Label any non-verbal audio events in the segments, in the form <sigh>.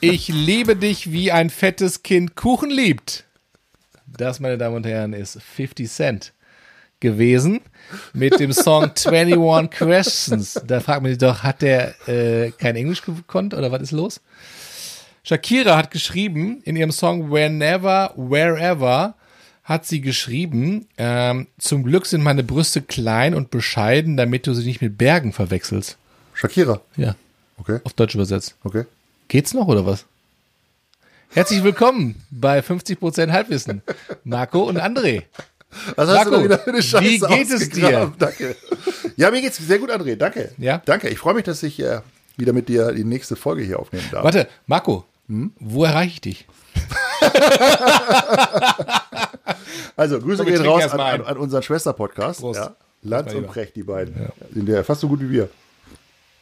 Ich liebe dich, wie ein fettes Kind Kuchen liebt. Das, meine Damen und Herren, ist 50 Cent gewesen mit dem Song <laughs> 21 Questions. Da fragt man sich doch, hat der äh, kein Englisch gekonnt oder was ist los? Shakira hat geschrieben in ihrem Song Whenever, Wherever hat sie geschrieben, ähm, zum Glück sind meine Brüste klein und bescheiden, damit du sie nicht mit Bergen verwechselst. Shakira. Ja, Okay, auf Deutsch übersetzt. okay. Geht's noch oder was? Herzlich willkommen bei 50% Halbwissen. Marco und André. Was Marco, du wieder für eine Scheiße wie geht es ausgegraben? Danke. Ja, mir geht's sehr gut, André. Danke. Ja? Danke. Ich freue mich, dass ich äh, wieder mit dir die nächste Folge hier aufnehmen darf. Warte, Marco, wo erreiche ich dich? <laughs> <laughs> Also, Grüße Komm, gehen raus an, ein. an unseren Schwester-Podcast. Ja. Lanz und. Precht, die beiden. Sind ja fast so gut wie wir.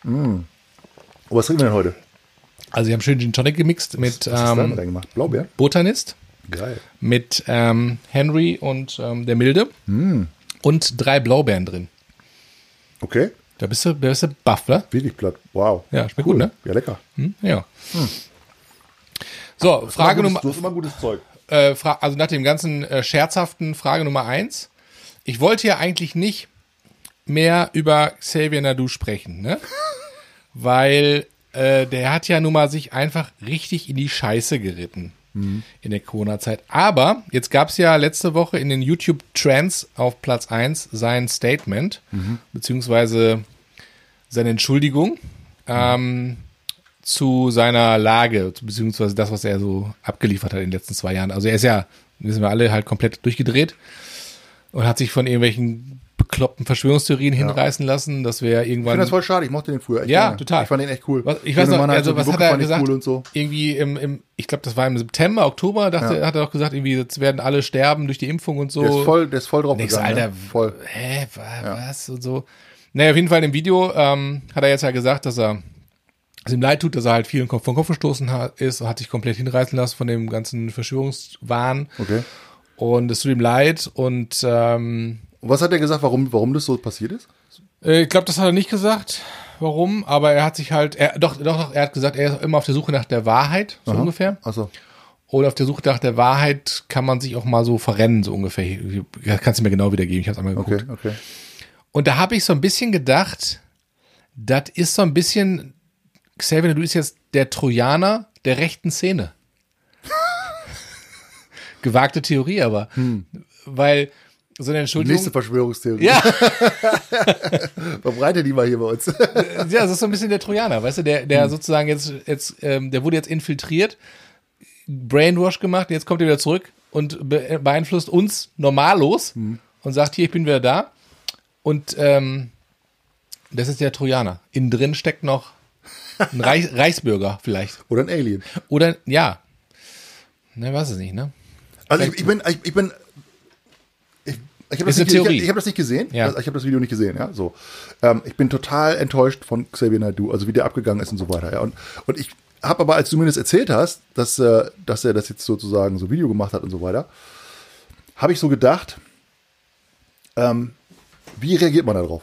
Mm. Oh, was trinken wir denn heute? Also, wir haben schön Gin Tonic gemixt mit Was da ähm? Blaubeer? Botanist, Geil. mit ähm, Henry und ähm, der Milde und drei Blaubeeren drin. Okay. Da bist du, da bist du baff, ne? Wirklich platt. Wow. Ja, schmeckt gut, ne? Ja, lecker. Hm? Ja. So, Frage Nummer, Du hast immer gutes Zeug. äh, also nach dem ganzen äh, scherzhaften Frage Nummer eins. Ich wollte ja eigentlich nicht mehr über Xavier Nadu sprechen, ne? <laughs> Weil äh, der hat ja nun mal sich einfach richtig in die Scheiße geritten in der Corona-Zeit. Aber jetzt gab es ja letzte Woche in den YouTube-Trends auf Platz 1 sein Statement, beziehungsweise seine Entschuldigung ähm, zu seiner Lage, beziehungsweise das, was er so abgeliefert hat in den letzten zwei Jahren. Also er ist ja, wissen wir alle, halt komplett durchgedreht und hat sich von irgendwelchen bekloppten Verschwörungstheorien hinreißen lassen, dass wir Ich irgendwann finde das voll schade. Ich mochte den früher echt ja, gerne. total. Ich fand den echt cool. Was, ich weiß noch, also was hat er ich gesagt? Cool und so. Irgendwie im, im ich glaube, das war im September, Oktober, dachte, Ja. hat er auch gesagt, irgendwie, jetzt werden alle sterben durch die Impfung und so. Der ist voll, der ist voll drauf du, gegangen. Alter, ne? Voll. hä, wa, was und so. Naja, auf jeden Fall im Video ähm, hat er jetzt ja gesagt, dass er es ihm leid tut, dass er halt vielen Kopf vom Kopf gestoßen hat, ist hat sich komplett hinreißen lassen von dem ganzen Verschwörungswahn. Okay. Und es tut ihm leid und ähm, Und was hat er gesagt, warum, warum das so passiert ist? Äh, Ich glaube, das hat er nicht gesagt, warum, aber er hat sich halt, er, doch, doch, doch, er hat gesagt, er ist immer auf der Suche nach der Wahrheit, so ungefähr. Achso. Und auf der Suche nach der Wahrheit kann man sich auch mal so verrennen, so ungefähr. Kannst du mir genau wiedergeben, ich habe einmal geguckt. Okay, okay. Und da habe ich so ein bisschen gedacht, das ist so ein bisschen, Xavier, du bist jetzt der Trojaner der rechten Szene. <laughs> Gewagte Theorie aber. Weil so eine Entschuldigung. Nächste Verschwörungstheorie. ja, <laughs> Verbreite die mal hier bei uns. <laughs> ja, das ist so ein bisschen der Trojaner, weißt du, der, der sozusagen jetzt, jetzt, ähm, der wurde jetzt infiltriert, Brainwash gemacht, jetzt kommt er wieder zurück und be beeinflusst uns normallos und sagt, hier, ich bin wieder da. Und ähm, das ist der Trojaner. Innen drin steckt noch ein Reich Reichsbürger vielleicht. Oder ein Alien. Oder, ja. Ne, weiß es nicht, ne? Also ich, ich bin, ich, ich bin, ich, ich habe das, nicht- ich, ich hab das nicht gesehen. Ja. Ich habe das Video nicht gesehen. Ja, so. Ähm, ich bin total enttäuscht von Xavier Naidoo, also wie der abgegangen ist und so weiter. Ja, und und ich habe aber, als du mir das erzählt hast, dass, äh, dass er das jetzt sozusagen so Video gemacht hat und so weiter, habe ich so gedacht, ähm, wie reagiert man da drauf?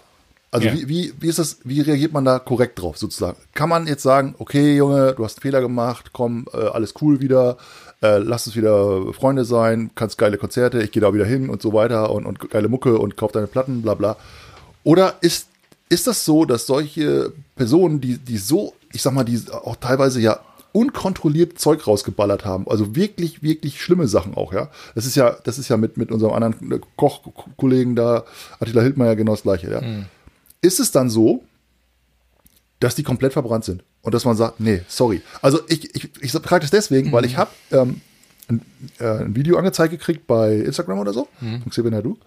Also Ja. wie, wie, wie ist das, wie reagiert man da korrekt drauf sozusagen? Kann man jetzt sagen, okay, Junge, du hast einen Fehler gemacht, komm, äh, alles cool wieder, äh, lass uns wieder Freunde sein, kannst geile Konzerte, ich gehe da wieder hin und so weiter und, und geile Mucke und kauf deine Platten, bla bla. Oder ist, ist das so, dass solche Personen, die, die so, ich sag mal, die auch teilweise ja unkontrolliert Zeug rausgeballert haben, also wirklich, wirklich schlimme Sachen auch, ja. Das ist ja, das ist ja mit, mit unserem anderen Kochkollegen da, Attila Hildmeier, genau das gleiche, ja. Ist es dann so, dass die komplett verbrannt sind? Und dass man sagt, nee, sorry. Also ich, ich, ich frage das deswegen, weil ich habe ähm, ein, äh, ein Video angezeigt gekriegt bei Instagram oder so, von Xavier Naidoo,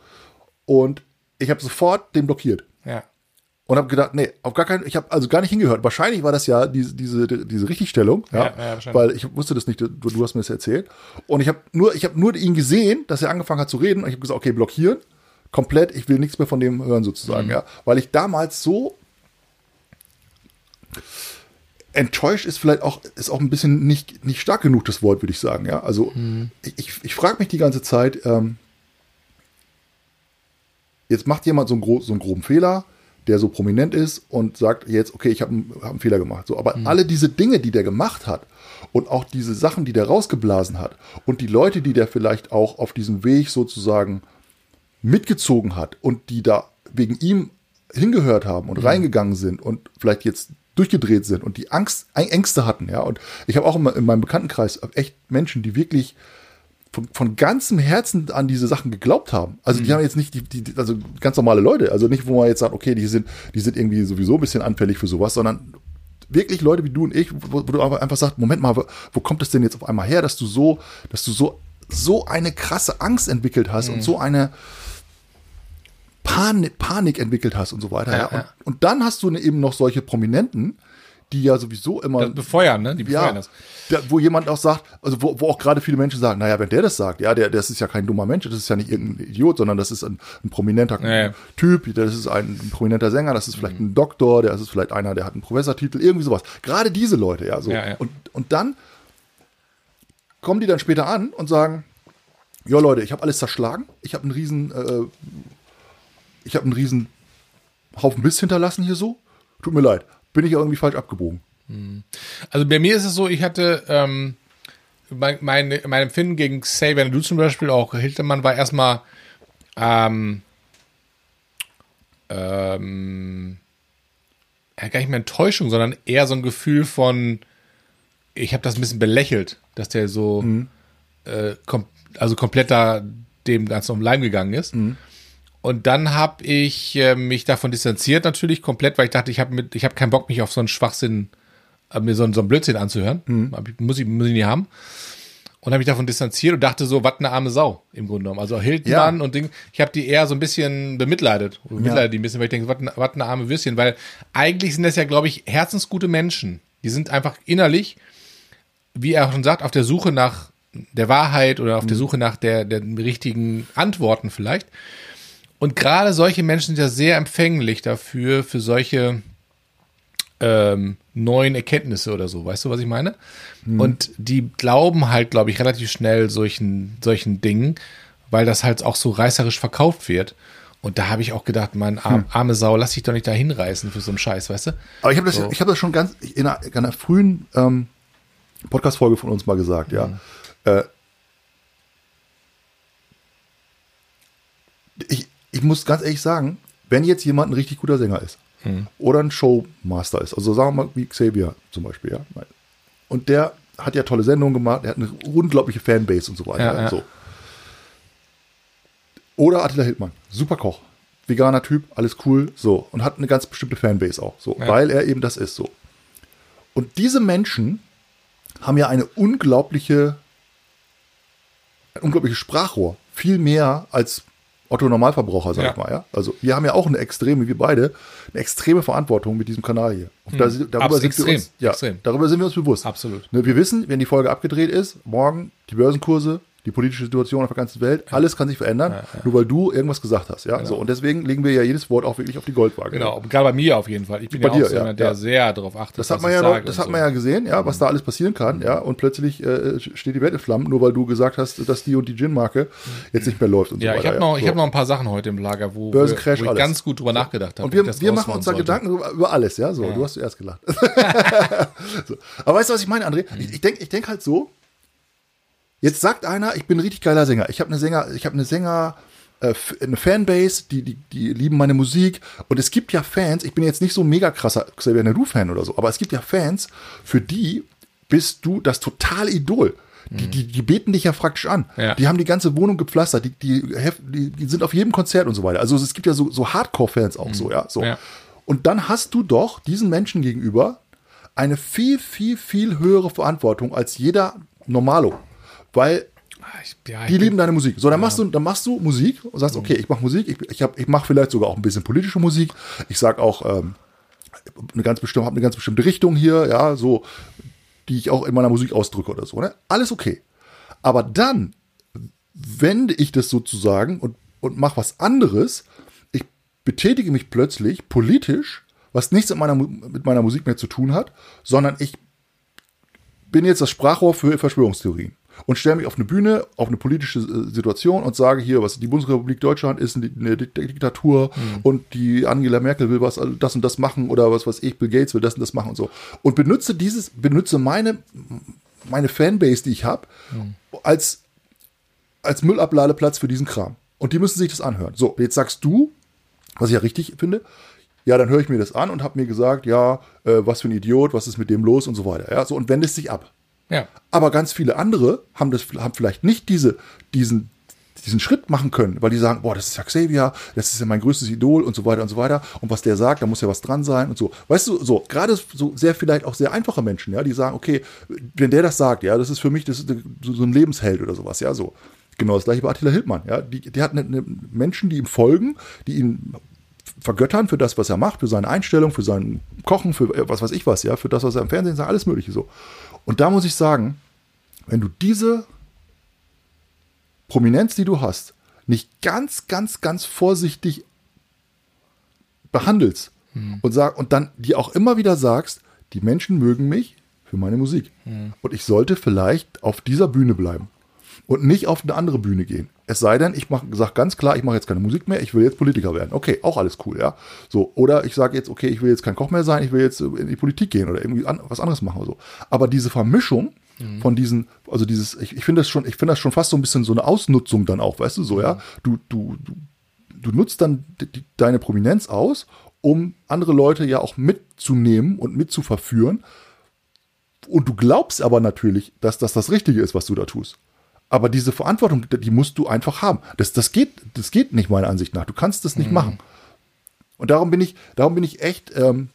und ich habe sofort den blockiert. Ja. und habe gedacht, nee, auf gar keinen, ich habe also gar nicht hingehört. Wahrscheinlich war das ja diese diese diese Richtigstellung, ja, Ja, ja, wahrscheinlich. weil ich wusste das nicht, du, du hast mir das erzählt. Und ich habe nur ich habe nur ihn gesehen, dass er angefangen hat zu reden. Und ich habe gesagt, okay, blockieren, komplett, ich will nichts mehr von dem hören Mhm. sozusagen, ja, weil ich damals so enttäuscht ist vielleicht auch ist auch ein bisschen nicht nicht stark genug das Wort, würde ich sagen, ja. Also Mhm. ich, ich, frage mich die ganze Zeit, ähm, jetzt macht jemand so einen, gro so einen groben Fehler, der so prominent ist und sagt jetzt, okay, ich habe einen, hab einen Fehler gemacht. So, aber alle diese Dinge, die der gemacht hat und auch diese Sachen, die der rausgeblasen hat und die Leute, die der vielleicht auch auf diesem Weg sozusagen mitgezogen hat und die da wegen ihm hingehört haben und reingegangen sind und vielleicht jetzt durchgedreht sind und die Angst, Ängste hatten, ja. Und ich habe auch immer in meinem Bekanntenkreis echt Menschen, die wirklich von, von ganzem Herzen an diese Sachen geglaubt haben. Also die haben jetzt nicht die, die, also ganz normale Leute, also nicht, wo man jetzt sagt, okay, die sind, die sind irgendwie sowieso ein bisschen anfällig für sowas, sondern wirklich Leute wie du und ich, wo, wo du einfach sagst, Moment mal, wo, wo kommt das denn jetzt auf einmal her, dass du so, dass du so, so eine krasse Angst entwickelt hast und so eine Panik, Panik entwickelt hast und so weiter. Ja, Ja, Und, und dann hast du ne- eben noch solche Prominenten, die ja sowieso immer Das befeuern, ne? Die befeuern ja, das. da, wo jemand auch sagt, also wo, wo auch gerade viele Menschen sagen, naja, wenn der das sagt, ja, der, das ist ja kein dummer Mensch, das ist ja nicht irgendein Idiot, sondern das ist ein, ein prominenter Ja. Typ, das ist ein, ein prominenter Sänger, das ist vielleicht ein Doktor, der ist vielleicht einer, der hat einen Professortitel, irgendwie sowas. Gerade diese Leute, ja, so. Ja, ja. Und, und dann kommen die dann später an und sagen, ja Leute, ich habe alles zerschlagen, ich habe einen riesen, äh, ich habe einen riesen Haufen Biss hinterlassen hier so, tut mir leid, bin ich irgendwie falsch abgebogen. Also bei mir ist es so, ich hatte ähm, mein, mein, mein Empfinden gegen Xavier du zum Beispiel, auch Hildemann, war erstmal ähm, ähm, ja, gar nicht mehr Enttäuschung, sondern eher so ein Gefühl von, ich habe das ein bisschen belächelt, dass der so äh, kom also komplett da dem Ganzen um Leim gegangen ist. Und dann habe ich äh, mich davon distanziert natürlich komplett, weil ich dachte, ich habe habe keinen Bock, mich auf so einen Schwachsinn, äh, mir so, einen- so einen Blödsinn anzuhören. Hab ich, muss ich, muss ich nie haben. Und habe mich davon distanziert und dachte so, was eine arme Sau im Grunde genommen. Also Hildmann Ja. und Ding, ich habe die eher so ein bisschen bemitleidet. Bemitleidet die ein bisschen, weil ich denke, was eine, was eine arme Würstchen. Weil eigentlich sind das ja, glaube ich, herzensgute Menschen. Die sind einfach innerlich, wie er schon sagt, auf der Suche nach der Wahrheit oder auf der Suche nach der, der richtigen Antworten vielleicht. Und gerade solche Menschen sind ja sehr empfänglich dafür, für solche ähm, neuen Erkenntnisse oder so. Weißt du, was ich meine? Und die glauben halt, glaube ich, relativ schnell solchen, solchen Dingen, weil das halt auch so reißerisch verkauft wird. Und da habe ich auch gedacht, mein arm, arme Sau, lass dich doch nicht da hinreißen für so einen Scheiß, weißt du? Aber ich habe das, So. ich habe das schon ganz in einer, in einer frühen ähm, Podcast-Folge von uns mal gesagt, ja. Mhm. Äh, ich, ich muss ganz ehrlich sagen, wenn jetzt jemand ein richtig guter Sänger ist Mhm. oder ein Showmaster ist, also sagen wir mal wie Xavier zum Beispiel, ja, und der hat ja tolle Sendungen gemacht, er hat eine unglaubliche Fanbase und so weiter. Ja, ja. So. Oder Attila Hildmann, super Koch, veganer Typ, alles cool, so und hat eine ganz bestimmte Fanbase auch, so, weil er eben das ist, so. Und diese Menschen haben ja eine unglaubliche, ein unglaubliches Sprachrohr, viel mehr als Otto Normalverbraucher, sag Ja. ich mal, ja. Also wir haben ja auch eine extreme, wir beide, eine extreme Verantwortung mit diesem Kanal hier. Und da, darüber, Abs- sind extrem, wir uns, ja, extrem. darüber sind wir uns bewusst. Absolut. Ne, wir wissen, wenn die Folge abgedreht ist, morgen die Börsenkurse, die politische Situation auf der ganzen Welt, alles kann sich verändern, nur weil du irgendwas gesagt hast, ja. So, und deswegen legen wir ja jedes Wort auch wirklich auf die Goldwaage. Genau, gerade bei mir auf jeden Fall. Ich bin Bei ja dir, auch so ja, einer, der ja. sehr darauf achtet, Das hat man ich ja, noch, das und hat so. man ja gesehen, ja, was da alles passieren kann, ja, und plötzlich äh, steht die Welt in Flammen, nur weil du gesagt hast, dass die und die Gin-Marke jetzt nicht mehr läuft und Ja, so ich weiter. habe noch, ich So. hab noch ein paar Sachen heute im Lager, wo, wo ich alles. ganz gut drüber nachgedacht habe. Und wir, ich wir machen uns da. Gedanken über, über alles, ja, so, du hast zuerst gelacht. <laughs> <laughs> so. Aber weißt du, was ich meine, André? Ich, ich denke ich denk halt so, jetzt sagt einer, ich bin ein richtig geiler Sänger, ich habe eine Sänger, ich habe eine Sänger, äh, eine Fanbase, die, die, die lieben meine Musik und es gibt ja Fans, ich bin jetzt nicht so ein mega krasser Xavier Naidoo-Fan oder so, aber es gibt ja Fans, für die bist du das totale Idol. Die, die, die beten dich ja praktisch an. Ja. Die haben die ganze Wohnung gepflastert, die, die, die, die sind auf jedem Konzert und so weiter. Also es gibt ja so, so Hardcore-Fans auch so, ja. So. Ja. Und dann hast du doch diesen Menschen gegenüber eine viel, viel, viel höhere Verantwortung als jeder Normalo. Weil Ah, ja, die lieben deine Musik. So, dann machst du, dann machst du Musik und sagst, okay, ich mache Musik, ich, ich, hab- ich mache vielleicht sogar auch ein bisschen politische Musik. Ich sag auch ähm, eine ganz bestimmte, habe eine ganz bestimmte Richtung hier, ja, so, die ich auch in meiner Musik ausdrücke oder so. Ne? Alles okay. Aber dann wende ich das sozusagen und, und mache was anderes. Ich betätige mich plötzlich politisch, was nichts mit meiner, mit meiner Musik mehr zu tun hat, sondern ich bin jetzt das Sprachrohr für Verschwörungstheorien. Und stelle mich auf eine Bühne, auf eine politische äh, Situation und sage hier, was die Bundesrepublik Deutschland ist eine, Diktatur mhm. und die Angela Merkel will was das und das machen oder was weiß ich, Bill Gates will das und das machen und so und benutze dieses benutze meine meine Fanbase, die ich habe, mhm. als als Müllabladeplatz für diesen Kram. Und die müssen sich das anhören. So, jetzt sagst du, was ich ja richtig finde, ja, dann höre ich mir das an und habe mir gesagt, ja, äh, was für ein Idiot, was ist mit dem los und so weiter. Ja, so und wende es sich ab. Ja. Aber ganz viele andere haben das haben vielleicht nicht diese diesen diesen Schritt machen können, weil die sagen, boah, das ist ja Xavier, das ist ja mein größtes Idol und so weiter und so weiter. Und was der sagt, da muss ja was dran sein und so. Weißt du, so, gerade so sehr vielleicht auch sehr einfache Menschen, ja, die sagen, okay, wenn der das sagt, ja, das ist für mich das so ein Lebensheld oder sowas, ja, so. Genau das gleiche bei Attila Hildmann, ja. Die, die hat eine, eine Menschen, die ihm folgen, die ihn vergöttern für das, was er macht, für seine Einstellung, für sein Kochen, für was weiß ich was, ja, für das, was er im Fernsehen sagt, alles Mögliche so. Und da muss ich sagen, wenn du diese Prominenz, die du hast, nicht ganz, ganz, ganz vorsichtig behandelst hm. und sag, und dann dir auch immer wieder sagst, die Menschen mögen mich für meine Musik. Hm. Und ich sollte vielleicht auf dieser Bühne bleiben und nicht auf eine andere Bühne gehen. Es sei denn, ich sage ganz klar, ich mache jetzt keine Musik mehr, ich will jetzt Politiker werden. Okay, auch alles cool, ja. So, oder ich sage jetzt, okay, ich will jetzt kein Koch mehr sein, ich will jetzt in die Politik gehen oder irgendwie an, was anderes machen oder so. Aber diese Vermischung mhm. von diesen, also dieses, ich, ich finde das schon, ich finde das schon fast so ein bisschen so eine Ausnutzung dann auch, weißt du, so, ja. Du, du, du, du nutzt dann die, deine Prominenz aus, um andere Leute ja auch mitzunehmen und mitzuverführen. Und du glaubst aber natürlich, dass das das Richtige ist, was du da tust. Aber diese Verantwortung, die musst du einfach haben. Das, das, geht, das geht nicht meiner Ansicht nach. Du kannst das nicht mhm. machen. Und darum bin ich, darum bin ich echt ähm,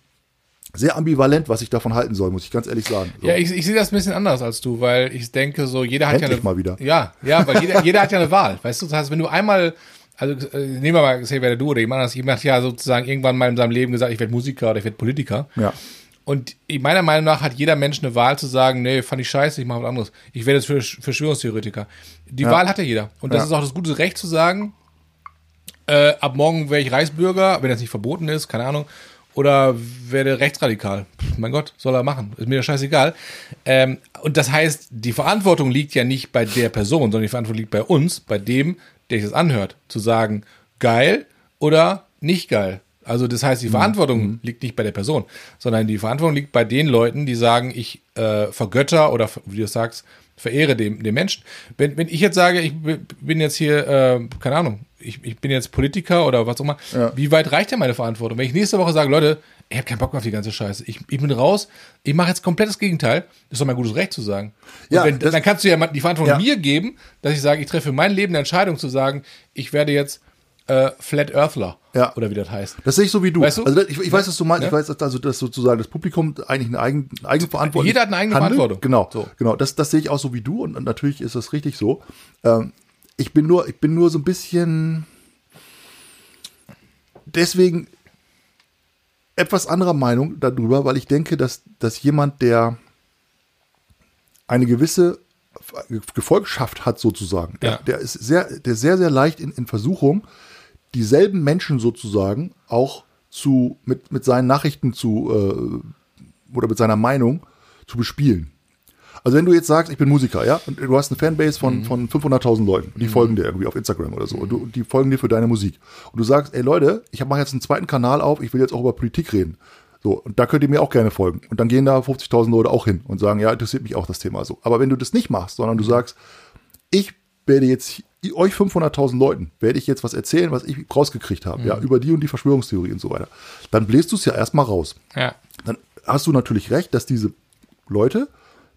sehr ambivalent, was ich davon halten soll, muss ich ganz ehrlich sagen. So. Ja, ich, ich sehe das ein bisschen anders als du, weil ich denke, so jeder hat Endlich ja eine, mal wieder. Ja, ja, weil jeder, <laughs> jeder hat ja eine Wahl. Weißt du, das heißt, wenn du einmal also äh, nehmen wir mal Xavier Du oder jemand anders, jemand hat ja sozusagen irgendwann mal in seinem Leben gesagt, ich werde Musiker oder ich werde Politiker. Ja. Und meiner Meinung nach hat jeder Mensch eine Wahl zu sagen, nee, fand ich scheiße, ich mache was anderes. Ich werde jetzt für Verschwörungstheoretiker. Die ja. Wahl hat ja jeder. Und das ja. ist auch das gute Recht zu sagen, äh, ab morgen wäre ich Reichsbürger, wenn das nicht verboten ist, keine Ahnung. Oder werde rechtsradikal. Pff, mein Gott, soll er machen. Ist mir ja scheißegal. Ähm, und das heißt, die Verantwortung liegt ja nicht bei der Person, sondern die Verantwortung liegt bei uns, bei dem, der sich das anhört, zu sagen, geil oder nicht geil. Also das heißt, die mhm. Verantwortung mhm. liegt nicht bei der Person, sondern die Verantwortung liegt bei den Leuten, die sagen, ich äh, vergötter oder wie du sagst, verehre den, den Menschen. Wenn, wenn ich jetzt sage, ich bin jetzt hier, äh, keine Ahnung, ich, ich bin jetzt Politiker oder was auch immer, ja. wie weit reicht denn meine Verantwortung? Wenn ich nächste Woche sage, Leute, ich habe keinen Bock mehr auf die ganze Scheiße, ich, ich bin raus, ich mache jetzt komplett das Gegenteil, das ist doch mein gutes Recht zu sagen. Ja, wenn, dann kannst du ja die Verantwortung ja. mir geben, dass ich sage, ich treffe mein Leben eine Entscheidung zu sagen, ich werde jetzt äh, Flat Earthler. Ja. Oder wie das heißt. Das sehe ich so wie du. Weißt du? Also ich, ich weiß, was du meinst. Ja? Ich weiß, dass, also, dass sozusagen das Publikum eigentlich eine eigene, eigene Verantwortung Jeder hat eine eigene handelt. Verantwortung. Genau. So. Genau. Das, das sehe ich auch so wie du und, und natürlich ist das richtig so. Ähm, ich bin nur, ich bin nur so ein bisschen deswegen etwas anderer Meinung darüber, weil ich denke, dass, dass jemand, der eine gewisse Gefolgschaft hat sozusagen, der, ja. der ist sehr, der sehr, sehr leicht in, in Versuchung, dieselben Menschen sozusagen auch zu, mit, mit seinen Nachrichten zu, äh, oder mit seiner Meinung zu bespielen. Also wenn du jetzt sagst, ich bin Musiker, ja, und du hast eine Fanbase von, mhm. von 500.000 Leuten, die mhm. folgen dir irgendwie auf Instagram oder so, und du, die folgen dir für deine Musik. Und du sagst, ey Leute, ich mache jetzt einen zweiten Kanal auf, ich will jetzt auch über Politik reden. So, und da könnt ihr mir auch gerne folgen. Und dann gehen da 50.000 Leute auch hin und sagen, ja, interessiert mich auch das Thema so. Aber wenn du das nicht machst, sondern du mhm. sagst, ich werde jetzt euch 500.000 Leuten werde ich jetzt was erzählen, was ich rausgekriegt habe, mhm. ja, über die und die Verschwörungstheorie und so weiter. Dann bläst du es ja erstmal raus. Ja. Dann hast du natürlich recht, dass diese Leute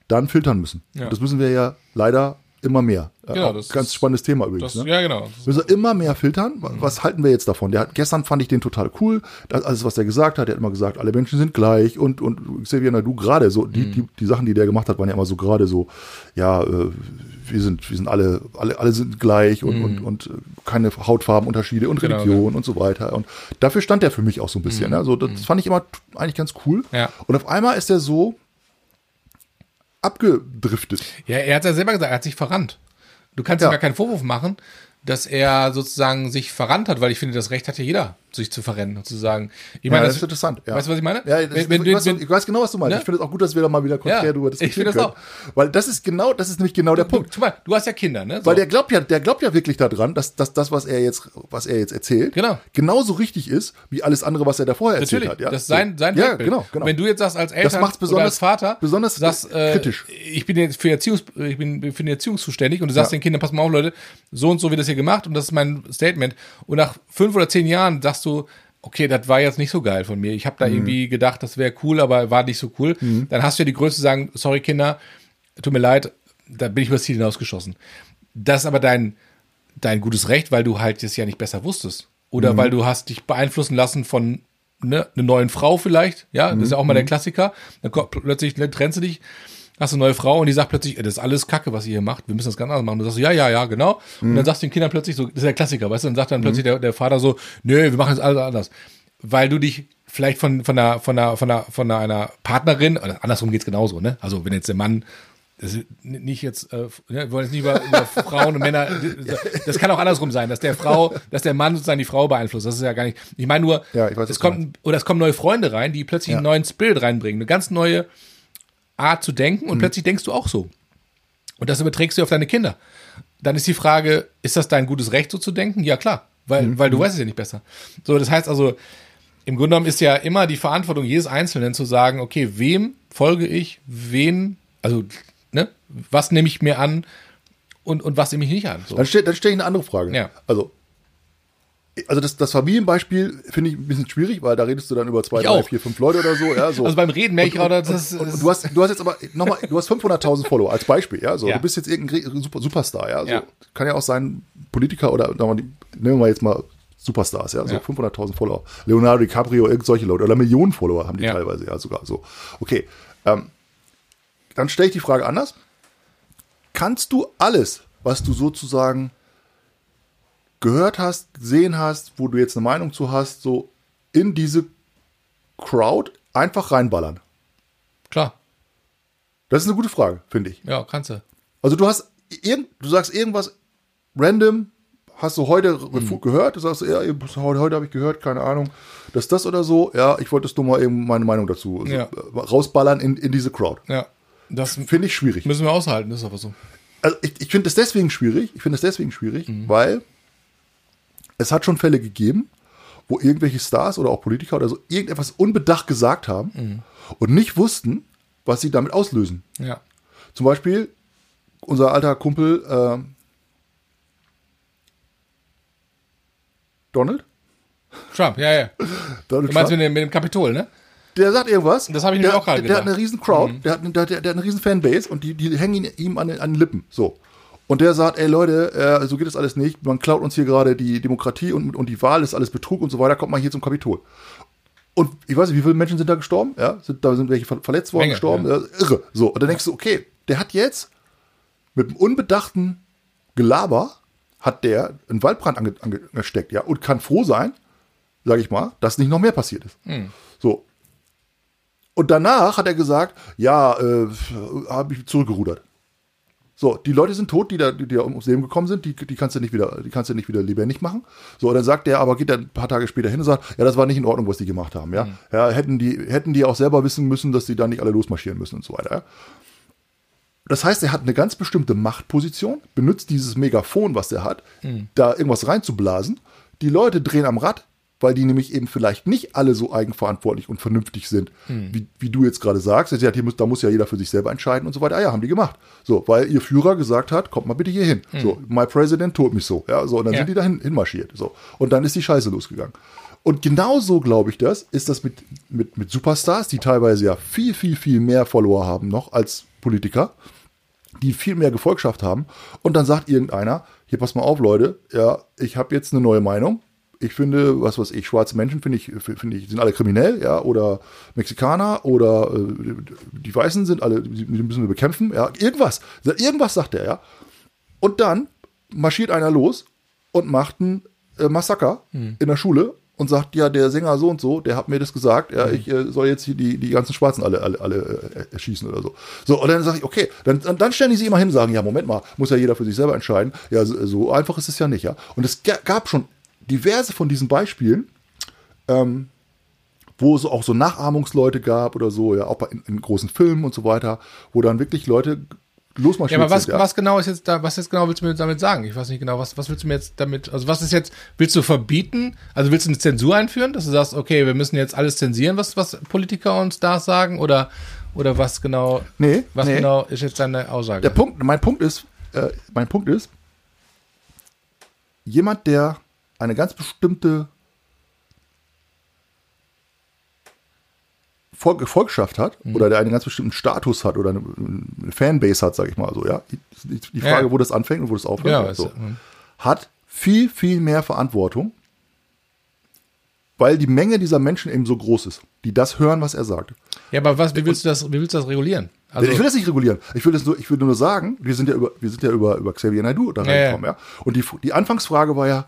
dann filtern müssen. Ja. Das müssen wir ja leider immer mehr. Genau, das ganz ist, spannendes Thema übrigens. Das, ne? Ja, genau. Wir müssen immer mehr filtern. Mhm. Was halten wir jetzt davon? Der hat, gestern fand ich den total cool. Das, alles, was er gesagt hat, er hat immer gesagt, alle Menschen sind gleich und, und Xavier Nadu gerade so, die, mhm. die, die Sachen, die der gemacht hat, waren ja immer so gerade so, ja, äh, wir sind, wir sind alle, alle, alle sind gleich und, mhm. und, und keine Hautfarbenunterschiede und genau, Religion genau. und so weiter. Und dafür stand er für mich auch so ein bisschen. Mhm. Ne? So, das mhm. fand ich immer eigentlich ganz cool. Ja. Und auf einmal ist er so, abgedriftet. Ja, er hat ja selber gesagt, er hat sich verrannt. Du kannst ja. ihm gar keinen Vorwurf machen, dass er sozusagen sich verrannt hat, weil ich finde, das Recht hat ja jeder, sich zu verrennen und zu sagen. Ich Ja, meine, das ist interessant. Ja. Weißt du, was ich meine? Ja, das, Wenn- wenn ich, du- weiß, wenn- ich weiß genau, was du meinst. Ne? Ich finde es auch gut, dass wir da mal wieder konträr Ja, darüber ich diskutieren finde das können. Weil das ist genau, das ist nämlich genau der du, Punkt. mal, du hast ja Kinder, ne? So. Weil der glaubt ja, der glaubt ja wirklich daran, dass, dass das, was er jetzt, was er jetzt erzählt, Genau. genauso richtig ist, wie alles andere, was er davor erzählt Natürlich, hat. Ja? das ist sein, sein Ja, Weltbild. genau, genau. Wenn du jetzt sagst als Eltern macht's oder besonders- als Vater, besonders sagst, äh, kritisch. ich bin jetzt für Erziehungs, ich bin für die Erziehung zuständig und du sagst Ja. den Kindern, pass mal auf, Leute, so und so wird das hier gemacht und das ist mein Statement. Und nach fünf oder zehn Jahren sagst du, okay, das war jetzt nicht so geil von mir. Ich habe da Mhm. irgendwie gedacht, das wäre cool, aber war nicht so cool. Dann hast du ja die Größe zu sagen, sorry Kinder, tut mir leid, da bin ich übers Ziel hinausgeschossen. Das ist aber dein, dein gutes Recht, weil du halt das ja nicht besser wusstest. Oder weil du hast dich beeinflussen lassen von ne, einer neuen Frau vielleicht. Ja, das ist ja auch mal der Klassiker. Dann kommt plötzlich ne, trennst du dich, hast eine neue Frau und die sagt plötzlich, das ist alles Kacke, was ihr hier macht. Wir müssen das ganz anders machen. Du sagst, ja, ja, ja, genau. Und dann sagst du den Kindern plötzlich so, das ist der Klassiker, weißt du, dann sagt dann plötzlich der, der Vater so, nö, wir machen jetzt alles anders. Weil du dich vielleicht von, von einer, von einer, von einer, von einer Partnerin, oder andersrum geht's genauso, ne? Also wenn jetzt der Mann das ist nicht jetzt, äh, ne, wir wollen jetzt nicht über, über <laughs> Frauen und Männer, das kann auch andersrum sein, dass der Frau, dass der Mann sozusagen die Frau beeinflusst. Das ist ja gar nicht. Ich meine nur, Ja, ich weiß, es du kommt, oder es kommen neue Freunde rein, die plötzlich einen neuen Spirit reinbringen, eine ganz neue Art zu denken Mhm. und plötzlich denkst du auch so. Und das überträgst du auf deine Kinder. Dann ist die Frage, ist das dein gutes Recht, so zu denken? Ja, klar, weil, Mhm. weil du weißt es ja nicht besser. So, das heißt also, im Grunde genommen ist ja immer die Verantwortung jedes Einzelnen zu sagen, okay, wem folge ich, wen, also, ne, was nehme ich mir an und, und was nehme ich nicht an. So. Dann stelle dann stell ich eine andere Frage. Ja. Also, also das, das Familienbeispiel finde ich ein bisschen schwierig, weil da redest du dann über zwei, Ich drei, auch. vier, fünf Leute oder so. Ja, so. Also beim Reden merke ich gerade, das, Und du hast, du hast jetzt aber nochmal, du hast 500.000 Follower als Beispiel, ja, so. Ja. Du bist jetzt irgendein Super, Superstar, ja, so. Ja. Kann ja auch sein, Politiker oder, nehmen wir mal jetzt mal Superstars, ja, so Ja. 500.000 Follower. Leonardo DiCaprio, irgend solche Leute, oder Millionen Follower haben die Ja. teilweise, ja, sogar so. Okay, ähm, dann stelle ich die Frage anders. Kannst du alles, was du sozusagen gehört hast, gesehen hast, wo du jetzt eine Meinung zu hast, so in diese Crowd einfach reinballern? klar, Das ist eine gute Frage, finde ich. ja, kannst du. Also du hast irgend, du sagst irgendwas random, hast du heute Mhm. gehört, du sagst, ja, heute, habe ich gehört, keine Ahnung, dass das oder so, ja, ich wollte es nur mal eben meine Meinung dazu also, Ja. äh, rausballern in, in diese Crowd. Ja, das Finde ich schwierig. müssen wir aushalten, das ist aber so. Also ich, ich finde es deswegen schwierig, ich finde es deswegen schwierig, Mhm. weil es hat schon Fälle gegeben, wo irgendwelche Stars oder auch Politiker oder so irgendetwas unbedacht gesagt haben Mhm. und nicht wussten, was sie damit auslösen. Ja, Zum Beispiel unser alter Kumpel ähm, Donald. Trump, ja, ja. <laughs> Donald Du meinst Trump. mit dem, mit dem Kapitol, ne? Der sagt irgendwas. Das habe ich der, nämlich auch gerade der, der hat gedacht. Mhm. eine riesen Crowd, der, hat, eine- der, hat- der hat eine riesen Fanbase und die, die hängen ihm an, den- an den Lippen. So. Und der sagt, ey Leute, äh, so geht das alles nicht. Man klaut uns hier gerade die Demokratie und, und die Wahl ist alles Betrug und so weiter. Kommt mal hier zum Kapitol. Und ich weiß nicht, wie viele Menschen sind da gestorben? Ja, sind, da sind welche ver- verletzt worden, Menge, gestorben. ja. Irre. So. Und dann denkst du, okay, der hat jetzt mit einem unbedachten Gelaber hat der einen Waldbrand ange, angesteckt, ja, und kann froh sein, sage ich mal, dass nicht noch mehr passiert ist. So. Und danach hat er gesagt, ja, äh, habe ich zurückgerudert. So, die Leute sind tot, die da, die da ums Leben gekommen sind, die, die kannst du nicht wieder, die kannst du nicht wieder lebendig machen. So, und dann sagt er, aber geht dann ein paar Tage später hin und sagt, ja, das war nicht in Ordnung, was die gemacht haben, ja. Ja, hätten die, hätten die auch selber wissen müssen, dass die da nicht alle losmarschieren müssen und so weiter. Ja? Das heißt, er hat eine ganz bestimmte Machtposition, benutzt dieses Megafon, was er hat, da irgendwas reinzublasen. Die Leute drehen am Rad, weil die nämlich eben vielleicht nicht alle so eigenverantwortlich und vernünftig sind, wie, wie du jetzt gerade sagst. Sagt, hier muss, da muss ja jeder für sich selber entscheiden und so weiter. Ah ja, haben die gemacht. So, weil ihr Führer gesagt hat, kommt mal bitte hier hin. So, my president told mich so. Ja, so, und dann Ja. sind die dahin hinmarschiert. So. Und dann ist die Scheiße losgegangen. Und genauso, glaube ich, das ist das mit, mit, mit Superstars, die teilweise ja viel, viel, viel mehr Follower haben noch als Politiker, die viel mehr Gefolgschaft haben. Und dann sagt irgendeiner, hier pass mal auf, Leute, ja, ich habe jetzt eine neue Meinung. Ich finde, was weiß ich, schwarze Menschen finde ich, finde ich, sind alle kriminell, ja, oder Mexikaner oder äh, die Weißen sind alle, die müssen wir bekämpfen, ja, irgendwas. Irgendwas sagt er, ja. Und dann marschiert einer los und macht ein äh, Massaker in der Schule und sagt, ja, der Sänger so und so, der hat mir das gesagt, ja, ich äh, soll jetzt hier die, die ganzen Schwarzen alle, alle, alle äh, erschießen oder so. So, und dann sage ich, okay, dann, dann, dann stellen die sich immer hin und sagen, ja, Moment mal, muss ja jeder für sich selber entscheiden. Ja, so, so einfach ist es ja nicht, ja. Und es ga- gab schon diverse von diesen Beispielen, ähm, wo es auch so Nachahmungsleute gab oder so, ja, auch bei, in, in großen Filmen und so weiter, wo dann wirklich Leute Ja, losmarschiert aber was, sind. Ja. was genau ist jetzt da, was jetzt genau willst du mir damit sagen? Ich weiß nicht genau, was, was willst du mir jetzt damit, also was ist jetzt, willst du verbieten? Also willst du eine Zensur einführen, dass du sagst, okay, wir müssen jetzt alles zensieren, was, was Politiker und Stars sagen oder, oder was genau, Nee, was nee. genau ist jetzt deine Aussage? Der Punkt, mein Punkt ist, äh, mein Punkt ist, jemand, der eine ganz bestimmte Volk, Gefolgschaft hat Mhm. oder der einen ganz bestimmten Status hat oder eine, eine Fanbase hat, sag ich mal so, ja. Die, die Frage, Ja. wo das anfängt und wo das aufhört, Ja, ja, so, mhm. hat viel, viel mehr Verantwortung, weil die Menge dieser Menschen eben so groß ist, die das hören, was er sagt. ja, aber was, wie willst du das, wie willst du das regulieren? Also, ich will das nicht regulieren. Ich will das nur, ich will nur sagen, wir sind ja über, wir sind ja über, über Xavier Naidu da Ja, ja. reingekommen, ja. Und die, die Anfangsfrage war ja,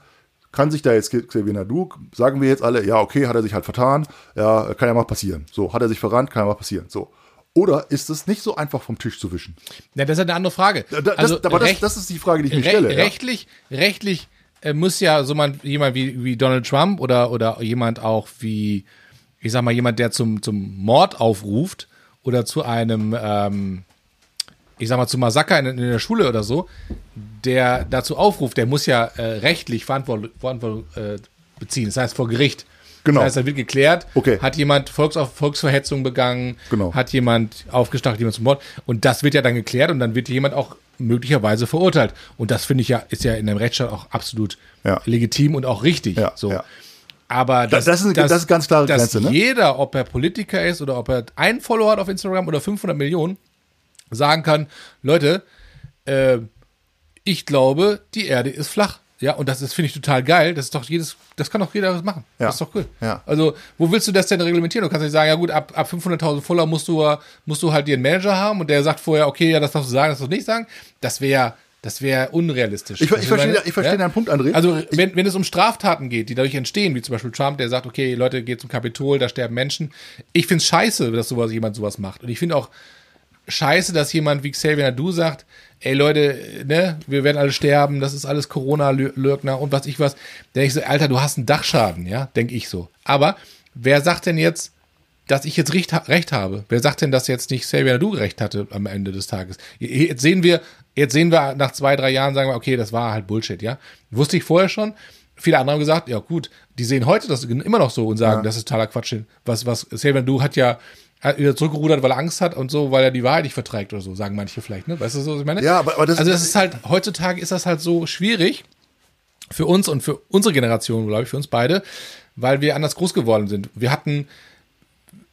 kann sich da jetzt Xavier Naidu, sagen wir jetzt alle, ja, okay, hat er sich halt vertan, ja, kann ja mal passieren. So, hat er sich verrannt, kann ja mal passieren. So. Oder ist es nicht so einfach vom Tisch zu wischen? ja, das ist eine andere Frage. Da, das, also, aber das, recht- das ist die Frage, die ich mir stelle. Ja. rechtlich, rechtlich äh, muss ja so man, jemand wie, wie Donald Trump oder, oder jemand auch wie, ich sag mal, jemand, der zum, zum Mord aufruft oder zu einem, ähm, ich sag mal, zu Massaker in, in der Schule oder so, der dazu aufruft, der muss ja äh, rechtlich Verantwortung, Verantwortung äh, beziehen. Das heißt vor Gericht. Genau. Das heißt, da wird geklärt, Okay. hat jemand Volksauf Volksverhetzung begangen, Genau. hat jemand aufgestachelt, jemand zum Mord. Und das wird ja dann geklärt und dann wird jemand auch möglicherweise verurteilt. Und das finde ich ja, ist ja in einem Rechtsstaat auch absolut Ja. legitim und auch richtig. Ja, so. ja. Aber Das- das ist eine- das ist ganz klare dass Grenze, ne? jeder, ob er Politiker ist oder ob er einen Follower hat auf Instagram oder 500 Millionen, sagen kann, Leute, äh, ich glaube, die Erde ist flach. Ja, und das ist, finde ich, total geil. Das ist doch jedes, das kann doch jeder machen. Ja. Das ist doch cool. Ja. Also, wo willst du das denn reglementieren? Du kannst nicht sagen, ja gut, ab, ab 500.000 Follower musst du, musst du halt dir einen Manager haben und der sagt vorher, okay, ja, das darfst du sagen, das darfst du nicht sagen. Das wäre, das wäre unrealistisch. Ich, ich du, verstehe, ich verstehe Ja? deinen Punkt, André. Also, wenn, wenn es um Straftaten geht, die dadurch entstehen, wie zum Beispiel Trump, der sagt, okay, Leute, geht zum Kapitol, da sterben Menschen. Ich finde es scheiße, dass sowas, jemand sowas macht. Und ich finde auch scheiße, dass jemand wie Xavier Nadu sagt, ey Leute, ne, wir werden alle sterben, das ist alles Corona-Lürgner und was ich was. Denke ich so, Alter, du hast einen Dachschaden, ja, denke ich so. Aber wer sagt denn jetzt, dass ich jetzt recht, recht habe? Wer sagt denn, dass jetzt nicht Xavier Nadu recht hatte am Ende des Tages? Jetzt sehen wir, jetzt sehen wir nach zwei, drei Jahren, sagen wir, okay, das war halt Bullshit, ja. Wusste ich vorher schon. Viele andere haben gesagt, ja gut, die sehen heute das immer noch so und sagen, das ist totaler Quatsch. Was, was, Xavier Nadu hat ja wieder zurückgerudert, weil er Angst hat und so, weil er die Wahrheit nicht verträgt oder so, sagen manche vielleicht, ne? Weißt du so, was ich meine? Ja, aber- aber das- also das ist halt, heutzutage ist das halt so schwierig für uns und für unsere Generation, glaube ich, für uns beide, weil wir anders groß geworden sind. Wir hatten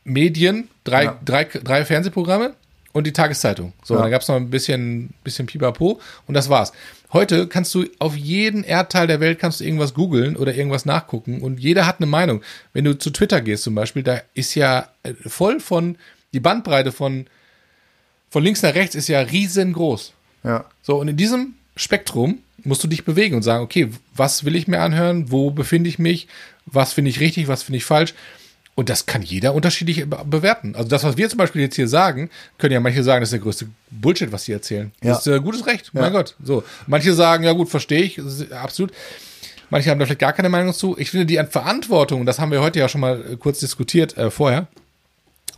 Medien, drei, Ja. drei, drei Fernsehprogramme und die Tageszeitung. So, Ja. dann gab es noch ein bisschen, bisschen Pipapo und das war's. Heute kannst du auf jeden Erdteil der Welt kannst du irgendwas googeln oder irgendwas nachgucken und jeder hat eine Meinung. Wenn du zu Twitter gehst zum Beispiel, da ist ja äh, voll von, die Bandbreite von, von links nach rechts ist ja riesengroß. ja. So, und in diesem Spektrum musst du dich bewegen und sagen, okay, was will ich mir anhören? Wo befinde ich mich? Was finde ich richtig? Was finde ich falsch? Und das kann jeder unterschiedlich be- bewerten. Also das, was wir zum Beispiel jetzt hier sagen, können ja manche sagen, das ist der größte Bullshit, was sie erzählen. Ja. Das ist äh, gutes Recht, mein Ja. Gott. So, manche sagen, ja gut, verstehe ich, absolut. Manche haben da vielleicht gar keine Meinung zu. Ich finde, die Verantwortung, das haben wir heute ja schon mal äh, kurz diskutiert äh, vorher,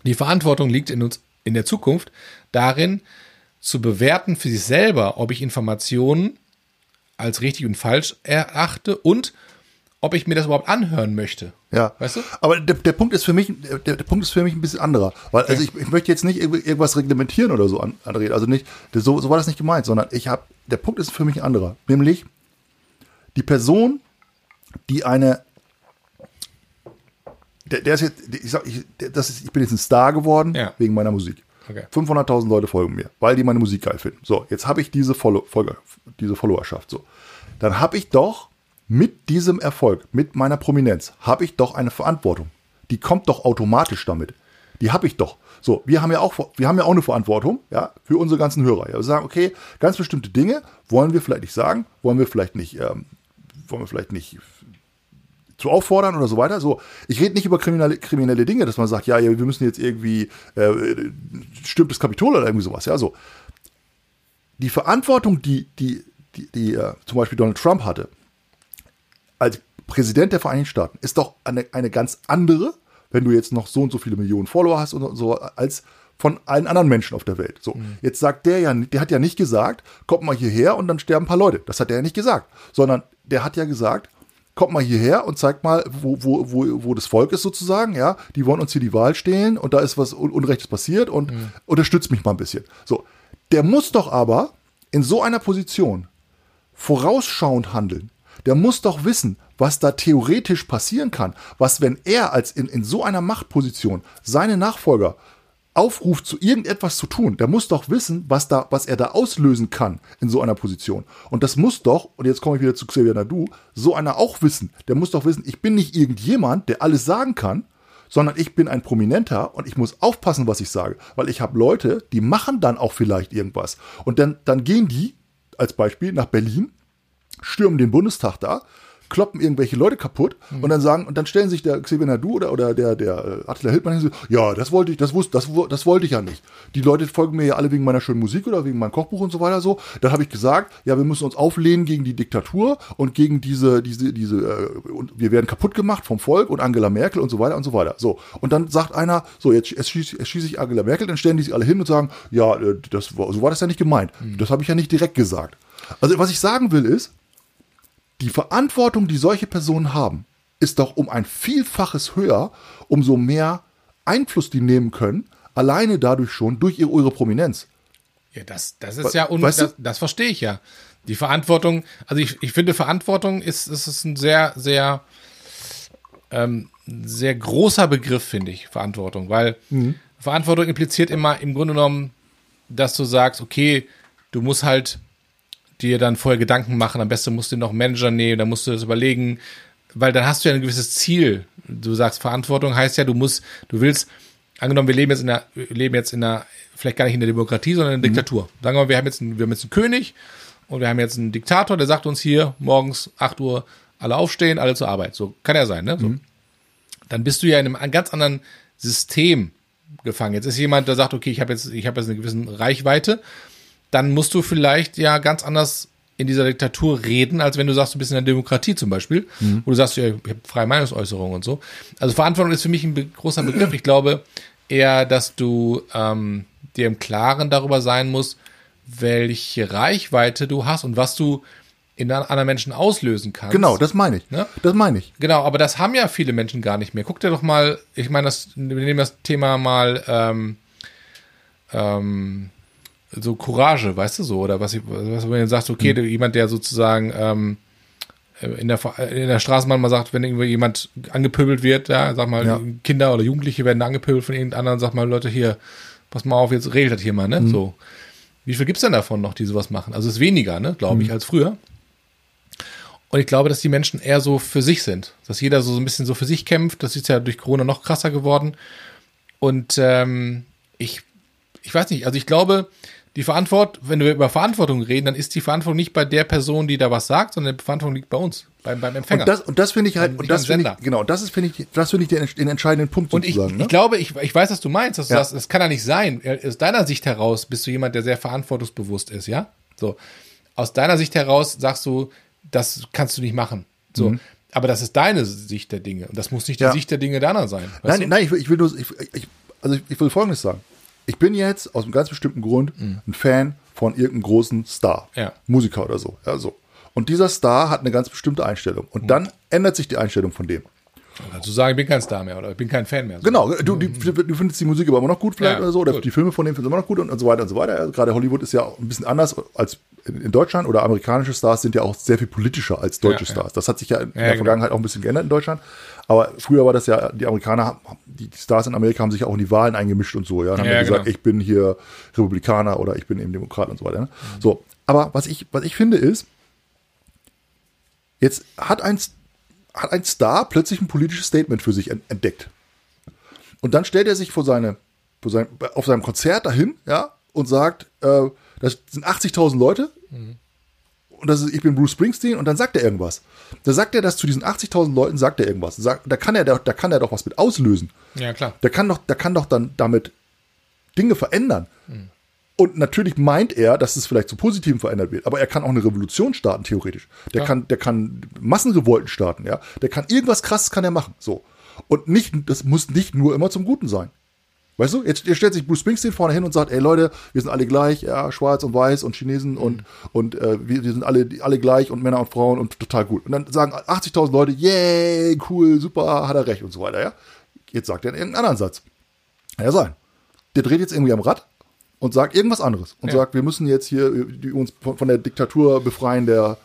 die Verantwortung liegt in uns in der Zukunft darin, zu bewerten für sich selber, ob ich Informationen als richtig und falsch erachte und ob ich mir das überhaupt anhören möchte. Ja. Weißt du? Aber der, der Punkt ist für mich, der, der Punkt ist für mich ein bisschen anderer. Weil, also ich, ich möchte jetzt nicht irgendwas reglementieren oder so, An- André. Also nicht, so, so war das nicht gemeint, sondern ich habe, der Punkt ist für mich ein anderer. Nämlich, die Person, die eine, der, der ist jetzt, ich sag, ich, das ist, ich bin jetzt ein Star geworden Ja. wegen meiner Musik. Okay. 500.000 Leute folgen mir, weil die meine Musik geil finden. So, jetzt habe ich diese, Follow, Folge, diese Followerschaft. So, dann habe ich doch mit diesem Erfolg, mit meiner Prominenz, habe ich doch eine Verantwortung. Die kommt doch automatisch damit. Die habe ich doch. So, wir haben ja auch, wir haben ja auch eine Verantwortung, ja, für unsere ganzen Hörer. Ja, wir sagen, okay, ganz bestimmte Dinge wollen wir vielleicht nicht sagen, wollen wir vielleicht nicht, ähm, wollen wir vielleicht nicht zu auffordern oder so weiter. So, ich rede nicht über kriminelle, kriminelle Dinge, dass man sagt, ja, ja wir müssen jetzt irgendwie äh, stimmt das Kapitol oder irgendwie sowas. Ja, so die Verantwortung, die die die, die äh, zum Beispiel Donald Trump hatte als Präsident der Vereinigten Staaten, ist doch eine, eine ganz andere, wenn du jetzt noch so und so viele Millionen Follower hast und so, als von allen anderen Menschen auf der Welt. So, mhm. jetzt sagt der ja, der hat ja nicht gesagt, kommt mal hierher und dann sterben ein paar Leute. Das hat er ja nicht gesagt, sondern der hat ja gesagt, kommt mal hierher und zeigt mal, wo, wo, wo, wo das Volk ist sozusagen, ja, die wollen uns hier die Wahl stehlen und da ist was Unrechtes passiert und mhm. unterstützt mich mal ein bisschen. So, der muss doch aber in so einer Position vorausschauend handeln. Der muss doch wissen, was da theoretisch passieren kann. Was, wenn er als in, in so einer Machtposition seine Nachfolger aufruft, zu irgendetwas zu tun, der muss doch wissen, was, da, was er da auslösen kann in so einer Position. Und das muss doch, und jetzt komme ich wieder zu Xavier Nadu, so einer auch wissen. Der muss doch wissen, ich bin nicht irgendjemand, der alles sagen kann, sondern ich bin ein Prominenter und ich muss aufpassen, was ich sage, weil ich habe Leute, die machen dann auch vielleicht irgendwas. Und dann, dann gehen die, als Beispiel, nach Berlin, stürmen den Bundestag da, kloppen irgendwelche Leute kaputt mhm. und dann sagen, und dann stellen sich der Xavier Nadu oder, oder der, der äh, Attila Hildmann hin, ja, das wollte ich, das wusste, das, das wollte ich ja nicht. Die Leute folgen mir ja alle wegen meiner schönen Musik oder wegen meinem Kochbuch und so weiter so. Dann habe ich gesagt, ja, wir müssen uns auflehnen gegen die Diktatur und gegen diese, diese, diese, äh, und wir werden kaputt gemacht vom Volk und Angela Merkel und so weiter und so weiter. So. Und dann sagt einer, so, jetzt schieße schieß ich Angela Merkel, dann stellen die sich alle hin und sagen, ja, äh, das, so war das ja nicht gemeint. Mhm. Das habe ich ja nicht direkt gesagt. Also, was ich sagen will ist, die Verantwortung, die solche Personen haben, ist doch um ein Vielfaches höher, umso mehr Einfluss die nehmen können, alleine dadurch schon durch ihre, Prominenz. Ja, das, das ist ja, un weißt du? das, das verstehe ich ja. Die Verantwortung, also ich, ich finde, Verantwortung ist, ist, ist ein sehr, sehr, ähm, sehr großer Begriff, finde ich, Verantwortung, weil mhm. Verantwortung impliziert immer im Grunde genommen, dass du sagst, okay, du musst halt dir dann vorher Gedanken machen. Am besten musst du noch einen Manager nehmen, dann musst du das überlegen, weil dann hast du ja ein gewisses Ziel. Du sagst, Verantwortung heißt ja, du musst, du willst, angenommen, wir leben jetzt in einer, leben jetzt in einer, vielleicht gar nicht in der Demokratie, sondern in der mhm. Diktatur. Sagen wir mal, wir haben jetzt einen, wir haben jetzt einen König und wir haben jetzt einen Diktator, der sagt uns hier morgens 8 Uhr alle aufstehen, alle zur Arbeit. So kann ja sein, ne? So. Mhm. Dann bist du ja in einem ganz anderen System gefangen. Jetzt ist jemand, der sagt, okay, ich habe jetzt, ich habe jetzt eine gewisse Reichweite dann musst du vielleicht ja ganz anders in dieser Diktatur reden, als wenn du sagst, du bist in der Demokratie zum Beispiel, mhm. wo du sagst, ja, ich habe freie Meinungsäußerung und so. Also Verantwortung ist für mich ein be großer Begriff. Ich glaube eher, dass du ähm, dir im Klaren darüber sein musst, welche Reichweite du hast und was du in anderen Menschen auslösen kannst. Genau, das meine ich. Ne? Das meine ich. Genau, aber das haben ja viele Menschen gar nicht mehr. Guck dir doch mal, ich meine, das, wir nehmen das Thema mal ähm, ähm, so Courage, weißt du so, oder was, was wenn du sagst, okay, mhm. jemand, der sozusagen ähm, in der in der Straßenbahn mal sagt, wenn irgendwie jemand angepöbelt wird, ja, sag mal, ja. Kinder oder Jugendliche werden angepöbelt von irgendeinem sag mal, Leute hier, pass mal auf, jetzt regelt das hier mal, ne? Mhm. So. Wie viel gibt's denn davon noch, die sowas machen? Also es ist weniger, ne, glaube ich, mhm. als früher. Und ich glaube, dass die Menschen eher so für sich sind. Dass jeder so ein bisschen so für sich kämpft. Das ist ja durch Corona noch krasser geworden. Und ähm, ich, ich weiß nicht, also ich glaube, die Verantwortung, wenn wir über Verantwortung reden, dann ist die Verantwortung nicht bei der Person, die da was sagt, sondern die Verantwortung liegt bei uns, beim, beim Empfänger. Und das, und das finde ich halt, und das finde ich, genau, das ist, finde ich, das finde ich den, den, entscheidenden Punkt und sozusagen. Ich, ne? ich glaube, ich, ich weiß, was du meinst, dass du ja. sagst, das kann ja nicht sein. Aus deiner Sicht heraus bist du jemand, der sehr verantwortungsbewusst ist, ja? So. Aus deiner Sicht heraus sagst du, das kannst du nicht machen. So. Mhm. Aber das ist deine Sicht der Dinge. Und das muss nicht die ja. Sicht der Dinge deiner sein. Nein, du? nein, ich will, ich will nur, ich, ich, also ich will Folgendes sagen. Ich bin jetzt aus einem ganz bestimmten Grund mhm. ein Fan von irgendeinem großen Star, ja. Musiker oder so. Ja, so. Und dieser Star hat eine ganz bestimmte Einstellung. Und dann ändert sich die Einstellung von dem. Also sagen, ich bin kein Star mehr oder ich bin kein Fan mehr. So. Genau, du, die, du findest die Musik aber immer noch gut vielleicht ja, oder so, oder gut. die Filme von dem findest du immer noch gut und, und so weiter und so weiter. Also gerade Hollywood ist ja ein bisschen anders als in, Deutschland oder amerikanische Stars sind ja auch sehr viel politischer als deutsche ja, Stars. Das hat sich ja in, der genau. Vergangenheit auch ein bisschen geändert in Deutschland. Aber früher war das ja, die Amerikaner, die Stars in Amerika haben sich auch in die Wahlen eingemischt und so, ja. Und haben ja, gesagt, genau. ich bin hier Republikaner oder ich bin eben Demokrat und so weiter. Ne? Mhm. So, aber was ich, was ich finde ist, jetzt hat ein, hat ein Star plötzlich ein politisches Statement für sich entdeckt. Und dann stellt er sich vor seine, vor sein, auf seinem Konzert dahin, ja, und sagt, äh, das sind 80.000 Leute. Mhm. Und das ist, ich bin Bruce Springsteen und dann sagt er irgendwas. Da sagt er das zu diesen 80.000 Leuten, sagt er irgendwas. Da kann er, da, da kann er doch was mit auslösen. Ja, klar. Der kann doch, der kann doch dann damit Dinge verändern. Und natürlich meint er, dass es vielleicht zu Positiven verändert wird, aber er kann auch eine Revolution starten, theoretisch. Der Ja. kann, der kann Massenrevolten starten, ja. Der kann irgendwas krasses kann er machen. So. Und nicht, das muss nicht nur immer zum Guten sein. Weißt du, jetzt, jetzt stellt sich Bruce Springsteen vorne hin und sagt, ey Leute, wir sind alle gleich, ja, schwarz und weiß und Chinesen und, und äh, wir, wir sind alle, alle gleich und Männer und Frauen und total gut. Und dann sagen 80.000 Leute, yay, cool, super, hat er recht und so weiter, ja. Jetzt sagt er irgendeinen anderen Satz. Kann ja sein. Der dreht jetzt irgendwie am Rad und sagt irgendwas anderes und Ja. sagt, wir müssen jetzt hier äh, die, uns von, von der Diktatur befreien der,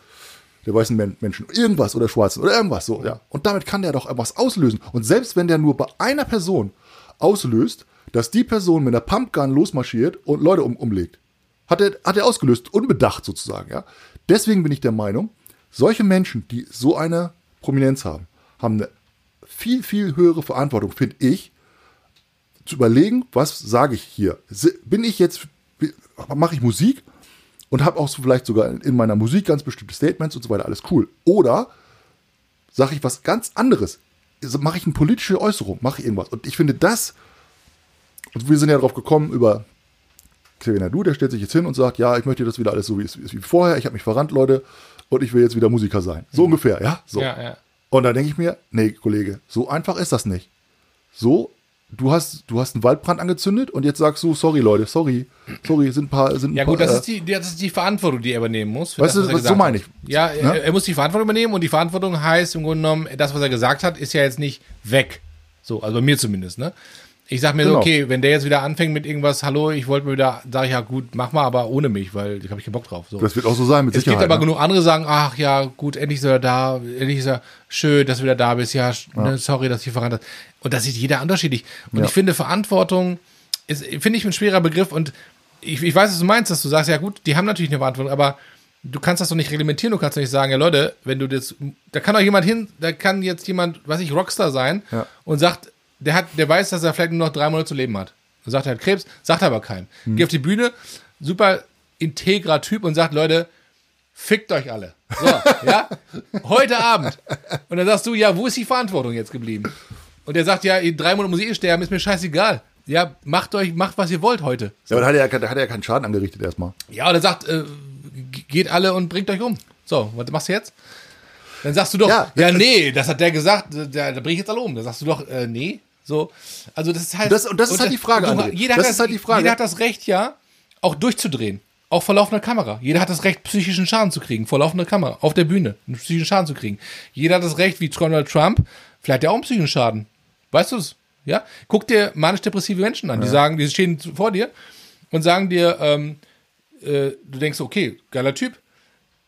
der weißen Men Menschen. Irgendwas oder Schwarzen oder irgendwas so, ja. Und damit kann der doch etwas auslösen. Und selbst wenn der nur bei einer Person auslöst, dass die Person mit einer Pumpgun losmarschiert und Leute um, umlegt, hat er, hat er ausgelöst, unbedacht sozusagen, ja. Deswegen bin ich der Meinung, solche Menschen, die so eine Prominenz haben, haben eine viel, viel höhere Verantwortung, finde ich, zu überlegen, was sage ich hier? Bin ich jetzt, mache ich Musik und habe auch so vielleicht sogar in meiner Musik ganz bestimmte Statements und so weiter, alles cool. Oder sage ich was ganz anderes? Mache ich eine politische Äußerung, mache ich irgendwas? Und ich finde das, und wir sind ja drauf gekommen über Xavier Nadu, der stellt sich jetzt hin und sagt, ja, ich möchte das wieder alles so wie, wie vorher, ich habe mich verrannt, Leute, und ich will jetzt wieder Musiker sein. So ungefähr, ja? So. Ja, ja. Und da denke ich mir, nee, Kollege, so einfach ist das nicht. So, du hast, du hast einen Waldbrand angezündet und jetzt sagst du, sorry Leute, sorry, sorry, sind ein paar, sind ein Ja paar, gut, das äh, ist, die, das ist die Verantwortung, die er übernehmen muss. Weißt das, du, was- so meine ich. Ja, Ne? er, er muss die Verantwortung übernehmen und die Verantwortung heißt im Grunde genommen, das, was er gesagt hat, ist ja jetzt nicht weg. So, also bei mir zumindest, ne? Ich sag mir so, Genau. okay, wenn der jetzt wieder anfängt mit irgendwas, hallo, ich wollte mir wieder, sag ich ja gut, mach mal, aber ohne mich, weil ich habe ich keinen Bock drauf. So. das wird auch so sein, mit Es Sicherheit. gibt aber ne? genug andere, die sagen, ach ja, gut, endlich ist er da, endlich ist er schön, dass du wieder da bist, ja, sch- Ne, sorry, dass ich verrannt hast. Und das sieht jeder unterschiedlich. Und Ja. ich finde, Verantwortung ist, finde ich, ein schwerer Begriff und ich, ich weiß, was du meinst, dass du sagst, ja gut, die haben natürlich eine Verantwortung, aber du kannst das doch nicht reglementieren, du kannst doch nicht sagen, ja Leute, wenn du das, da kann doch jemand hin, da kann jetzt jemand, weiß ich, Rockstar sein Ja. und sagt, der hat, der weiß, dass er vielleicht nur noch drei Monate zu leben hat. Und sagt, er hat Krebs, sagt aber keinem. Mhm. Geht auf die Bühne, super integrer Typ und sagt, Leute, fickt euch alle. So, ja? <laughs> Heute Abend. Und dann sagst du, ja, wo ist die Verantwortung jetzt geblieben? Und er sagt, ja, in drei Monaten muss ich eh sterben, ist mir scheißegal. Ja, macht euch, macht, was ihr wollt heute. Ja, aber da hat er, ja- da hat er ja keinen Schaden angerichtet erstmal. Ja, oder sagt, äh, ge- geht alle und bringt euch um. So, was machst du jetzt? Dann sagst du doch, Ja, ja, nee, das hat der gesagt, da, da bring ich jetzt alle um. Dann sagst du doch, äh, nee. So, also das ist halt. Das- und das ist halt die Frage, du, André. jeder, Das hat ist halt die Frage. Jeder hat das Recht, ja, auch durchzudrehen. Auch vor laufender Kamera. Jeder hat das Recht, psychischen Schaden zu kriegen, vor laufender Kamera, auf der Bühne, einen psychischen Schaden zu kriegen. Jeder hat das Recht, wie Donald Trump, vielleicht ja auch einen psychischen Schaden. Weißt du es? Ja? Guck dir manisch-depressive Menschen an, die sagen, die stehen vor dir und sagen dir, ähm, äh, du denkst, okay, geiler Typ.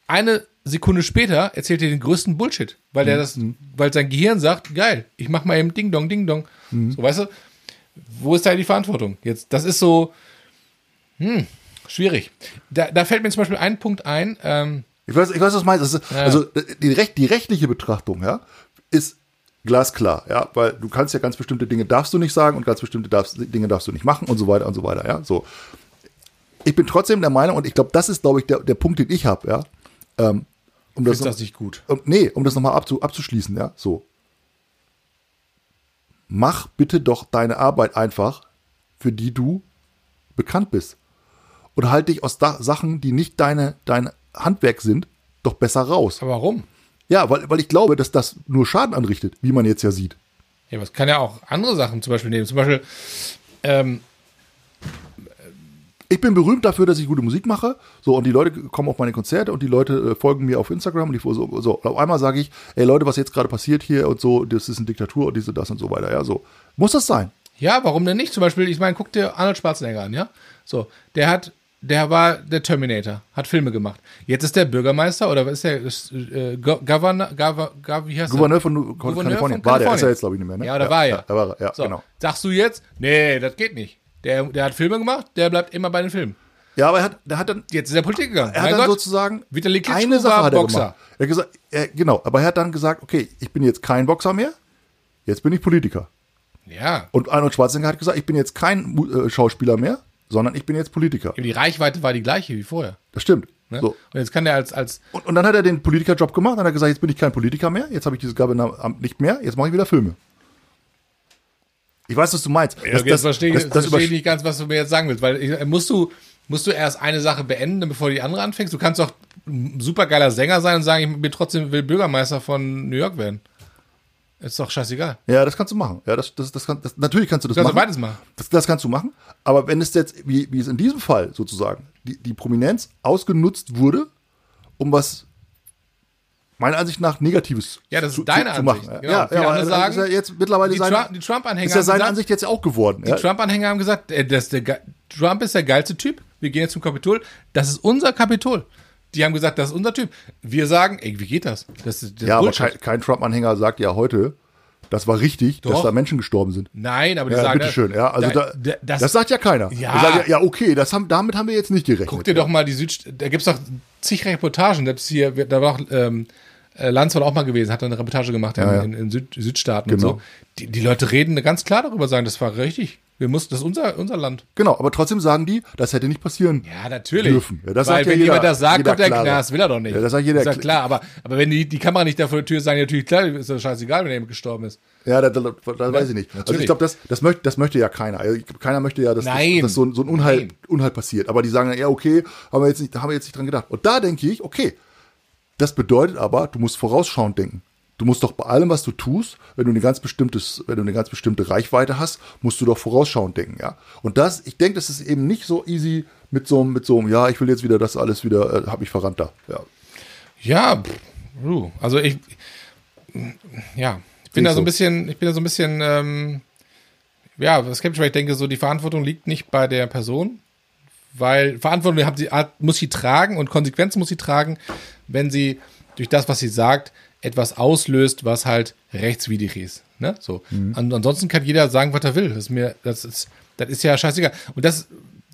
Eine Sekunde später erzählt er den größten Bullshit, weil der das, weil sein Gehirn sagt, geil, ich mach mal eben Ding Dong, Ding Dong. So, weißt du, wo ist da die Verantwortung? Jetzt, das ist so, hm, schwierig. Da, da fällt mir zum Beispiel ein Punkt ein, ähm, Ich weiß, ich weiß, was du meinst. Ist, Also die, Recht, die rechtliche Betrachtung, ja, ist glasklar, ja, weil du kannst ja ganz bestimmte Dinge darfst du nicht sagen und ganz bestimmte darfst, Dinge darfst du nicht machen und so weiter und so weiter, ja. So. Ich bin trotzdem der Meinung und ich glaube, das ist, glaube ich, der, der Punkt, den ich habe, ja. Ähm, um das, ist das nicht gut. um, nee, um das nochmal abzu, abzuschließen, ja, so. Mach bitte doch deine Arbeit einfach, für die du bekannt bist. Und halt dich aus da Sachen, die nicht deine, dein Handwerk sind, doch besser raus. Aber warum? Ja, weil, weil ich glaube, dass das nur Schaden anrichtet, wie man jetzt ja sieht. Ja, aber es kann ja auch andere Sachen zum Beispiel nehmen. Zum Beispiel, ähm, Ich bin berühmt dafür, dass ich gute Musik mache. So, und die Leute kommen auf meine Konzerte und die Leute äh, folgen mir auf Instagram und die so, so. Und auf einmal sage ich, ey Leute, was jetzt gerade passiert hier und so, das ist eine Diktatur und diese, das und so weiter. Ja, so. Muss das sein? Ja, warum denn nicht? Zum Beispiel, ich meine, guck dir Arnold Schwarzenegger an, ja? So, der hat, der war der Terminator, hat Filme gemacht. Jetzt ist der Bürgermeister oder was ist der? Äh, Go- Governor, Gover, Gov, wie heißt Gouverneur von der? Kalifornien. von War der, ist Kalifornien. er jetzt, glaube ich, nicht mehr, ne? Ja, da war er. Da war er, ja, so, genau. Sagst du jetzt, nee, das geht nicht. Der, der hat Filme gemacht, der bleibt immer bei den Filmen. Ja, aber er hat, der hat dann, Jetzt ist er Politik gegangen. er hat mein dann Gott. sozusagen Vitali eine Sache hat er Boxer. gemacht. Er hat gesagt, er, genau, aber er hat dann gesagt, okay, ich bin jetzt kein Boxer mehr, jetzt bin ich Politiker. Ja, Und Arnold Schwarzenegger hat gesagt, ich bin jetzt kein äh, Schauspieler mehr, sondern ich bin jetzt Politiker. die Reichweite war die gleiche wie vorher. Das stimmt. Ne? So. Und jetzt kann der als, als Und, und dann hat er den Politikerjob gemacht, dann hat er gesagt, jetzt bin ich kein Politiker mehr, jetzt habe ich dieses Gabenamt nicht mehr, jetzt mache ich wieder Filme. Ich weiß, was du meinst. Ja, okay, jetzt verstehe ich, das, das verstehe ich nicht ganz, was du mir jetzt sagen willst, weil ich, musst du musst du erst eine Sache beenden, bevor die andere anfängst. Du kannst doch ein supergeiler Sänger sein und sagen, ich bin trotzdem will Bürgermeister von New York werden. Ist doch scheißegal. Ja, das kannst du machen. Ja, das, das, das, kann, das natürlich kannst du das Du kannst machen. beides machen. Das, das kannst du machen. Aber wenn es jetzt, wie, wie es in diesem Fall sozusagen, die, die Prominenz ausgenutzt wurde, um was meiner Ansicht nach Negatives Ja, das ist zu, deine zu, machen. Ansicht. Ja, Genau. ja, Viele aber andere das sagen, ist ja jetzt mittlerweile Die, seine, Trump, die Trump-Anhänger ist ja seine gesagt, Ansicht jetzt auch geworden. die Ja? Trump-Anhänger haben gesagt, äh, das der, Trump ist der geilste Typ. Wir gehen jetzt zum Kapitol. Das ist unser Kapitol. Die haben gesagt, das ist unser Typ. Wir sagen, ey, wie geht das? Das ist, das Ja, aber kein, kein Trump-Anhänger sagt ja heute, das war richtig, dass Doch. da Menschen gestorben sind. Nein, aber die Ja, sagen, bitteschön. Ja, also da, da- das, das, sagt ja keiner. Ja. Sagen ja, ja, okay, das haben, damit haben wir jetzt nicht gerechnet. Guck dir doch mal die Süd, da gibt's doch zig Reportagen, selbst hier, da war auch, ähm, äh, Landsmann auch mal gewesen, hat eine Reportage gemacht in, Ja, ja. in, in Süd, Südstaaten Genau. und so. Die, die Leute reden ganz klar darüber, sagen, das war richtig. Wir mussten, das ist unser, unser Land. Genau, aber trotzdem sagen die, das hätte nicht passieren. Ja, natürlich. Dürfen. Ja, das Weil sagt ja wenn jeder- jemand das sagt, kommt der. Knast, will er doch nicht. Ja, das sagt jeder Ist ja Kl- klar, aber, aber wenn die, die Kamera nicht da vor der Tür ist, sagen die natürlich, klar, ist doch scheißegal, wenn jemand gestorben ist. Ja, da, da, da weiß ich nicht. Also natürlich. ich glaube, das, das, möchte, das möchte ja keiner. Also Keiner möchte ja, dass, dass, dass so, ein- so ein Unheil, Nein. Unheil passiert. Aber die sagen dann, ja, okay, haben wir, jetzt nicht, haben wir jetzt nicht dran gedacht. Und da denke ich, okay, das bedeutet aber, du musst vorausschauend denken. Du musst doch bei allem, was du tust, wenn du eine ganz bestimmtes, wenn du eine ganz bestimmte Reichweite hast, musst du doch vorausschauend denken, ja. Und das, ich denke, das ist eben nicht so easy mit so, einem- mit so, einem, ja, ich will jetzt wieder das alles wieder, äh, hab mich verrannt da, ja. Ja, also ich, ja, ich bin Sehe da ich so ein bisschen, ich bin da so ein bisschen, ähm, ja, skeptisch, weil ich denke, so die Verantwortung liegt nicht bei der Person, weil Verantwortung sie, muss sie tragen und Konsequenzen muss sie tragen, wenn sie durch das, was sie sagt, etwas auslöst, was halt rechtswidrig ist. Ne? So. An, ansonsten kann jeder sagen, was er will. Das ist mir, das ist, das ist ja scheißegal. Und das,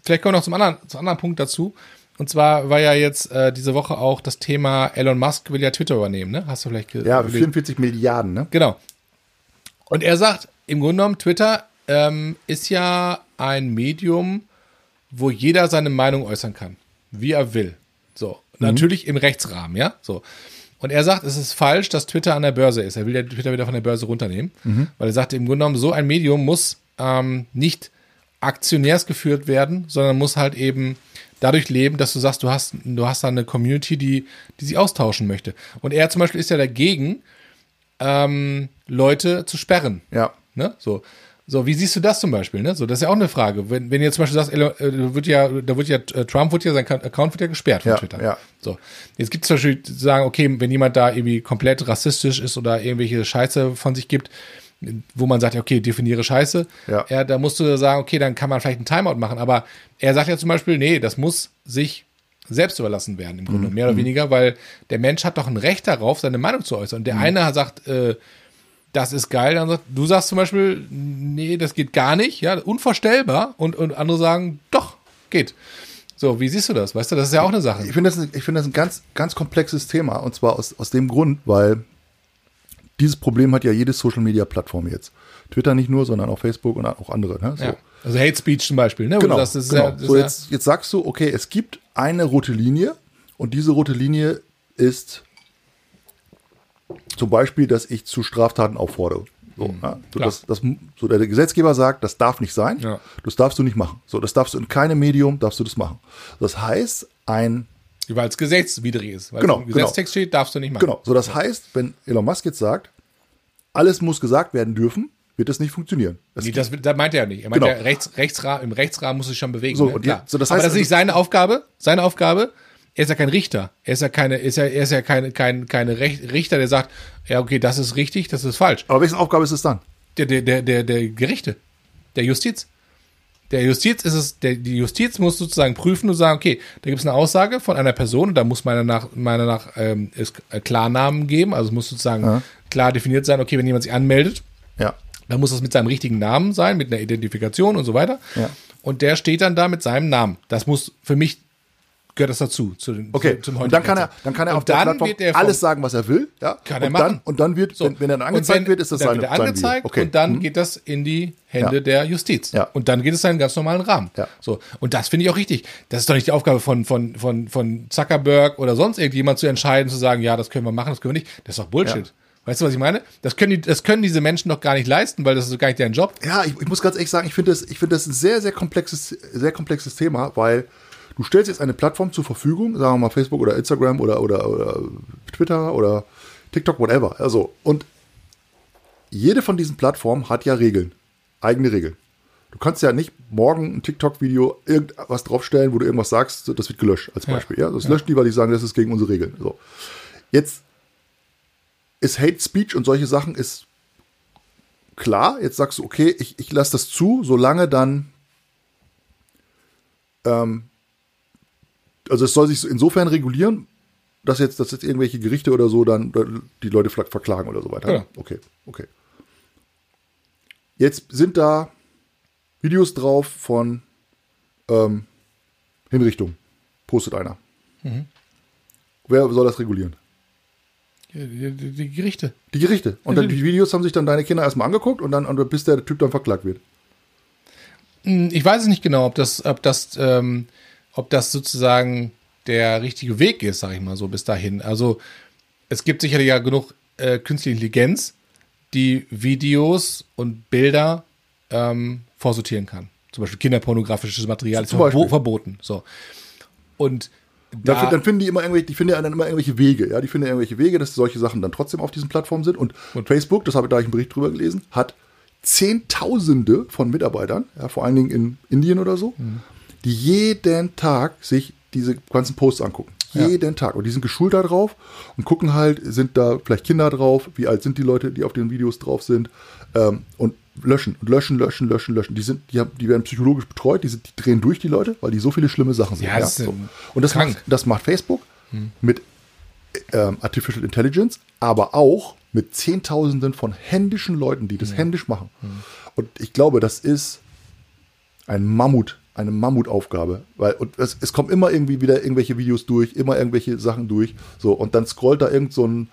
vielleicht kommen wir noch zum anderen, zum anderen Punkt dazu. Und zwar war ja jetzt äh, diese Woche auch das Thema Elon Musk will ja Twitter übernehmen, ne? Hast du vielleicht ge- Ja, gelesen? 44 Milliarden, ne? Genau. Und er sagt, im Grunde genommen, Twitter ähm, ist ja ein Medium, wo jeder seine Meinung äußern kann, wie er will. So, natürlich im Rechtsrahmen, ja. So. Und er sagt, es ist falsch, dass Twitter an der Börse ist. Er will ja Twitter wieder von der Börse runternehmen, weil er sagt, im Grunde genommen, so ein Medium muss ähm, nicht aktionärsgeführt werden, sondern muss halt eben dadurch leben, dass du sagst, du hast, du hast da eine Community, die, die sich austauschen möchte. Und er zum Beispiel ist ja dagegen, ähm, Leute zu sperren. Ja. Ne? So. So, wie siehst du das zum Beispiel? Ne? So, das ist ja auch eine Frage. Wenn, wenn ihr zum Beispiel sagst, äh, wird ja, da wird ja, äh, Trump wird ja, sein Account wird ja gesperrt von Ja, Twitter. ja. So. Jetzt gibt es zum Beispiel zu sagen, okay, wenn jemand da irgendwie komplett rassistisch ist oder irgendwelche Scheiße von sich gibt, wo man sagt, ja, okay, definiere Scheiße, Ja. da musst du sagen, okay, dann kann man vielleicht einen Timeout machen. Aber er sagt ja zum Beispiel, nee, das muss sich selbst überlassen werden, im Mhm. Grunde, mehr oder weniger, weil der Mensch hat doch ein Recht darauf, seine Meinung zu äußern. Und der Mhm. eine sagt, äh, das ist geil, dann sagt, du sagst zum Beispiel, nee, das geht gar nicht, ja, unvorstellbar. Und, und andere sagen, doch, geht. So, wie siehst du das? Weißt du, das ist ja auch eine Sache. Ich finde das, ein- ich finde das ein ganz, ganz komplexes Thema. Und zwar aus, aus dem Grund, weil dieses Problem hat ja jede Social Media Plattform jetzt. Twitter nicht nur, sondern auch Facebook und auch andere. Ne? So. Ja. Also Hate Speech zum Beispiel, ne? Genau. sagst, genau. ja, so jetzt, jetzt sagst du, okay, es gibt eine rote Linie und diese rote Linie ist zum Beispiel, dass ich zu Straftaten auffordere. So, ja, so, das, das, so der Gesetzgeber sagt, das darf nicht sein. Ja. Das darfst du nicht machen. So, das darfst du in keinem Medium darfst du das machen. Das heißt, ein weil es gesetzwidrig ist. Weil Genau, es im Gesetztext steht, darfst du nicht machen. Genau. So, das heißt, wenn Elon Musk jetzt sagt, alles muss gesagt werden dürfen, wird das nicht funktionieren. Das Nee, das, das meint er ja nicht. Er meint Genau. ja, rechts, Rechtsrahmen, im Rechtsrahmen muss sich schon bewegen. So, ne? jetzt- so, das Aber heißt das ist nicht also- seine Aufgabe. Seine Aufgabe, er ist ja kein Richter. Er ist ja keine, ist ja, er ist ja keine, kein, keine Richter, der sagt, ja, okay, das ist richtig, das ist falsch. Aber welche Aufgabe ist es dann? Der, der, der, der, der Gerichte, der Justiz. Der Justiz ist es, der, die Justiz muss sozusagen prüfen und sagen, okay, da gibt es eine Aussage von einer Person und da muss meiner nach, meiner nach ähm, es Klarnamen geben, also es muss sozusagen klar definiert sein, okay, wenn jemand sich anmeldet, Ja. dann muss das mit seinem richtigen Namen sein, mit einer Identifikation und so weiter. Ja. Und der steht dann da mit seinem Namen. Das muss für mich gehört das dazu. Zu, den- Okay, zu, zum und dann kann er, dann kann er und auf der Plattform alles sagen, was er will. Ja? Kann er und machen. Dann, und dann wird, So. wenn, wenn er dann angezeigt wenn- wird, ist das dann seine, wird er angezeigt. Okay. und dann Mhm. geht das in die Hände Ja. der Justiz. Ja. Und dann geht es seinen ganz normalen Rahmen. Ja. So. Und das finde ich auch richtig. Das ist doch nicht die Aufgabe von, von, von, von Zuckerberg oder sonst irgendjemand zu entscheiden, zu sagen, ja, das können wir machen, das können wir nicht. Das ist doch Bullshit. Weißt du, was ich meine? Das können, die, das können diese Menschen doch gar nicht leisten, weil das ist gar nicht deren Job. Ja, ich, ich muss ganz ehrlich sagen, ich finde das, ich finde das ein sehr, sehr komplexes, sehr komplexes Thema, weil du stellst jetzt eine Plattform zur Verfügung, sagen wir mal Facebook oder Instagram oder, oder, oder Twitter oder TikTok, whatever. Also, und jede von diesen Plattformen hat ja Regeln, eigene Regeln. Du kannst ja nicht morgen ein TikTok-Video irgendwas draufstellen, wo du irgendwas sagst, das wird gelöscht, als Ja. Beispiel. Ja, das löschen die, weil die sagen, das ist gegen unsere Regeln. So. Jetzt ist Hate Speech und solche Sachen ist klar, jetzt sagst du, okay, ich, ich lasse das zu, solange dann, ähm, also es soll sich insofern regulieren, dass jetzt, dass jetzt irgendwelche Gerichte oder so dann die Leute ver- verklagen oder so weiter. Ja. Okay, okay. Jetzt sind da Videos drauf von ähm, Hinrichtung. Postet einer. Mhm. Wer soll das regulieren? Die, die, die Gerichte. Die Gerichte. Und dann die Videos haben sich dann deine Kinder erstmal angeguckt und dann, und bis der Typ dann verklagt wird. Hm, Ich weiß es nicht genau, ob das, ob das, ähm, ob das sozusagen der richtige Weg ist, sag ich mal so, bis dahin. Also es gibt sicherlich ja genug äh, künstliche Intelligenz, die Videos und Bilder ähm, vorsortieren kann. Zum Beispiel kinderpornografisches Material ist verbo verboten. So. Und Dann, da, dann finden die immer irgendwelche, die finden ja dann immer irgendwelche Wege, ja, die finden irgendwelche Wege, dass solche Sachen dann trotzdem auf diesen Plattformen sind. Und, Facebook, das habe ich da ich einen Bericht drüber gelesen, hat Zehntausende von Mitarbeitern, ja, vor allen Dingen in Indien oder so, die jeden Tag sich diese ganzen Posts angucken. Ja. Jeden Tag. Und die sind geschult da drauf und gucken halt, sind da vielleicht Kinder drauf, wie alt sind die Leute, die auf den Videos drauf sind, ähm, und löschen und löschen, löschen, löschen, löschen. Die sind, die, haben, die werden psychologisch betreut, die, sind, die drehen durch die Leute, weil die so viele schlimme Sachen sind. Ja, ist, so. Und das krank. macht, das macht Facebook mit ähm, Artificial Intelligence, aber auch mit Zehntausenden von händischen Leuten, die das händisch machen. Und ich glaube, das ist ein Mammut, eine Mammutaufgabe, weil und es, es kommen immer irgendwie wieder irgendwelche Videos durch, immer irgendwelche Sachen durch, so und dann scrollt da irgend so ein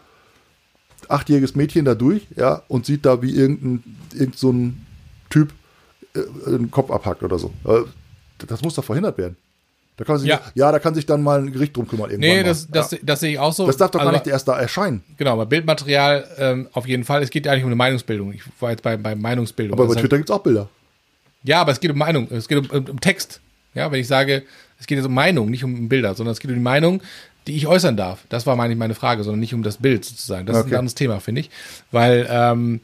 achtjähriges Mädchen da durch, ja, und sieht da, wie irgendein, irgend so ein Typ äh, einen Kopf abhackt oder so. Äh, Das muss doch verhindert werden. Da kann sich, Ja. ja. da kann sich dann mal ein Gericht drum kümmern irgendwann. nee, das, das, ja. das sehe ich auch so. das darf doch gar Aber- nicht erst da erscheinen. Genau, aber Bildmaterial ähm, auf jeden Fall. Es geht ja eigentlich um eine Meinungsbildung. Ich war jetzt bei, bei Meinungsbildung. Aber Das bei Twitter gibt es auch Bilder. Ja, aber es geht um Meinung, es geht um, um, Text. Ja, wenn ich sage, es geht jetzt um Meinung, nicht um Bilder, sondern es geht um die Meinung, die ich äußern darf. Das war meine, meine Frage, sondern nicht um das Bild sozusagen. Das ist Okay. ein anderes Thema, finde ich. Weil ähm,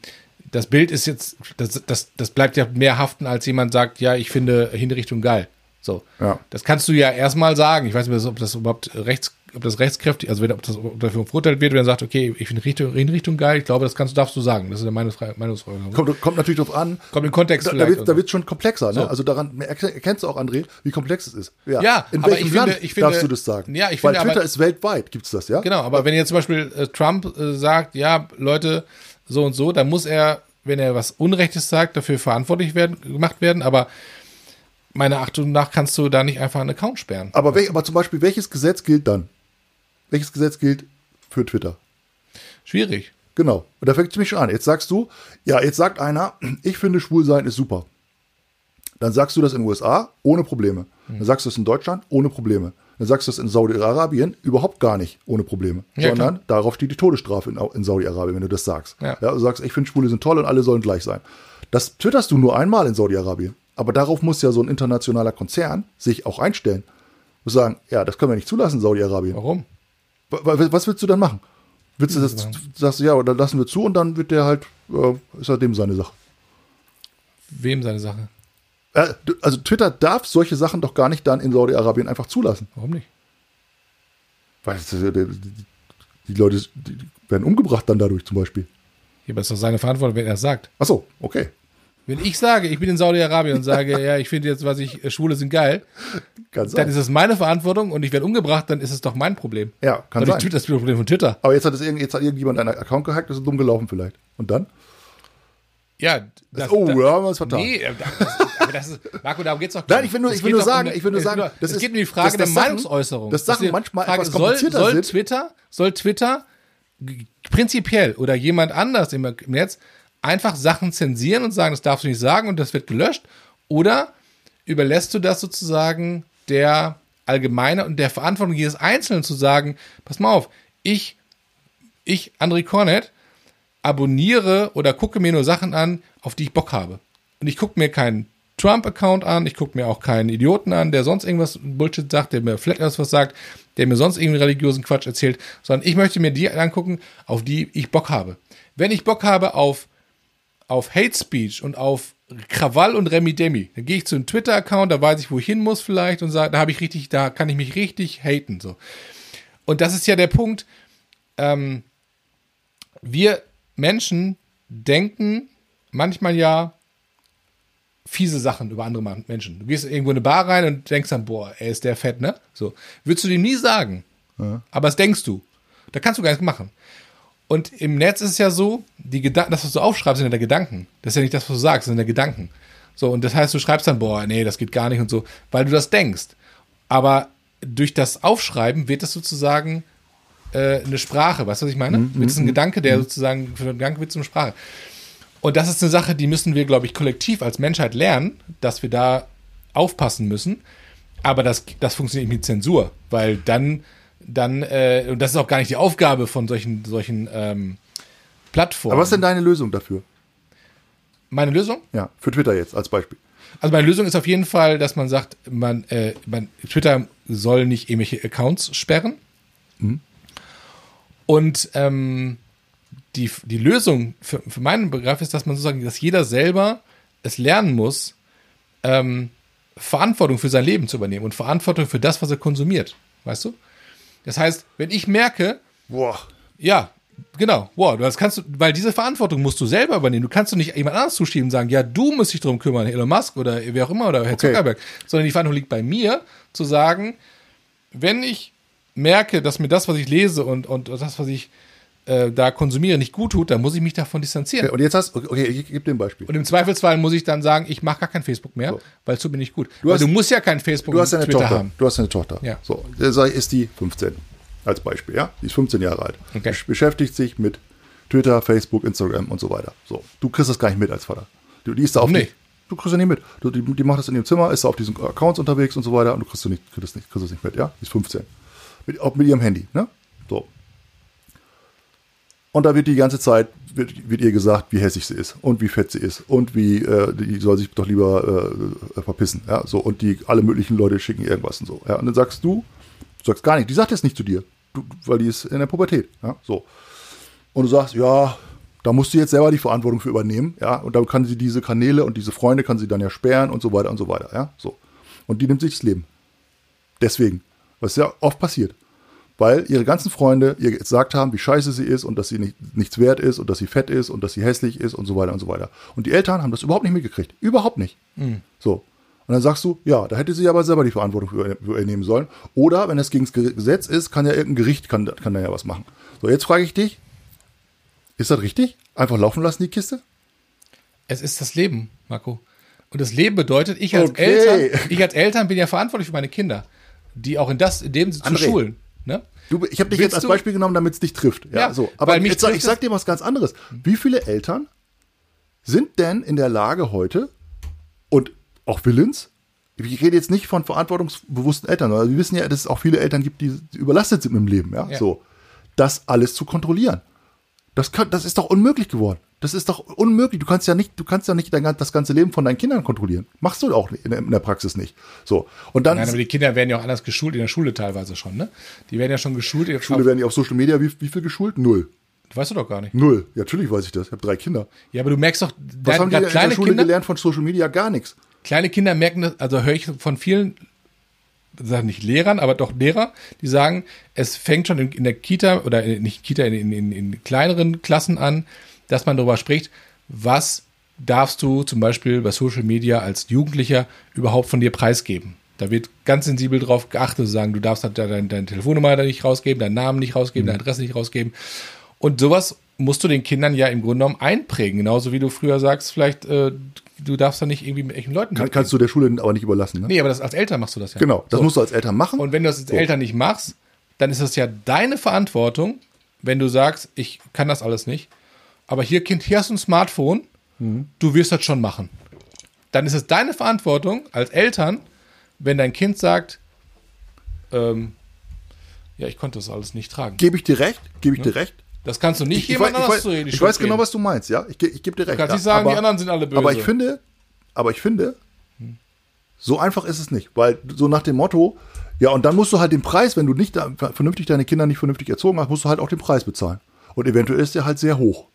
das Bild ist jetzt, das, das, das bleibt ja mehr haften, als jemand sagt, ja, ich finde Hinrichtung geil. So. Ja. Das kannst du ja erstmal sagen. Ich weiß nicht, ob das überhaupt rechts, ob das rechtskräftig, also wenn ob das ob dafür verurteilt wird, wenn er sagt, okay, ich finde Hinrichtung, Hinrichtung geil, ich glaube, das kannst du, darfst du sagen. Das ist eine Meinungsfrage. Meinungsfrage. Kommt, kommt natürlich drauf an. Kommt im Kontext Da, da wird wird's schon komplexer. Ne? So. Also daran erke- erkennst du auch, André, wie komplex es ist. Ja, In aber welchem ich Land finde- finde- darfst du das sagen? Ja, ich Weil finde Twitter aber- ist weltweit, gibt es das, ja? Genau, aber wenn jetzt zum Beispiel äh, Trump äh, sagt, ja, Leute, so und so, dann muss er, wenn er was Unrechtes sagt, dafür verantwortlich werden, gemacht werden. Aber meiner Achtung nach kannst du da nicht einfach einen Account sperren. Aber, wel, aber zum Beispiel, welches Gesetz gilt dann? Welches Gesetz gilt für Twitter? Schwierig. Genau. Und da fängt es mich schon an. Jetzt sagst du, ja, jetzt sagt einer, ich finde schwul sein ist super. Dann sagst du das in den USA ohne Probleme. Dann sagst du es in Deutschland ohne Probleme. Dann sagst du es in Saudi-Arabien überhaupt gar nicht ohne Probleme. Ja, sondern darauf steht die Todesstrafe in, in Saudi-Arabien, wenn du das sagst. Ja. du sagst, ich finde Schwule sind toll und alle sollen gleich sein. Das twitterst du nur einmal in Saudi-Arabien. Aber darauf muss ja so ein internationaler Konzern sich auch einstellen. Muss sagen, ja, das können wir nicht zulassen, Saudi-Arabien. Warum? Wa- wa- Was willst du dann machen? Willst du das, sagst du, ja, oder lassen wir zu und dann wird der halt, äh, ist halt dem seine Sache. Wem seine Sache? Äh, also Twitter darf solche Sachen doch gar nicht dann in Saudi-Arabien einfach zulassen. Warum nicht? Weil der- die, Leute die werden umgebracht dann dadurch zum Beispiel. Ja, aber es ist doch seine Verantwortung, wenn er es sagt. Ach so, okay. Wenn ich sage, ich bin in Saudi-Arabien und sage, <laughs> ja, ich finde jetzt, was ich, äh, Schwule sind geil, Kann dann ist es meine Verantwortung und ich werde umgebracht, dann ist es doch mein Problem. Ja, kann sein. Das Problem von Twitter. Aber jetzt hat, es irgend, jetzt hat irgendjemand einen Account gehackt, das ist dumm gelaufen vielleicht. Und dann? Ja, das, oh, das, ja, haben wir es vertan. Nee, das, aber das ist, Marco, darum geht's doch Nein, ich will nur, Es ich will nur doch um sagen, eine- ich will nur sagen, das es ist- geht um die Frage der Sachen- Meinungsäußerung. dass Sachen die manchmal Frage, etwas komplizierter soll, soll. Twitter, soll Twitter prinzipiell oder jemand anders im, im Netz einfach Sachen zensieren und sagen, das darfst du nicht sagen und das wird gelöscht? Oder überlässt du das sozusagen der Allgemeine und der Verantwortung jedes Einzelnen zu sagen, pass mal auf, ich, ich, André Cornett, abonniere oder gucke mir nur Sachen an, auf die ich Bock habe. Und ich gucke mir keinen Trump-Account an, ich gucke mir auch keinen Idioten an, der sonst irgendwas Bullshit sagt, der mir vielleicht was sagt, der mir sonst irgendwie religiösen Quatsch erzählt, sondern ich möchte mir die angucken, auf die ich Bock habe. Wenn ich Bock habe auf, auf Hate Speech und auf Krawall und Remi Demi, dann gehe ich zu einem Twitter-Account, da weiß ich, wo ich hin muss vielleicht und sage, da habe ich richtig, da kann ich mich richtig haten, so. Und das ist ja der Punkt, ähm, wir Menschen denken manchmal ja fiese Sachen über andere Menschen. Du gehst irgendwo in eine Bar rein und denkst dann, boah, er ist der fett, ne? So. Würdest du dem nie sagen. Aber das denkst du. Da kannst du gar nichts machen. Und im Netz ist es ja so, die Gedanken, das, was du aufschreibst, sind ja der Gedanken. Das ist ja nicht das, was du sagst, das sind der Gedanken. So, und das heißt, du schreibst dann, boah, nee, das geht gar nicht und so, weil du das denkst. Aber durch das Aufschreiben wird es sozusagen äh, eine Sprache, weißt du, was ich meine? Wird es ein Gedanke, der sozusagen, für den Gedanke wird es eine Sprache. Und das ist eine Sache, die müssen wir, glaube ich, kollektiv als Menschheit lernen, dass wir da aufpassen müssen. Aber das, das funktioniert nicht mit Zensur, weil dann, dann, äh, und das ist auch gar nicht die Aufgabe von solchen, solchen ähm, Plattformen. Aber was ist denn deine Lösung dafür? Meine Lösung? Ja, für Twitter jetzt als Beispiel. Also meine Lösung ist auf jeden Fall, dass man sagt, man, äh, man Twitter soll nicht irgendwelche Accounts sperren. Und ähm, die, die Lösung für, für meinen Begriff ist, dass man sozusagen, dass jeder selber es lernen muss, ähm, Verantwortung für sein Leben zu übernehmen und Verantwortung für das, was er konsumiert. Weißt du? Das heißt, wenn ich merke, Boah. ja, genau. Wow, das kannst du, weil diese Verantwortung musst du selber übernehmen. Du kannst du nicht jemand anders zuschieben und sagen, ja, du musst dich drum kümmern, Elon Musk oder wer auch immer oder Herr Okay. Zuckerberg, sondern die Verantwortung liegt bei mir, zu sagen, wenn ich merke, dass mir das, was ich lese und, und das, was ich äh, da konsumiere, nicht gut tut, dann muss ich mich davon distanzieren. Okay, und jetzt hast okay, ich gebe dir ein Beispiel. Und im Zweifelsfall muss ich dann sagen, ich mache gar kein Facebook mehr, So. weil es tut mir nicht gut. Du hast- du musst ja kein Facebook Du hast eine Twitter Tochter. haben. Du hast eine Tochter. Ja. So, ist die 15 als Beispiel, ja? Die ist 15 Jahre alt. Okay. Besch- Beschäftigt sich mit Twitter, Facebook, Instagram und so weiter. So, du kriegst das gar nicht mit als Vater. Du, die ist da auf Warum die-? Du kriegst das nicht mit. Du, die, die macht das in ihrem Zimmer, ist da auf diesen Accounts unterwegs und so weiter und du kriegst, du nicht, kriegst, das nicht, kriegst das nicht mit, ja? Die ist 15. Mit, auch mit ihrem Handy, ne? So. Und da wird die ganze Zeit, wird, wird ihr gesagt, wie hässlich sie ist und wie fett sie ist und wie, äh, die soll sich doch lieber äh, verpissen, ja, so. Und die, alle möglichen Leute schicken irgendwas und so, ja. Und dann sagst du, du sagst gar nicht, die sagt jetzt nicht zu dir, du, weil die ist in der Pubertät, ja, so. Und du sagst, ja, da musst du jetzt selber die Verantwortung für übernehmen, ja, und dann kann sie diese Kanäle und diese Freunde kann sie dann ja sperren und so weiter und so weiter, ja, so. Und die nimmt sich das Leben. Deswegen, was ja oft passiert. Weil ihre ganzen Freunde ihr gesagt haben, wie scheiße sie ist und dass sie nicht, nichts wert ist und dass sie fett ist und dass sie hässlich ist und so weiter und so weiter. Und die Eltern haben das überhaupt nicht mitgekriegt. Überhaupt nicht. So. Und dann sagst du, ja, da hätte sie aber selber die Verantwortung für für übernehmen sollen. Oder wenn es gegen das Gesetz ist, kann ja irgendein Gericht kann, kann da ja was machen. So, jetzt frage ich dich, ist das richtig? Einfach laufen lassen, die Kiste? Es ist das Leben, Marco. Und das Leben bedeutet, ich als Okay. Eltern, ich als Eltern bin ja verantwortlich für meine Kinder, die auch in das, in dem zu André. schulen. Ne? Du, ich habe dich Willst jetzt als du- Beispiel genommen, damit es dich trifft. Ja, Ja, so. Aber jetzt, sag- ich trifft sag dir was ganz anderes. Wie viele Eltern sind denn in der Lage heute und auch willens, ich rede jetzt nicht von verantwortungsbewussten Eltern, aber wir wissen ja, dass es auch viele Eltern gibt, die überlastet sind mit dem Leben, ja, Ja. so, das alles zu kontrollieren. Das, kann, das ist doch unmöglich geworden. Das ist doch unmöglich. Du kannst ja nicht, du kannst ja nicht dein, das ganze Leben von deinen Kindern kontrollieren. Machst du auch in der, in der Praxis nicht. So. Und dann Nein, aber die Kinder werden ja auch anders geschult, in der Schule teilweise schon, ne? Die werden ja schon geschult. in der Schule werden die auf Social Media, wie, wie viel geschult? Null. Weißt du doch gar nicht. Null. Ja, natürlich weiß ich das. Ich habe drei Kinder. Ja, aber du merkst doch, Was haben die in kleine der Schule Kinder, gelernt von Social Media? Gar nichts. kleine Kinder merken das, also höre ich von vielen, sagen nicht Lehrern, aber doch Lehrer, die sagen, es fängt schon in, in der Kita oder in, nicht Kita, in, in kleineren Klassen an, dass man darüber spricht, was darfst du zum Beispiel bei Social Media als Jugendlicher überhaupt von dir preisgeben. Da wird ganz sensibel drauf geachtet, zu sagen, du darfst halt deine, deine Telefonnummer da nicht rausgeben, deinen Namen nicht rausgeben, deine Adresse nicht rausgeben. Und sowas musst du den Kindern ja im Grunde genommen einprägen. Genauso wie du früher sagst, vielleicht, äh, du darfst da nicht irgendwie mit echten Leuten Kann, kannst du der Schule aber nicht überlassen. Ne? Nee, aber das, als Eltern machst du das ja. Genau, das So. musst du als Eltern machen. Und wenn du das als Eltern nicht machst, dann ist das ja deine Verantwortung, wenn du sagst, ich kann das alles nicht. Aber hier, Kind, hier hast du ein Smartphone, Mhm. du wirst das schon machen. Dann ist es deine Verantwortung als Eltern, wenn dein Kind sagt, ähm, ja, ich konnte das alles nicht tragen. Gebe ich dir recht? Gebe ich dir recht? Das kannst du nicht Ich, jemand weiß, ich, anders weiß, zu reden. ich weiß genau, was du meinst, ja. Ich, ich gebe dir recht. kannst ja. nicht sagen, aber, die anderen sind alle böse. Aber ich finde, aber ich finde, so einfach ist es nicht, weil so nach dem Motto, ja, und dann musst du halt den Preis, wenn du nicht vernünftig deine Kinder nicht vernünftig erzogen hast, musst du halt auch den Preis bezahlen. Und eventuell ist der halt sehr hoch.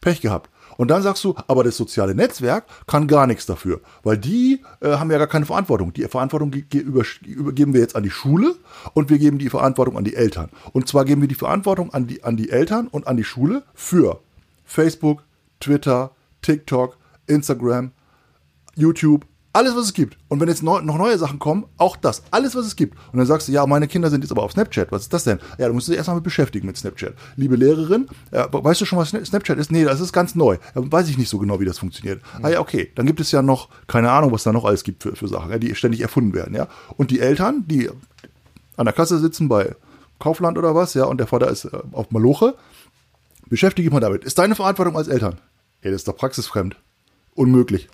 Pech gehabt. Und dann sagst du, aber das soziale Netzwerk kann gar nichts dafür, weil die äh, haben ja gar keine Verantwortung. Die Verantwortung ge ge über übergeben wir jetzt an die Schule und wir geben die Verantwortung an die Eltern. Und zwar geben wir die Verantwortung an die, an die Eltern und an die Schule für Facebook, Twitter, TikTok, Instagram, YouTube, alles, was es gibt. Und wenn jetzt neu, noch neue Sachen kommen, auch das, alles, was es gibt. Und dann sagst du, ja, meine Kinder sind jetzt aber auf Snapchat. Was ist das denn? Ja, du musst dich erstmal mit beschäftigen mit Snapchat. Liebe Lehrerin, äh, weißt du schon, was Sna- Snapchat ist? Nee, das ist ganz neu. Ja, weiß ich nicht so genau, wie das funktioniert. Ah ja, okay. Dann gibt es ja noch, keine Ahnung, was da noch alles gibt für, für Sachen, ja, die ständig erfunden werden, ja. Und die Eltern, die an der Kasse sitzen bei Kaufland oder was, ja, und der Vater ist äh, auf Maloche, beschäftige dich mal damit. Ist deine Verantwortung als Eltern? Ja, das ist doch praxisfremd. Unmöglich.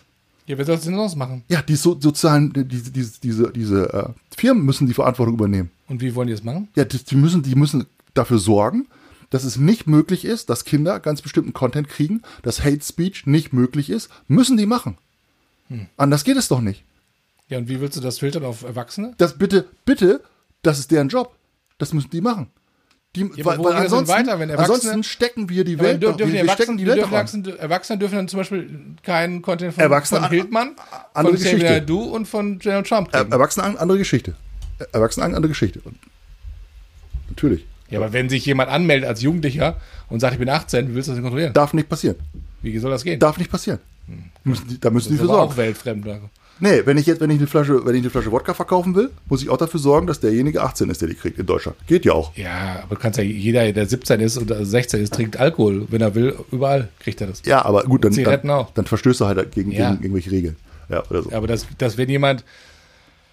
Ja, wer soll es denn sonst machen? Ja, die so, sozialen, diese, diese, diese, diese äh, Firmen müssen die Verantwortung übernehmen. Und wie wollen die das machen? Ja, die, die, müssen, die müssen dafür sorgen, dass es nicht möglich ist, dass Kinder ganz bestimmten Content kriegen, dass Hate Speech nicht möglich ist, müssen die machen. Anders geht es doch nicht. Ja, und wie willst du das filtern auf Erwachsene? Das bitte, bitte, das ist deren Job. Das müssen die machen. Die, Ja, geht das denn weiter, wenn Erwachsene- ansonsten stecken wir die Welt doch, dürfen wir, die wir stecken die Welt dürfen doch an. Erwachsene, Erwachsene dürfen dann zum Beispiel keinen Content von, Erwachsene von an- Hildmann, andere von Xavier Geschichte. Naidu und von Donald Trump kriegen. Erwachsene, an- andere Geschichte. Erwachsene, an- andere Geschichte. Natürlich. Ja, aber wenn sich jemand anmeldet als Jugendlicher und sagt, ich bin 18, wie willst du das denn kontrollieren? Darf nicht passieren. Wie soll das gehen? Darf nicht passieren. Die, da müssen die das ist für sorgen. auch weltfremd. Nee, wenn ich jetzt, wenn ich eine Flasche, wenn ich eine Flasche Wodka verkaufen will, muss ich auch dafür sorgen, dass derjenige 18 ist, der die kriegt in Deutschland. Geht ja auch. Ja, aber du kannst ja, jeder, der 17 ist oder 16 ist, trinkt Alkohol. Wenn er will, überall kriegt er das. Ja, aber gut, dann, Zigaretten dann, auch. dann verstößt er halt gegen, Ja. gegen irgendwelche Regeln. Ja, oder so. Aber das, das wenn jemand,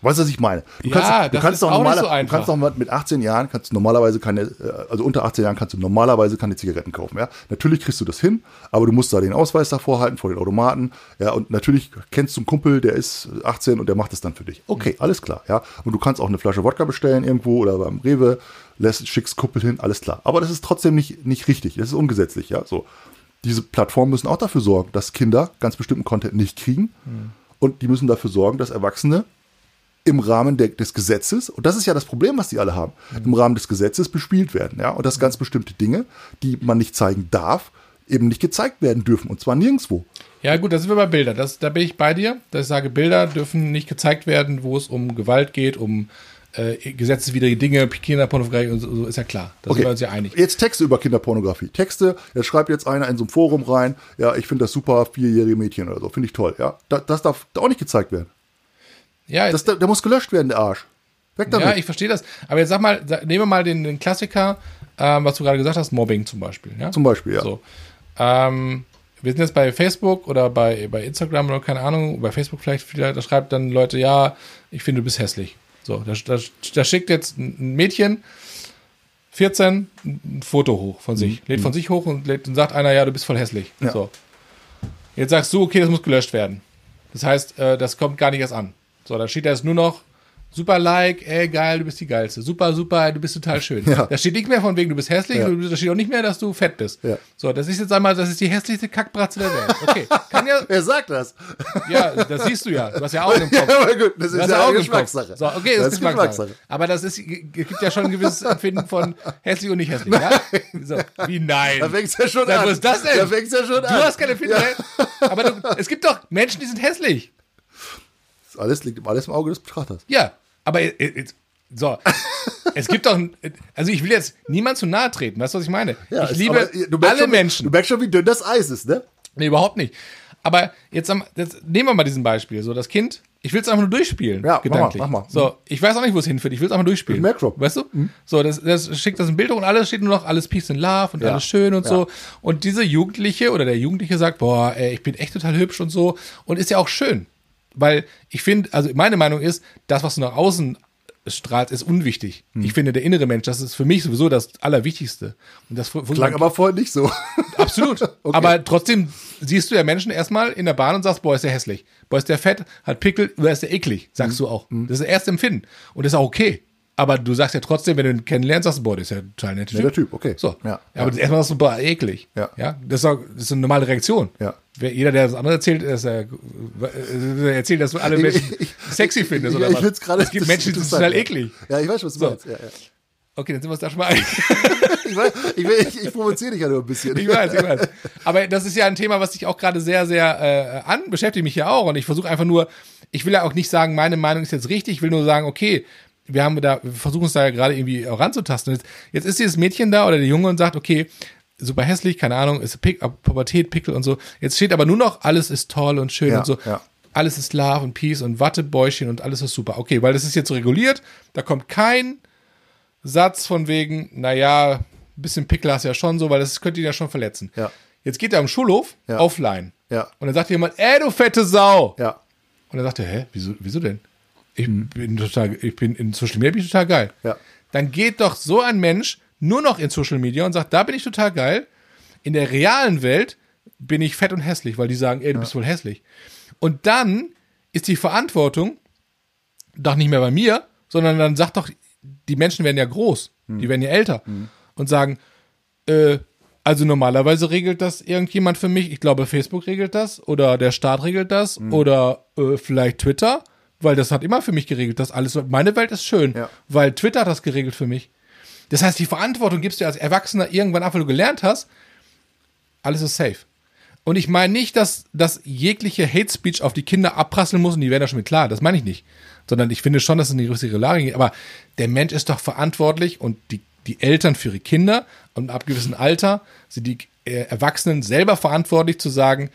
Weißt du, was ich meine? Du Ja, kannst, du das kannst doch normaler, so du kannst doch mit 18 Jahren kannst du normalerweise keine, äh, also unter 18 Jahren kannst du normalerweise keine Zigaretten kaufen. Ja, natürlich kriegst du das hin, aber du musst da den Ausweis davor halten vor den Automaten. Ja, und natürlich kennst du einen Kumpel, der ist 18 und der macht es dann für dich. Okay, alles klar. Ja, und du kannst auch eine Flasche Wodka bestellen irgendwo oder beim Rewe, lässt schickst Kumpel hin, alles klar. Aber das ist trotzdem nicht nicht richtig. Das ist ungesetzlich. Ja, so. Diese Plattformen müssen auch dafür sorgen, dass Kinder ganz bestimmten Content nicht kriegen. Und die müssen dafür sorgen, dass Erwachsene im Rahmen der, des Gesetzes, und das ist ja das Problem, was die alle haben, im Rahmen des Gesetzes bespielt werden, ja, und dass ganz bestimmte Dinge, die man nicht zeigen darf, eben nicht gezeigt werden dürfen, und zwar nirgendwo. ja gut, da sind wir bei Bildern. Das, da bin ich bei dir, dass ich sage, Bilder dürfen nicht gezeigt werden, wo es um Gewalt geht, um äh, gesetzeswidrige Dinge, Kinderpornografie und so, so ist ja klar. Da sind wir uns ja einig. Jetzt Texte über Kinderpornografie. Texte, jetzt schreibt jetzt einer in so ein Forum rein, ja, ich finde das super, vierjährige Mädchen oder so, finde ich toll, ja. Das, das darf auch nicht gezeigt werden. Ja, Das, der muss gelöscht werden, der Arsch. Weg damit. ja, ich verstehe das. Aber jetzt sag mal, nehmen wir mal den, den Klassiker, ähm, was du gerade gesagt hast, Mobbing zum Beispiel. Ja? Zum Beispiel, ja. So. Ähm, wir sind jetzt bei Facebook oder bei, bei Instagram oder keine Ahnung, bei Facebook vielleicht, vielleicht, da schreibt dann Leute, ja, ich finde, du bist hässlich. So, da, da, da schickt jetzt ein Mädchen, 14, ein Foto hoch von sich, lädt von sich hoch und, lädt, und sagt einer, ja, du bist voll hässlich. Mhm. Ja. So. Jetzt sagst du, okay, das muss gelöscht werden. Das heißt, äh, das kommt gar nicht erst an. So, da steht jetzt nur noch super Like, ey, geil, du bist die Geilste. Super, super, du bist total schön. <laughs> Ja. Da steht nicht mehr von wegen, du bist hässlich, Ja. da steht auch nicht mehr, dass du fett bist. Ja. So, das ist jetzt einmal, das ist die hässlichste Kackbratze der Welt. Okay, kann ja, <laughs> Wer sagt das? ja, das siehst du ja. Du hast ja Augen <laughs> im Kopf. Ja, aber gut, das Du ist ja Kopf. Geschmackssache. So, okay, das, Das ist Geschmackssache. Geschmackssache. Aber das ist, gibt ja schon ein gewisses Empfinden von hässlich und nicht hässlich, ja? So, wie nein. Da fängt's ja schon Sag, an. was ist das denn? Da fängt's ja schon Du an. hast keine Empfinden, aber du, es gibt doch Menschen, die sind hässlich. Alles liegt alles im Auge des Betrachters. Ja, aber so, <laughs> es gibt doch, also ich will jetzt niemand zu nahe treten, weißt du, was ich meine? Ja, ich liebe aber alle schon, Menschen. Du merkst schon, wie dünn das Eis ist, ne? Nee, überhaupt nicht. Aber jetzt, am- jetzt nehmen wir mal diesen Beispiel. So, das Kind Ich will es einfach nur durchspielen, Ja, mach gedanklich. mal, mach mal. So, ich weiß auch nicht, wo es hinführt. Ich will es einfach durchspielen. Ich. Weißt du? So, das, das schickt das ein Bild hoch und alles steht nur noch alles Peace and Love und Ja. alles schön und Ja. so. Und diese Jugendliche oder der Jugendliche sagt, boah, ey, ich bin echt total hübsch und so. Und ist ja auch schön. Weil ich finde, also meine Meinung ist, das, was du nach außen strahlst, ist unwichtig. Hm. Ich finde, der innere Mensch, das ist für mich sowieso das Allerwichtigste. Und das Klang aber vorher nicht so. <laughs> Absolut. <laughs> Okay. Aber trotzdem siehst du ja Menschen erstmal in der Bahn und sagst, boah, ist der hässlich. Boah, ist der fett, hat Pickel, oder ist der eklig, sagst Mhm. du auch. Das ist das erste Empfinden. Und das ist auch okay. Aber du sagst ja trotzdem, wenn du ihn kennenlernst, sagst du, boah, der ist ja total netter Netter Typ, okay. So. Ja. Aber das erstmal du, boah, eklig. Ja. ja? Das, ist auch, das ist eine normale Reaktion. Ja. Wer, jeder, der das andere erzählt, ist, äh, äh, erzählt, dass du alle Menschen <laughs> sexy findest, oder ich was? find's gerade Es gibt Menschen, die sind total eklig. Ja, ich weiß, was du So. meinst. Ja, ja. Okay, dann sind wir uns da schon mal einig. <laughs> Ich, weiß, ich, ich, ich provoziere dich ja nur ein bisschen. Ich weiß, ich weiß. Aber das ist ja ein Thema, was sich auch gerade sehr, sehr äh, an, beschäftigt mich ja auch. Und ich versuche einfach nur, ich will ja auch nicht sagen, meine Meinung ist jetzt richtig, ich will nur sagen, okay, wir haben da, wir versuchen uns da ja gerade irgendwie auch ranzutasten. Jetzt, jetzt ist dieses Mädchen da oder der Junge und sagt, okay, super hässlich, keine Ahnung, ist Pick, Pubertät, Pickel und so. Jetzt steht aber nur noch, alles ist toll und schön Ja, und so. ja. Alles ist Love und Peace und Wattebäuschen und alles ist super. Okay, weil das ist jetzt reguliert, da kommt kein Satz von wegen, naja, ein bisschen Pickel hast du ja schon so, weil das könnte ihn ja schon verletzen. Ja. Jetzt geht er am Schulhof offline. Und dann sagt jemand, ey, du fette Sau. Ja. Und dann sagt er, hä, wieso, wieso denn? Ich bin total, ich bin in Social Media bin ich total geil. Ja. Dann geht doch so ein Mensch nur noch in Social Media und sagt, da bin ich total geil. In der realen Welt bin ich fett und hässlich, weil die sagen, ey, du bist wohl hässlich. Und dann ist die Verantwortung doch nicht mehr bei mir, sondern dann sagt doch, die Menschen werden ja groß, die werden ja älter und sagen, äh, also normalerweise regelt das irgendjemand für mich. Ich glaube, Facebook regelt das oder der Staat regelt das oder äh, vielleicht Twitter, weil das hat immer für mich geregelt. Das alles. Meine Welt ist schön, Ja. weil Twitter hat das geregelt für mich. Das heißt, die Verantwortung gibst du als Erwachsener irgendwann ab, weil du gelernt hast. Alles ist safe. Und ich meine nicht, dass, dass jegliche Hate Speech auf die Kinder abprasseln muss und die werden da schon mit klar. Das meine ich nicht. Sondern ich finde schon, dass es in die richtige Lage geht. Aber der Mensch ist doch verantwortlich und die, die Eltern für ihre Kinder und ab gewissem Alter sind die äh, Erwachsenen selber verantwortlich zu sagen,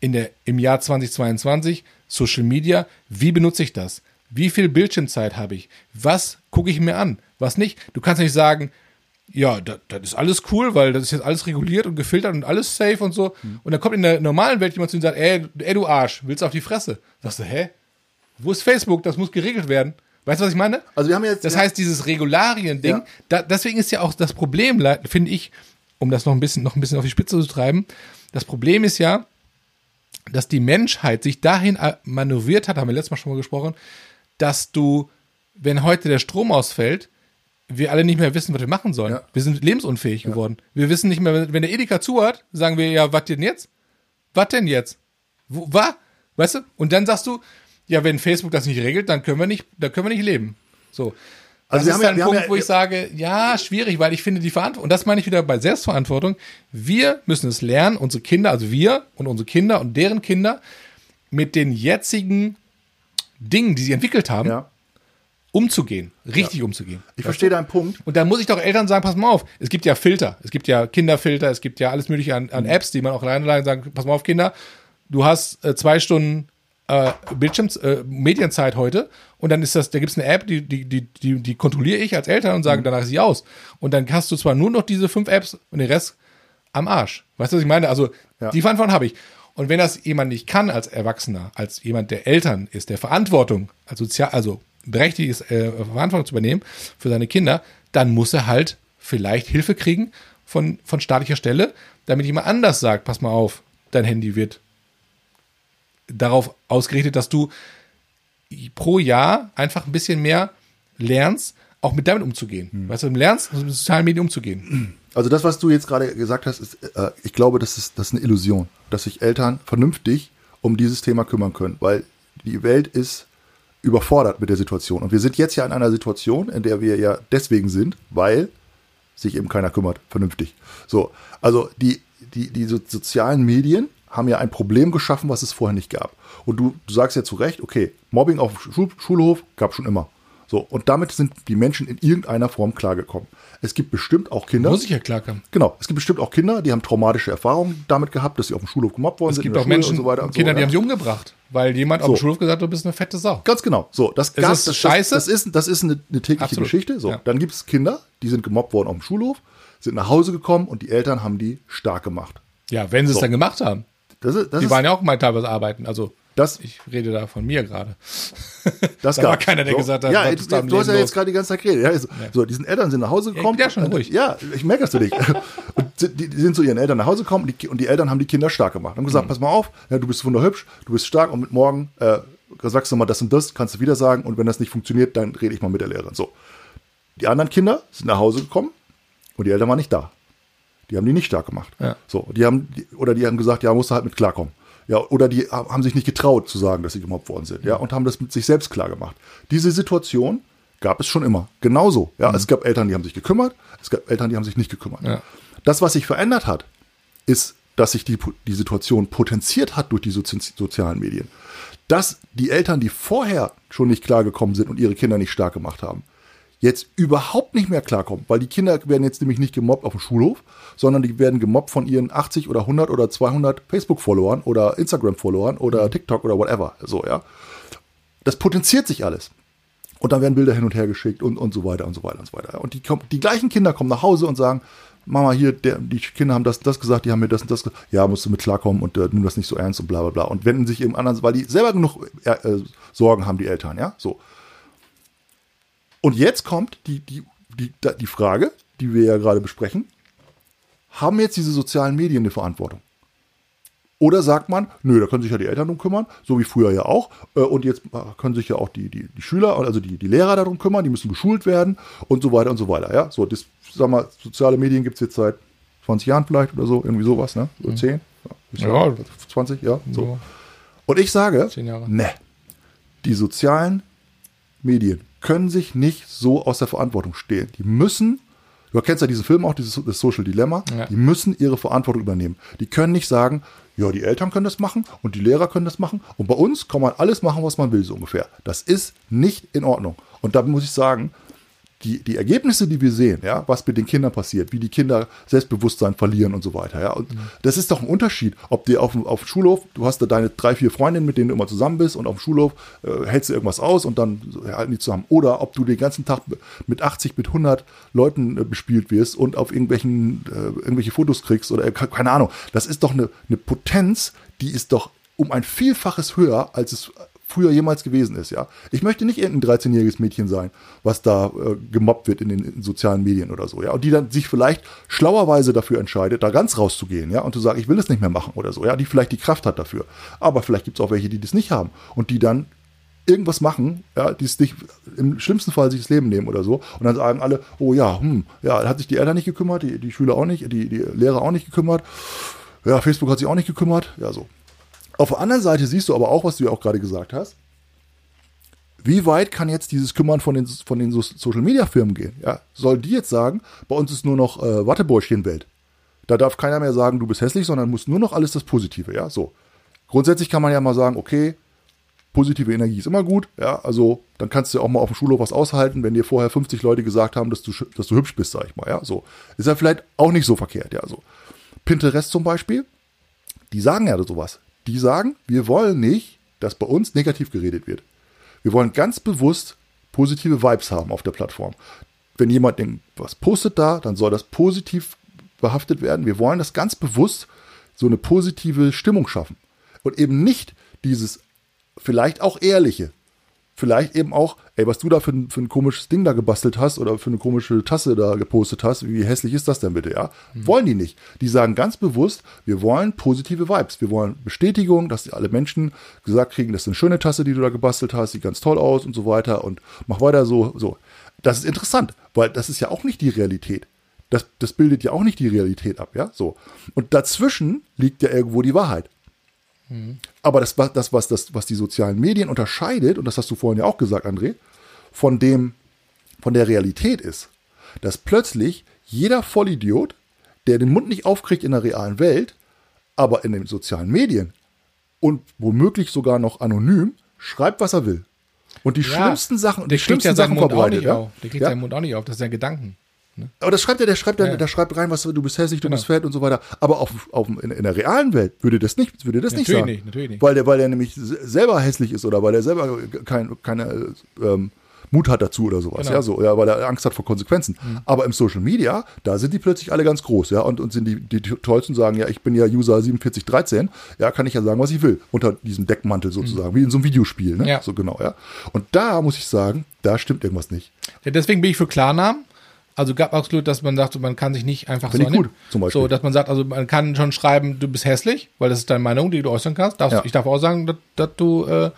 in der, im Jahr 2022 Social Media, wie benutze ich das? Wie viel Bildschirmzeit habe ich? Was gucke ich mir an? Was nicht? Du kannst nicht sagen, ja, das, das ist alles cool, weil das ist jetzt alles reguliert und gefiltert und alles safe und so. Und dann kommt in der normalen Welt jemand zu dir und sagt, ey, ey du Arsch, willst du auf die Fresse? Sagst du, hä? Wo ist Facebook? Das muss geregelt werden. Weißt du, was ich meine? Also wir haben jetzt. Das ja, heißt, dieses Regularien-Ding, Ja. da, deswegen ist ja auch das Problem, le- finde ich, um das noch ein bisschen, noch ein bisschen auf die Spitze zu treiben, das Problem ist ja, dass die Menschheit sich dahin äh, manövriert hat, haben wir letztes Mal schon mal gesprochen, dass du, wenn heute der Strom ausfällt, wir alle nicht mehr wissen, was wir machen sollen. Ja. Wir sind lebensunfähig geworden. Wir wissen nicht mehr, wenn der Edeka zu hat, sagen wir ja, was denn jetzt? Was denn jetzt? Wo, was? Weißt du? Und dann sagst du, ja, wenn Facebook das nicht regelt, dann können wir nicht, dann können wir nicht leben. So. Das Also wir ist haben ja- ein Punkt, ja- wo ich sage, ja, schwierig, weil ich finde die Verantwortung, und das meine ich wieder bei Selbstverantwortung, wir müssen es lernen, unsere Kinder, also wir und unsere Kinder und deren Kinder, mit den jetzigen Dingen, die sie entwickelt haben, ja. umzugehen, richtig umzugehen. Ich verstehe deinen Punkt. Und da muss ich doch Eltern sagen, pass mal auf, es gibt ja Filter, es gibt ja Kinderfilter, es gibt ja alles mögliche an, Mhm. an Apps, die man auch reinladen und sagen, pass mal auf, Kinder, du hast äh, zwei Stunden äh, Bildschirms, äh, Medienzeit heute und dann ist das, da gibt es eine App, die, die, die, die, die kontrolliere ich als Eltern und Mhm. sage, danach ist sie aus. Und dann hast du zwar nur noch diese fünf Apps und den Rest am Arsch. Weißt du, was ich meine? Also Ja. die Verantwortung habe ich. Und wenn das jemand nicht kann als Erwachsener, als jemand, der Eltern ist, der Verantwortung, als sozial, also berechtigt ist, äh, Verantwortung zu übernehmen für seine Kinder, dann muss er halt vielleicht Hilfe kriegen von, von staatlicher Stelle, damit jemand anders sagt, pass mal auf, dein Handy wird darauf ausgerichtet, dass du pro Jahr einfach ein bisschen mehr lernst, auch mit damit umzugehen. Weißt du, du lernst, mit sozialen Medien umzugehen. Also das, was du jetzt gerade gesagt hast, ist, äh, ich glaube, das ist, das ist eine Illusion, dass sich Eltern vernünftig um dieses Thema kümmern können, weil die Welt ist überfordert mit der Situation. Und wir sind jetzt ja in einer Situation, in der wir ja deswegen sind, weil sich eben keiner kümmert, vernünftig. So, also die, die, die so- sozialen Medien haben ja ein Problem geschaffen, was es vorher nicht gab. Und du, du sagst ja zu Recht, okay, Mobbing auf dem Schul Schulhof gab schon immer. So, und damit sind die Menschen in irgendeiner Form klargekommen. Es gibt bestimmt auch Kinder. Muss ich ja klarkommen. Genau, es gibt bestimmt auch Kinder, die haben traumatische Erfahrungen damit gehabt, dass sie auf dem Schulhof gemobbt worden Es sind. gibt in der auch Menschen, und so Kinder, so, die ja. haben sie umgebracht, weil jemand auf dem So. Schulhof gesagt hat, du bist eine fette Sau. Ganz genau. So, das, Es gab- ist das, scheiße. Das, das ist, das ist eine, eine tägliche Absolut. Geschichte. So, Ja. dann gibt es Kinder, die sind gemobbt worden auf dem Schulhof, sind nach Hause gekommen und die Eltern haben die stark gemacht. Ja, wenn sie es So. dann gemacht haben. Das ist, das Die ist, waren ja auch mal teilweise arbeiten. Also das, ich rede da von mir gerade. <laughs> das da gab war keiner, der so. gesagt hat, ja, du, du hast ja Leben jetzt los? gerade die ganze Zeit geredet. Ja, so, so, die sind Eltern sind nach Hause gekommen. ja schon ruhig. Ja, ich merke das du nicht. <laughs> und die, die sind zu ihren Eltern nach Hause gekommen und die, und die Eltern haben die Kinder stark gemacht. Haben gesagt, Mhm. pass mal auf, ja, du bist wunderhübsch, du bist stark und mit morgen äh, sagst du mal das und das, kannst du wieder sagen und wenn das nicht funktioniert, dann rede ich mal mit der Lehrerin. So. Die anderen Kinder sind nach Hause gekommen und die Eltern waren nicht da. Die haben die nicht stark gemacht. Ja. So, die haben, oder die haben gesagt, ja, musst du halt mit klarkommen. Ja, oder die haben sich nicht getraut zu sagen, dass sie gemobbt worden sind, ja, und haben das mit sich selbst klar gemacht. Diese Situation gab es schon immer. Genauso. Ja, es gab Eltern, die haben sich gekümmert, es gab Eltern, die haben sich nicht gekümmert. Ja. Das, was sich verändert hat, ist, dass sich die, die Situation potenziert hat durch die Sozi sozialen Medien. Dass die Eltern, die vorher schon nicht klargekommen sind und ihre Kinder nicht stark gemacht haben, jetzt überhaupt nicht mehr klarkommen, weil die Kinder werden jetzt nämlich nicht gemobbt auf dem Schulhof, sondern die werden gemobbt von ihren 80 oder 100 oder 200 Facebook-Followern oder Instagram-Followern oder TikTok oder whatever. So, ja. Das potenziert sich alles. Und dann werden Bilder hin und her geschickt und, und so weiter und so weiter und so weiter. Und die, die gleichen Kinder kommen nach Hause und sagen, Mama, hier, der, die Kinder haben das, das gesagt, die haben mir das und das gesagt. Ja, musst du mit klarkommen und äh, nimm das nicht so ernst und bla bla bla. Und wenden sich eben anderen, weil die selber genug äh, äh, Sorgen haben, die Eltern, ja, so. Und jetzt kommt die, die, die, die Frage, die wir ja gerade besprechen. Haben jetzt diese sozialen Medien eine Verantwortung? Oder sagt man, nö, da können sich ja die Eltern drum kümmern, so wie früher ja auch. Äh, Und jetzt können sich ja auch die, die, die Schüler, also die, die Lehrer darum kümmern, die müssen geschult werden und so weiter und so weiter. Ja, so, das, sag mal, soziale Medien gibt es jetzt seit 20 Jahren vielleicht oder so, irgendwie sowas, ne? So 10? Ja, Ja. sag, 20, ja, so. Und ich sage, ne, die sozialen Medien können sich nicht so aus der Verantwortung stehlen. Die müssen, du kennst ja diesen Film auch, dieses das Social Dilemma, Ja. die müssen ihre Verantwortung übernehmen. Die können nicht sagen, ja, die Eltern können das machen und die Lehrer können das machen und bei uns kann man alles machen, was man will, so ungefähr. Das ist nicht in Ordnung. Und da muss ich sagen, die, die Ergebnisse, die wir sehen, ja, was mit den Kindern passiert, wie die Kinder Selbstbewusstsein verlieren und so weiter, ja. Und das ist doch ein Unterschied, ob dir auf, dem- auf dem Schulhof, du hast da deine drei, vier Freundinnen, mit denen du immer zusammen bist und auf dem Schulhof äh, hältst du irgendwas aus und dann halten die zusammen. Oder ob du den ganzen Tag mit 80, mit 100 Leuten äh, bespielt wirst und auf irgendwelchen, äh, irgendwelche Fotos kriegst oder äh, ke- keine Ahnung. Das ist doch eine, eine Potenz, die ist doch um ein Vielfaches höher, als es früher jemals gewesen ist, ja. Ich möchte nicht irgendein 13-jähriges Mädchen sein, was da äh, gemobbt wird in den in sozialen Medien oder so, ja. Und die dann sich vielleicht schlauerweise dafür entscheidet, da ganz rauszugehen, ja, und zu sagen, ich will es nicht mehr machen oder so, ja, die vielleicht die Kraft hat dafür. Aber vielleicht gibt es auch welche, die das nicht haben und die dann irgendwas machen, ja, die es nicht, im schlimmsten Fall sich das Leben nehmen oder so. Und dann sagen alle, oh ja, hm, ja, hat sich die Eltern nicht gekümmert, die, die Schüler auch nicht, die, die Lehrer auch nicht gekümmert. Ja, Facebook hat sich auch nicht gekümmert. Ja, so. Auf der anderen Seite siehst du aber auch, was du ja auch gerade gesagt hast. Wie weit kann jetzt dieses Kümmern von den, von den So- Social-Media-Firmen gehen? Ja, soll die jetzt sagen, bei uns ist nur noch äh, Wattebäuschchen-Welt. Da darf keiner mehr sagen, du bist hässlich, sondern muss nur noch alles das Positive. Ja, so. Grundsätzlich kann man ja mal sagen, okay, positive Energie ist immer gut. Ja, also dann kannst du auch mal auf dem Schulhof was aushalten, wenn dir vorher 50 Leute gesagt haben, dass du, dass du hübsch bist, sag ich mal. Ja, so. Ist ja vielleicht auch nicht so verkehrt. Ja, so. Pinterest zum Beispiel, die sagen ja sowas. Die sagen, wir wollen nicht, dass bei uns negativ geredet wird. Wir wollen ganz bewusst positive Vibes haben auf der Plattform. Wenn jemand was postet da, dann soll das positiv behaftet werden. Wir wollen das ganz bewusst so eine positive Stimmung schaffen. Und eben nicht dieses vielleicht auch ehrliche. Vielleicht eben auch, ey, was du da für ein, für ein komisches Ding da gebastelt hast oder für eine komische Tasse da gepostet hast, wie hässlich ist das denn bitte, ja? Wollen die nicht. Die sagen ganz bewusst, wir wollen positive Vibes. Wir wollen Bestätigung, dass alle Menschen gesagt kriegen, das ist eine schöne Tasse, die du da gebastelt hast, sieht ganz toll aus und so weiter und mach weiter so, so. Das ist interessant, weil das ist ja auch nicht die Realität. Das, das bildet ja auch nicht die Realität ab, ja? So. Und dazwischen liegt ja irgendwo die Wahrheit. Aber das, was- das, was, das, was die sozialen Medien unterscheidet, und das hast du vorhin ja auch gesagt, André, von dem, von der Realität ist, dass plötzlich jeder Vollidiot, der den Mund nicht aufkriegt in der realen Welt, aber in den sozialen Medien und womöglich sogar noch anonym, schreibt, was er will. Und die Ja, schlimmsten Sachen, die schlimmsten ja Sachen Mund auch verbreitet. nicht Ja? auf. Der kriegt Ja? seinen Mund auch nicht auf. Das sind ja Gedanken. Aber das schreibt er, der schreibt, Ja. der, schreibt rein, was du bist hässlich, du Genau. bist fett und so weiter. Aber auf, auf, in, in der realen Welt würde das nicht, würde das nicht Natürlich sagen. nicht, natürlich nicht. Weil der, weil der nämlich se- selber hässlich ist oder weil er selber kein, keine ähm, Mut hat dazu oder sowas. Genau. Mhm. Ja, so, ja, weil er Angst hat vor Konsequenzen. Aber im Social Media, da sind die plötzlich alle ganz groß, ja, und, und sind die, die tollsten sagen, ja, ich bin ja User 4713, ja, kann ich ja sagen, was ich will, unter diesem Deckmantel sozusagen, wie in so einem Videospiel, ne? Mhm. Ja. So genau, ja. Und da muss ich sagen, da stimmt irgendwas nicht. Ja, deswegen bin ich für Klarnamen. Also gab absolut, dass man sagt, man kann sich nicht einfach Finde so ich gut, annehmen. zum Beispiel. So, dass man sagt, also man kann schon schreiben, du bist hässlich, weil das ist deine Meinung, die du äußern kannst. Darfst, Ja. Ich darf auch sagen, dass, dass du, äh,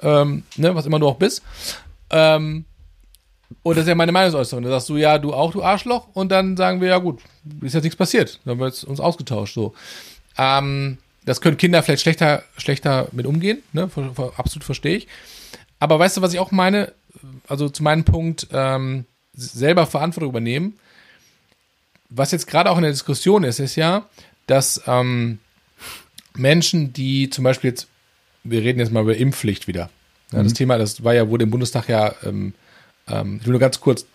ähm, ne, was immer du auch bist. Ähm, und das ist ja meine Meinungsäußerung. Da sagst du, ja, du auch, du Arschloch. Und dann sagen wir, ja gut, ist jetzt nichts passiert. Dann wird uns ausgetauscht. So. Ähm, das können Kinder vielleicht schlechter, schlechter mit umgehen. Ne? Absolut verstehe ich. Aber weißt du, was ich auch meine? Also zu meinem Punkt, ähm, selber Verantwortung übernehmen. Was jetzt gerade auch in der Diskussion ist, ist ja, dass ähm, Menschen, die zum Beispiel jetzt, wir reden jetzt mal über Impfpflicht wieder. Ja, Das Thema, das war ja, wurde im Bundestag ja, ähm, ähm, ich will nur ganz kurz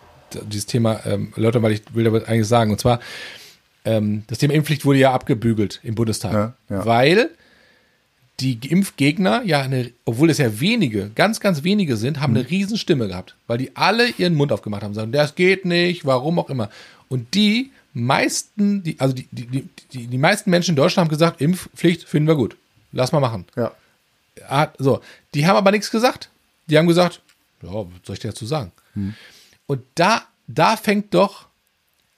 dieses Thema ähm, erläutern, weil ich will damit eigentlich sagen. Und zwar, ähm, das Thema Impfpflicht wurde ja abgebügelt im Bundestag. Ja, ja. Weil die Impfgegner ja eine, obwohl es ja wenige, ganz, ganz wenige sind, haben eine Riesenstimme gehabt, weil die alle ihren Mund aufgemacht haben, sagen, das geht nicht, warum auch immer. Und die meisten, die, also die, die, die, die, meisten Menschen in Deutschland haben gesagt, Impfpflicht finden wir gut. Lass mal machen. Ja. Ah, So, die haben aber nichts gesagt. Die haben gesagt, ja, was soll ich dir dazu sagen? Und da, da fängt doch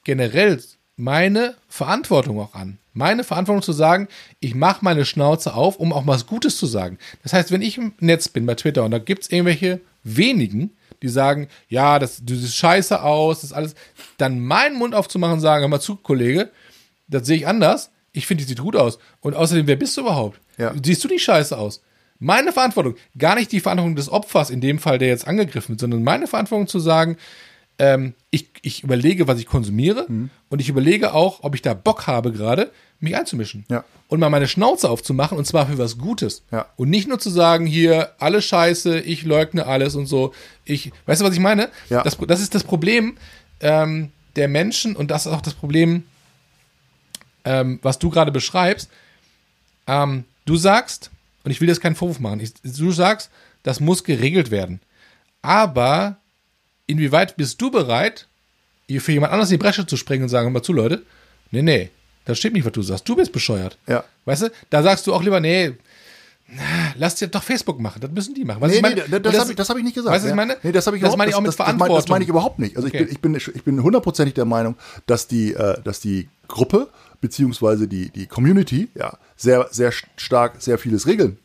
generell meine Verantwortung auch an. Meine Verantwortung zu sagen, ich mache meine Schnauze auf, um auch was Gutes zu sagen. Das heißt, wenn ich im Netz bin bei Twitter und da gibt es irgendwelche wenigen, die sagen, ja, das, du siehst scheiße aus, das ist alles, dann meinen Mund aufzumachen und sagen, hör mal zu, Kollege, das sehe ich anders. Ich finde, die sieht gut aus. Und außerdem, wer bist du überhaupt? Ja. Siehst du nicht scheiße aus? Meine Verantwortung, gar nicht die Verantwortung des Opfers, in dem Fall, der jetzt angegriffen wird, sondern meine Verantwortung zu sagen, ähm, ich, ich überlege, was ich konsumiere Mhm. und ich überlege auch, ob ich da Bock habe gerade, mich einzumischen. Ja. Und mal meine Schnauze aufzumachen und zwar für was Gutes. Ja. Und nicht nur zu sagen, hier, alles scheiße, ich leugne alles und so. Ich, weißt du, was ich meine? Ja. Das, das ist das Problem ähm, der Menschen und das ist auch das Problem, ähm, was du gerade beschreibst. Ähm, du sagst, und ich will das keinen Vorwurf machen, ich, du sagst, das muss geregelt werden. Aber inwieweit bist du bereit, hier für jemand anders in die Bresche zu springen und sagen, hör mal zu, Leute, nee, nee, das stimmt nicht, was du sagst. Du bist bescheuert. Ja. Weißt du, da sagst du auch lieber, nee, na, lass dir doch Facebook machen, das müssen die machen. Du, Nee, ich nee, meine? das, Und habe ich, das hab ich nicht gesagt. Weißt du, was ich meine? Nee, das habe ich das meine ich auch mit das, das, meine- Verantwortung. Das meine ich überhaupt nicht. Also Okay. ich, bin, ich bin ich bin hundertprozentig der Meinung, dass die, äh, dass die Gruppe beziehungsweise die, die Community ja sehr, sehr stark sehr vieles regeln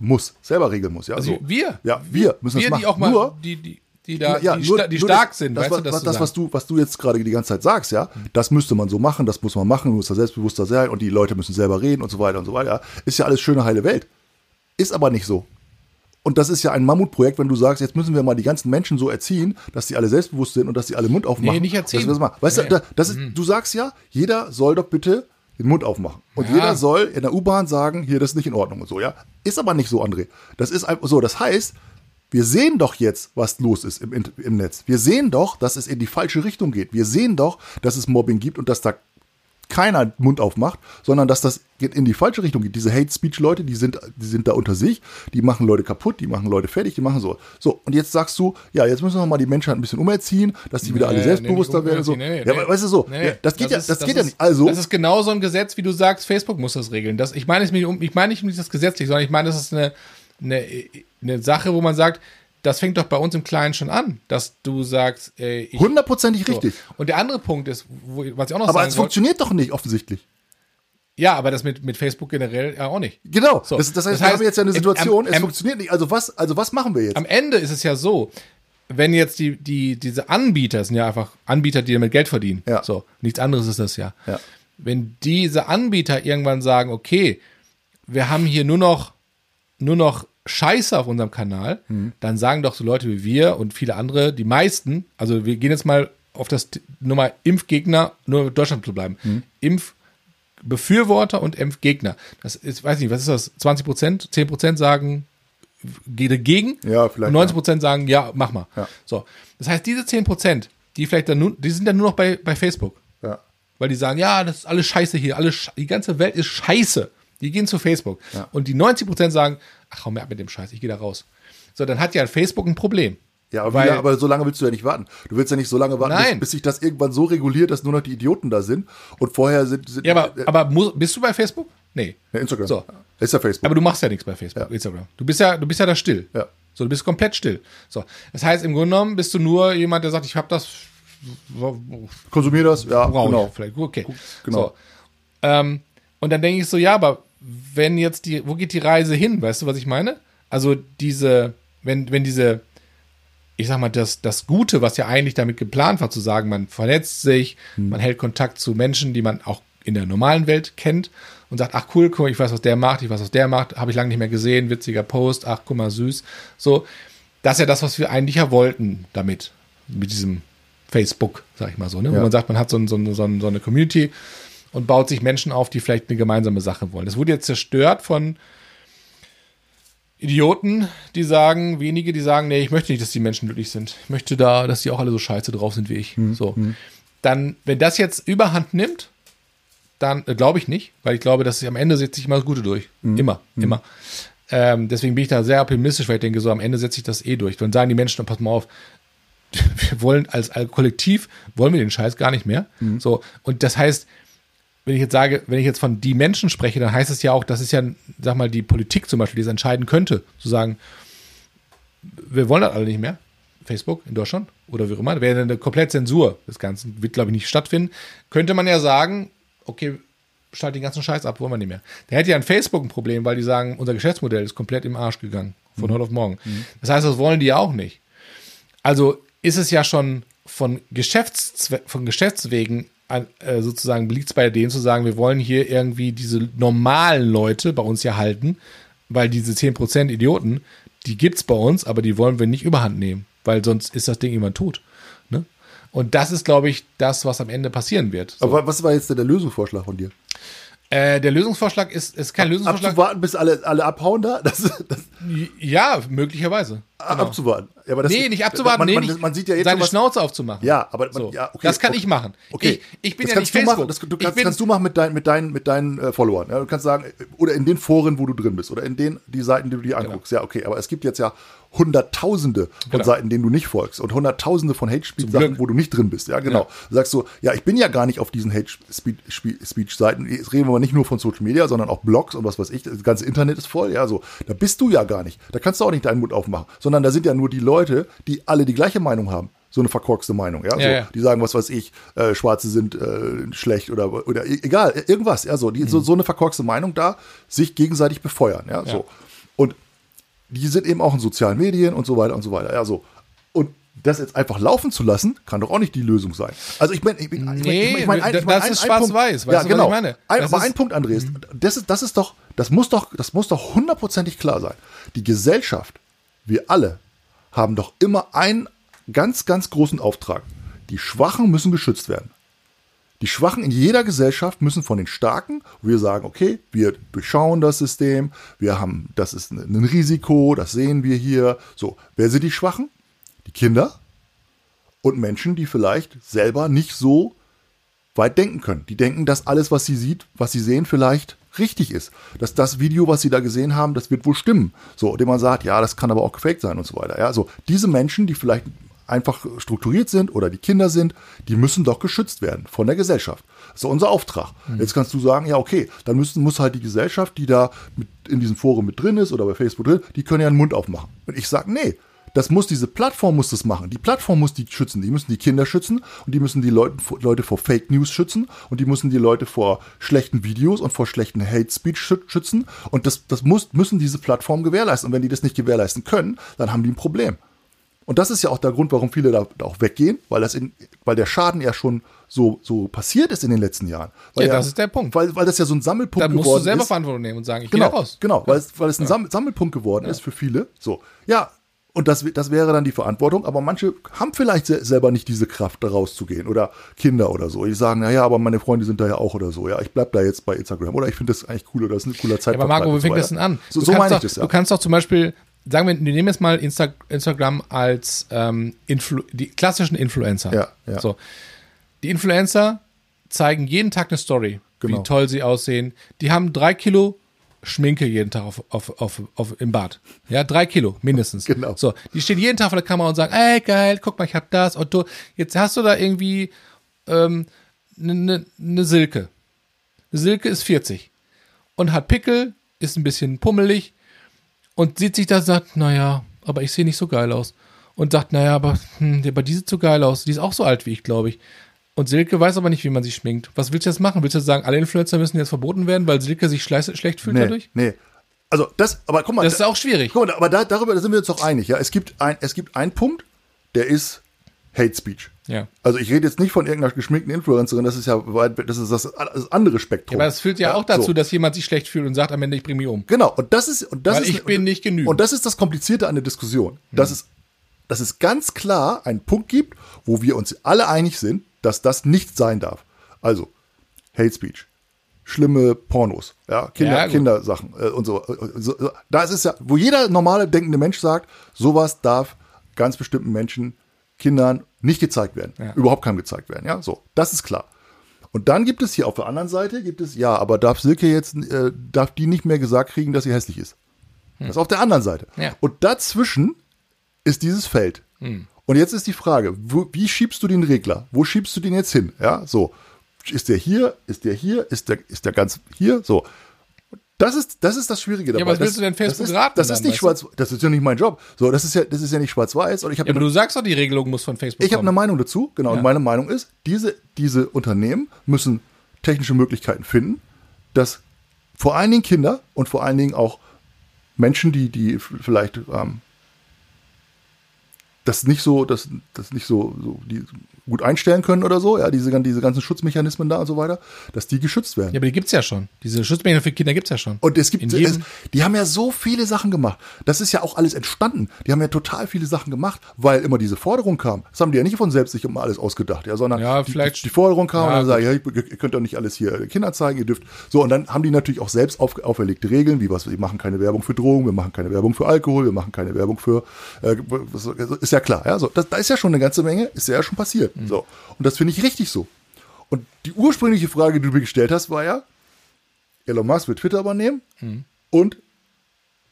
muss, selber regeln muss. Ja, Mhm. Also so. wir. Ja, wir müssen wir, das machen. die auch mal, Nur, die, die, die da, ja, die, nur, sta die nur stark das, sind, das, weißt was, du, das was, das du, was du jetzt gerade die ganze Zeit sagst, ja, das müsste man so machen, das muss man machen, muss da selbstbewusster sein und die Leute müssen selber reden und so weiter und so weiter. Ist ja alles schöne heile Welt. Ist aber nicht so. Und das ist ja ein Mammutprojekt, wenn du sagst, jetzt müssen wir mal die ganzen Menschen so erziehen, dass die alle selbstbewusst sind und dass die alle Mund aufmachen. Nee, nicht erziehen. Weißt Nee. du, da, das ist, du sagst ja, jeder soll doch bitte den Mund aufmachen. Und Ja. jeder soll in der U-Bahn sagen, hier, das ist nicht in Ordnung und so, ja. Ist aber nicht so, André. Das ist so. Das heißt, wir sehen doch jetzt, was los ist im, im Netz. Wir sehen doch, dass es in die falsche Richtung geht. Wir sehen doch, dass es Mobbing gibt und dass da keiner Mund aufmacht, sondern dass das in die falsche Richtung geht. Diese Hate Speech Leute, die sind, die sind da unter sich, die machen Leute kaputt, die machen Leute fertig, die machen so. So, und jetzt sagst du, ja, jetzt müssen wir mal die Menschheit ein bisschen umerziehen, dass die wieder alle Nee, selbstbewusster nee, werden. So. nee, ja, nee. weißt du so, Nee, ja, das geht ja, ist- das, geht ist, ja nicht. Also, Das ist genau so ein Gesetz, wie du sagst, Facebook muss das regeln. Das, ich meine um, ich meine nicht das gesetzlich, sondern ich meine, das ist eine, eine, eine Sache, wo man sagt, das fängt doch bei uns im Kleinen schon an, dass du sagst, äh, ich, hundertprozentig so. richtig. Und der andere Punkt ist, wo, was ich auch noch Aber es funktioniert doch nicht, offensichtlich. ja, aber das mit, mit Facebook generell ja auch nicht. Genau. So. Das, das heißt, Das wir heißt, haben jetzt ja eine Situation, am- es am- funktioniert nicht. Also was, also was machen wir jetzt? Am Ende ist es ja so, wenn jetzt die, die, diese Anbieter, es sind ja einfach Anbieter, die damit Geld verdienen. Ja. So, nichts anderes ist das ja. Ja. Wenn diese Anbieter irgendwann sagen, okay, wir haben hier nur noch, nur noch Scheiße auf unserem Kanal, Mhm. dann sagen doch so Leute wie wir und viele andere, die meisten, also wir gehen jetzt mal auf das Nummer Impfgegner, nur in Deutschland zu bleiben. Mhm. Impfbefürworter und Impfgegner. Das ist, weiß nicht, was ist das? 20 Prozent, 10 Prozent sagen, gehe dagegen. Ja, vielleicht, Und 90 Prozent sagen, ja, mach mal. Ja. So. Das heißt, diese 10 Prozent, die vielleicht dann nur, die sind dann nur noch bei, bei Facebook. Ja. Weil die sagen, ja, das ist alles scheiße hier, alles, die ganze Welt ist scheiße. Die gehen zu Facebook. Und die 90 Prozent sagen, ach, hau mir ab mit dem Scheiß, ich gehe da raus. So, dann hat ja Facebook ein Problem. Ja, aber, Weil- wie, lange- aber so lange willst du ja nicht warten. Du willst ja nicht so lange warten, bis, Nein. bis sich das irgendwann so reguliert, dass nur noch die Idioten da sind. Und vorher sind, sind Ja, aber, äh, aber muss, bist du bei Facebook? Nee. ja, Instagram. So. Ist ja Facebook. Aber du machst ja nichts bei Facebook, Ja. Instagram. Du bist ja, du bist ja da still. Ja. So, du bist komplett still. So. Das heißt, im Grunde genommen bist du nur jemand, der sagt, ich habe das Konsumier das? Ja, brauche genau. ich vielleicht. Okay. genau. So. Ähm, und dann denke ich so, ja, aber wenn jetzt die, wo geht die Reise hin? Weißt du, was ich meine? Also diese, wenn, wenn diese, ich sag mal, das, das Gute, was ja eigentlich damit geplant war, zu sagen, man vernetzt sich, Hm. man hält Kontakt zu Menschen, die man auch in der normalen Welt kennt und sagt, ach cool, guck mal, ich weiß, was der macht, ich weiß, was der macht, habe ich lange nicht mehr gesehen, witziger Post, ach guck mal, süß. So, das ist ja das, was wir eigentlich ja wollten damit, mit diesem Facebook, sag ich mal so, ne? Wo Ja. man sagt, man hat so, so, so, so eine Community und baut sich Menschen auf, die vielleicht eine gemeinsame Sache wollen. Das wurde jetzt zerstört von Idioten, die sagen, wenige, die sagen, nee, ich möchte nicht, dass die Menschen glücklich sind. Ich möchte da, dass die auch alle so scheiße drauf sind wie ich. So. Dann, wenn das jetzt überhand nimmt, dann äh, glaube ich nicht, weil ich glaube, dass am Ende setzt sich immer das Gute durch. Immer, immer. Ähm, deswegen bin ich da sehr optimistisch, weil ich denke, so am Ende setzt sich das eh durch. Dann sagen die Menschen, pass mal auf, <laughs> wir wollen als, als Kollektiv, wollen wir den Scheiß gar nicht mehr. So, und das heißt, wenn ich jetzt sage, wenn ich jetzt von die Menschen spreche, dann heißt es ja auch, das ist ja, sag mal, die Politik zum Beispiel, die es entscheiden könnte, zu sagen, wir wollen das alle nicht mehr. Facebook in Deutschland oder wie auch immer, wäre eine komplette Zensur des Ganzen, wird glaube ich nicht stattfinden. Könnte man ja sagen, okay, schalt den ganzen Scheiß ab, wollen wir nicht mehr. Da hätte ja ein Facebook ein Problem, weil die sagen, unser Geschäftsmodell ist komplett im Arsch gegangen, von heute auf morgen. Das heißt, das wollen die ja auch nicht. Also ist es ja schon von, Geschäftszwe von Geschäftswegen an, äh, sozusagen liegt es bei denen zu sagen, wir wollen hier irgendwie diese normalen Leute bei uns hier halten, weil diese 10% Idioten, die gibt's bei uns, aber die wollen wir nicht überhand nehmen, weil sonst ist das Ding immer tot. Ne? Und das ist, glaube ich, das, was am Ende passieren wird. So. Aber was war jetzt denn der Lösungsvorschlag von dir? äh, der Lösungsvorschlag ist, ist kein Lösungsvorschlag. Abzuwarten, bis alle, alle abhauen da? <laughs> Das, das, Ja, möglicherweise. Abzuwarten. Ja, aber das, Nee, nicht abzuwarten, man, nee, man, man sieht ja jetzt seine schon was, Schnauze aufzumachen. Ja, aber man, So. ja, okay, das kann okay. ich machen. Okay. Ich, ich bin das ja nicht du Facebook. machen, das, du kannst, bin, kannst du machen mit, dein, mit, deinen, mit deinen äh, Followern. Ja, du kannst sagen, oder in den Foren, wo du drin bist, oder in den die Seiten, die du dir anguckst. Ja, okay, aber es gibt jetzt ja hunderttausende von Genau. Seiten, denen du nicht folgst und hunderttausende von Hate Speech Zum Sachen, Glück. wo du nicht drin bist. Ja, genau. Ja. Du sagst so, ja, ich bin ja gar nicht auf diesen Hate Speech, Speech Seiten. Jetzt reden wir mal nicht nur von Social Media, sondern auch Blogs und was weiß ich. Das ganze Internet ist voll. Ja, so. Da bist du ja gar nicht. Da kannst du auch nicht deinen Mund aufmachen, sondern da sind ja nur die Leute, die alle die gleiche Meinung haben. So eine verkorkste Meinung, ja. so, Ja, ja. Die sagen, was weiß ich, äh, Schwarze sind äh, schlecht oder, oder e- egal, irgendwas, ja, so, die, Mhm. so, so eine verkorkste Meinung da, sich gegenseitig befeuern, ja, so. Und die sind eben auch in sozialen Medien und so weiter und so weiter, ja, so. Und das jetzt einfach laufen zu lassen, kann doch auch nicht die Lösung sein. Also ich meine, ich, mein, ich, mein- Nee, ich mein, ein- ich mein, das ist schwarz-weiß, ja, du, was genau. ich meine? Ein, Das aber ein Punkt, Andreas, das ist, das ist doch, das muss doch, das muss doch hundertprozentig klar sein. Die Gesellschaft, wir alle, haben doch immer einen ganz, ganz großen Auftrag. Die Schwachen müssen geschützt werden. Die Schwachen in jeder Gesellschaft müssen von den Starken, wir sagen, okay, wir durchschauen das System, wir haben, das ist ein ein Risiko, das sehen wir hier. So, wer sind die Schwachen? Die Kinder und Menschen, die vielleicht selber nicht so weit denken können. Die denken, dass alles, was sie sieht, was sie sehen, vielleicht richtig ist. Dass das Video, was sie da gesehen haben, das wird wohl stimmen. So, indem man sagt, ja, das kann aber auch gefaked sein und so weiter. Ja, so diese Menschen, die vielleicht einfach strukturiert sind oder die Kinder sind, die müssen doch geschützt werden von der Gesellschaft. Das ist unser Auftrag. Jetzt kannst du sagen, ja, okay, dann müssen, muss halt die Gesellschaft, die da mit in diesem Forum mit drin ist oder bei Facebook drin, die können ja einen Mund aufmachen. Und ich sage, nee, das muss diese Plattform muss das machen. Die Plattform muss die schützen. Die müssen die Kinder schützen und die müssen die Leute, Leute vor Fake News schützen und die müssen die Leute vor schlechten Videos und vor schlechten Hate Speech schü- schützen. Und das, das muss, müssen diese Plattformen gewährleisten. Und wenn die das nicht gewährleisten können, dann haben die ein Problem. Und das ist ja auch der Grund, warum viele da, da auch weggehen, weil das in, weil der Schaden ja schon so, so passiert ist in den letzten Jahren. Weil Ja, das ist der Punkt. Weil, weil das ja so ein Sammelpunkt Dann musst geworden du selber ist. Verantwortung nehmen und sagen, ich gehe Genau, da raus. genau, weil es, weil es ein Samm- Sammelpunkt geworden ist für viele. So, ja, und das, das wäre dann die Verantwortung, aber manche haben vielleicht se selber nicht diese Kraft, da rauszugehen oder Kinder oder so. Die sagen, naja, aber meine Freunde sind da ja auch oder so. Ja, ich bleib da jetzt bei Instagram oder ich finde das eigentlich cool oder das ist ein cooler Ja, Zeitpunkt. aber Marco, wie fängt das denn an? So, so meine ich das ja. Du kannst doch zum Beispiel sagen wir, wir nehmen jetzt mal Insta Instagram als ähm, Influ die klassischen Influencer. Ja, ja. So. Die Influencer zeigen jeden Tag eine Story, Genau. wie toll sie aussehen. Die haben drei Kilo Schminke jeden Tag auf, auf, auf, auf, im Bad. Ja, drei Kilo mindestens. <laughs> Genau. So, die stehen jeden Tag vor der Kamera und sagen, ey, geil, guck mal, ich hab das und du, jetzt hast du da irgendwie ähm, eine ne, ne Silke. Eine Silke ist 40 und hat Pickel, ist ein bisschen pummelig und sieht sich da und sagt, naja, aber ich sehe nicht so geil aus. Und sagt, naja, aber, hm, aber die sieht so geil aus. Die ist auch so alt wie ich, glaube ich. Und Silke weiß aber nicht, wie man sich schminkt. Was willst du jetzt machen? Willst du jetzt sagen, alle Influencer müssen jetzt verboten werden, weil Silke sich schlecht, fühlt Nee, dadurch? nee. Also das, aber guck mal, Das ist auch schwierig. guck mal, aber da, darüber sind wir uns doch einig. Ja, es gibt ein, es gibt einen Punkt, der ist Hate Speech. Ja. Also ich rede jetzt nicht von irgendeiner geschminkten Influencerin, das ist ja das ist das, das andere Spektrum. Aber es führt ja, auch dazu, so. dass jemand sich schlecht fühlt und sagt am Ende, ich bringe mich um. Genau, und das ist und das Weil ist ich bin nicht genügend. Und das ist das Komplizierte an der Diskussion, dass es dass es ganz klar einen Punkt gibt, wo wir uns alle einig sind, dass das nicht sein darf. Also Hate Speech, schlimme Pornos, ja, Kinder, Ja. Kindersachen äh, und so, äh, so. Da ist es ja, wo jeder normale denkende Mensch sagt, sowas darf ganz bestimmten Menschen, Kindern nicht gezeigt werden, Ja. überhaupt keinem gezeigt werden. Ja, so, das ist klar. Und dann gibt es hier auf der anderen Seite, gibt es, ja, aber darf Silke jetzt, äh, darf die nicht mehr gesagt kriegen, dass sie hässlich ist? Das ist auf der anderen Seite. Ja. Und dazwischen ist dieses Feld. Und jetzt ist die Frage, wo, wie schiebst du den Regler? Wo schiebst du den jetzt hin? Ja, so. Ist der hier? Ist der hier? Ist der, ist der ganz hier? So. Das ist, das ist das Schwierige dabei. was willst das, du denn Facebook das ist, raten Das ist nicht schwarz, das ist ja nicht mein Job. So, das ist ja, das ist ja nicht schwarz-weiß. Und ich habe Ja, aber du sagst doch, die Regelung muss von Facebook ich habe eine. Meinung dazu, genau. Und meine Meinung ist, diese, diese Unternehmen müssen technische Möglichkeiten finden, dass vor allen Dingen Kinder und vor allen Dingen auch Menschen, die, die vielleicht ähm, das nicht so, das, das nicht so, so die gut einstellen können oder so, ja, diese, diese ganzen Schutzmechanismen da und so weiter, dass die geschützt werden. Ja, aber die gibt's ja schon. Diese Schutzmechanismen für Kinder gibt's ja schon. Und es gibt, es, die haben ja so viele Sachen gemacht. Das ist ja auch alles entstanden. Die haben ja total viele Sachen gemacht, weil immer diese Forderung kam. Das haben die ja nicht von selbst sich immer alles ausgedacht, ja, sondern Ja, die, vielleicht- die, die Forderung kam Ja, und dann sagen, ja, ihr könnt doch nicht alles hier Kinder zeigen, ihr dürft. So, und dann haben die natürlich auch selbst auf, auferlegte Regeln, wie was, wir machen keine Werbung für Drogen, wir machen keine Werbung für Alkohol, wir machen keine Werbung für, äh, ist ja klar, ja, so, das, da ist ja schon eine ganze Menge, ist ja schon passiert. Mhm. So. Und das finde ich richtig so. Und die ursprüngliche Frage, die du mir gestellt hast, war ja, Elon Musk wird Twitter übernehmen und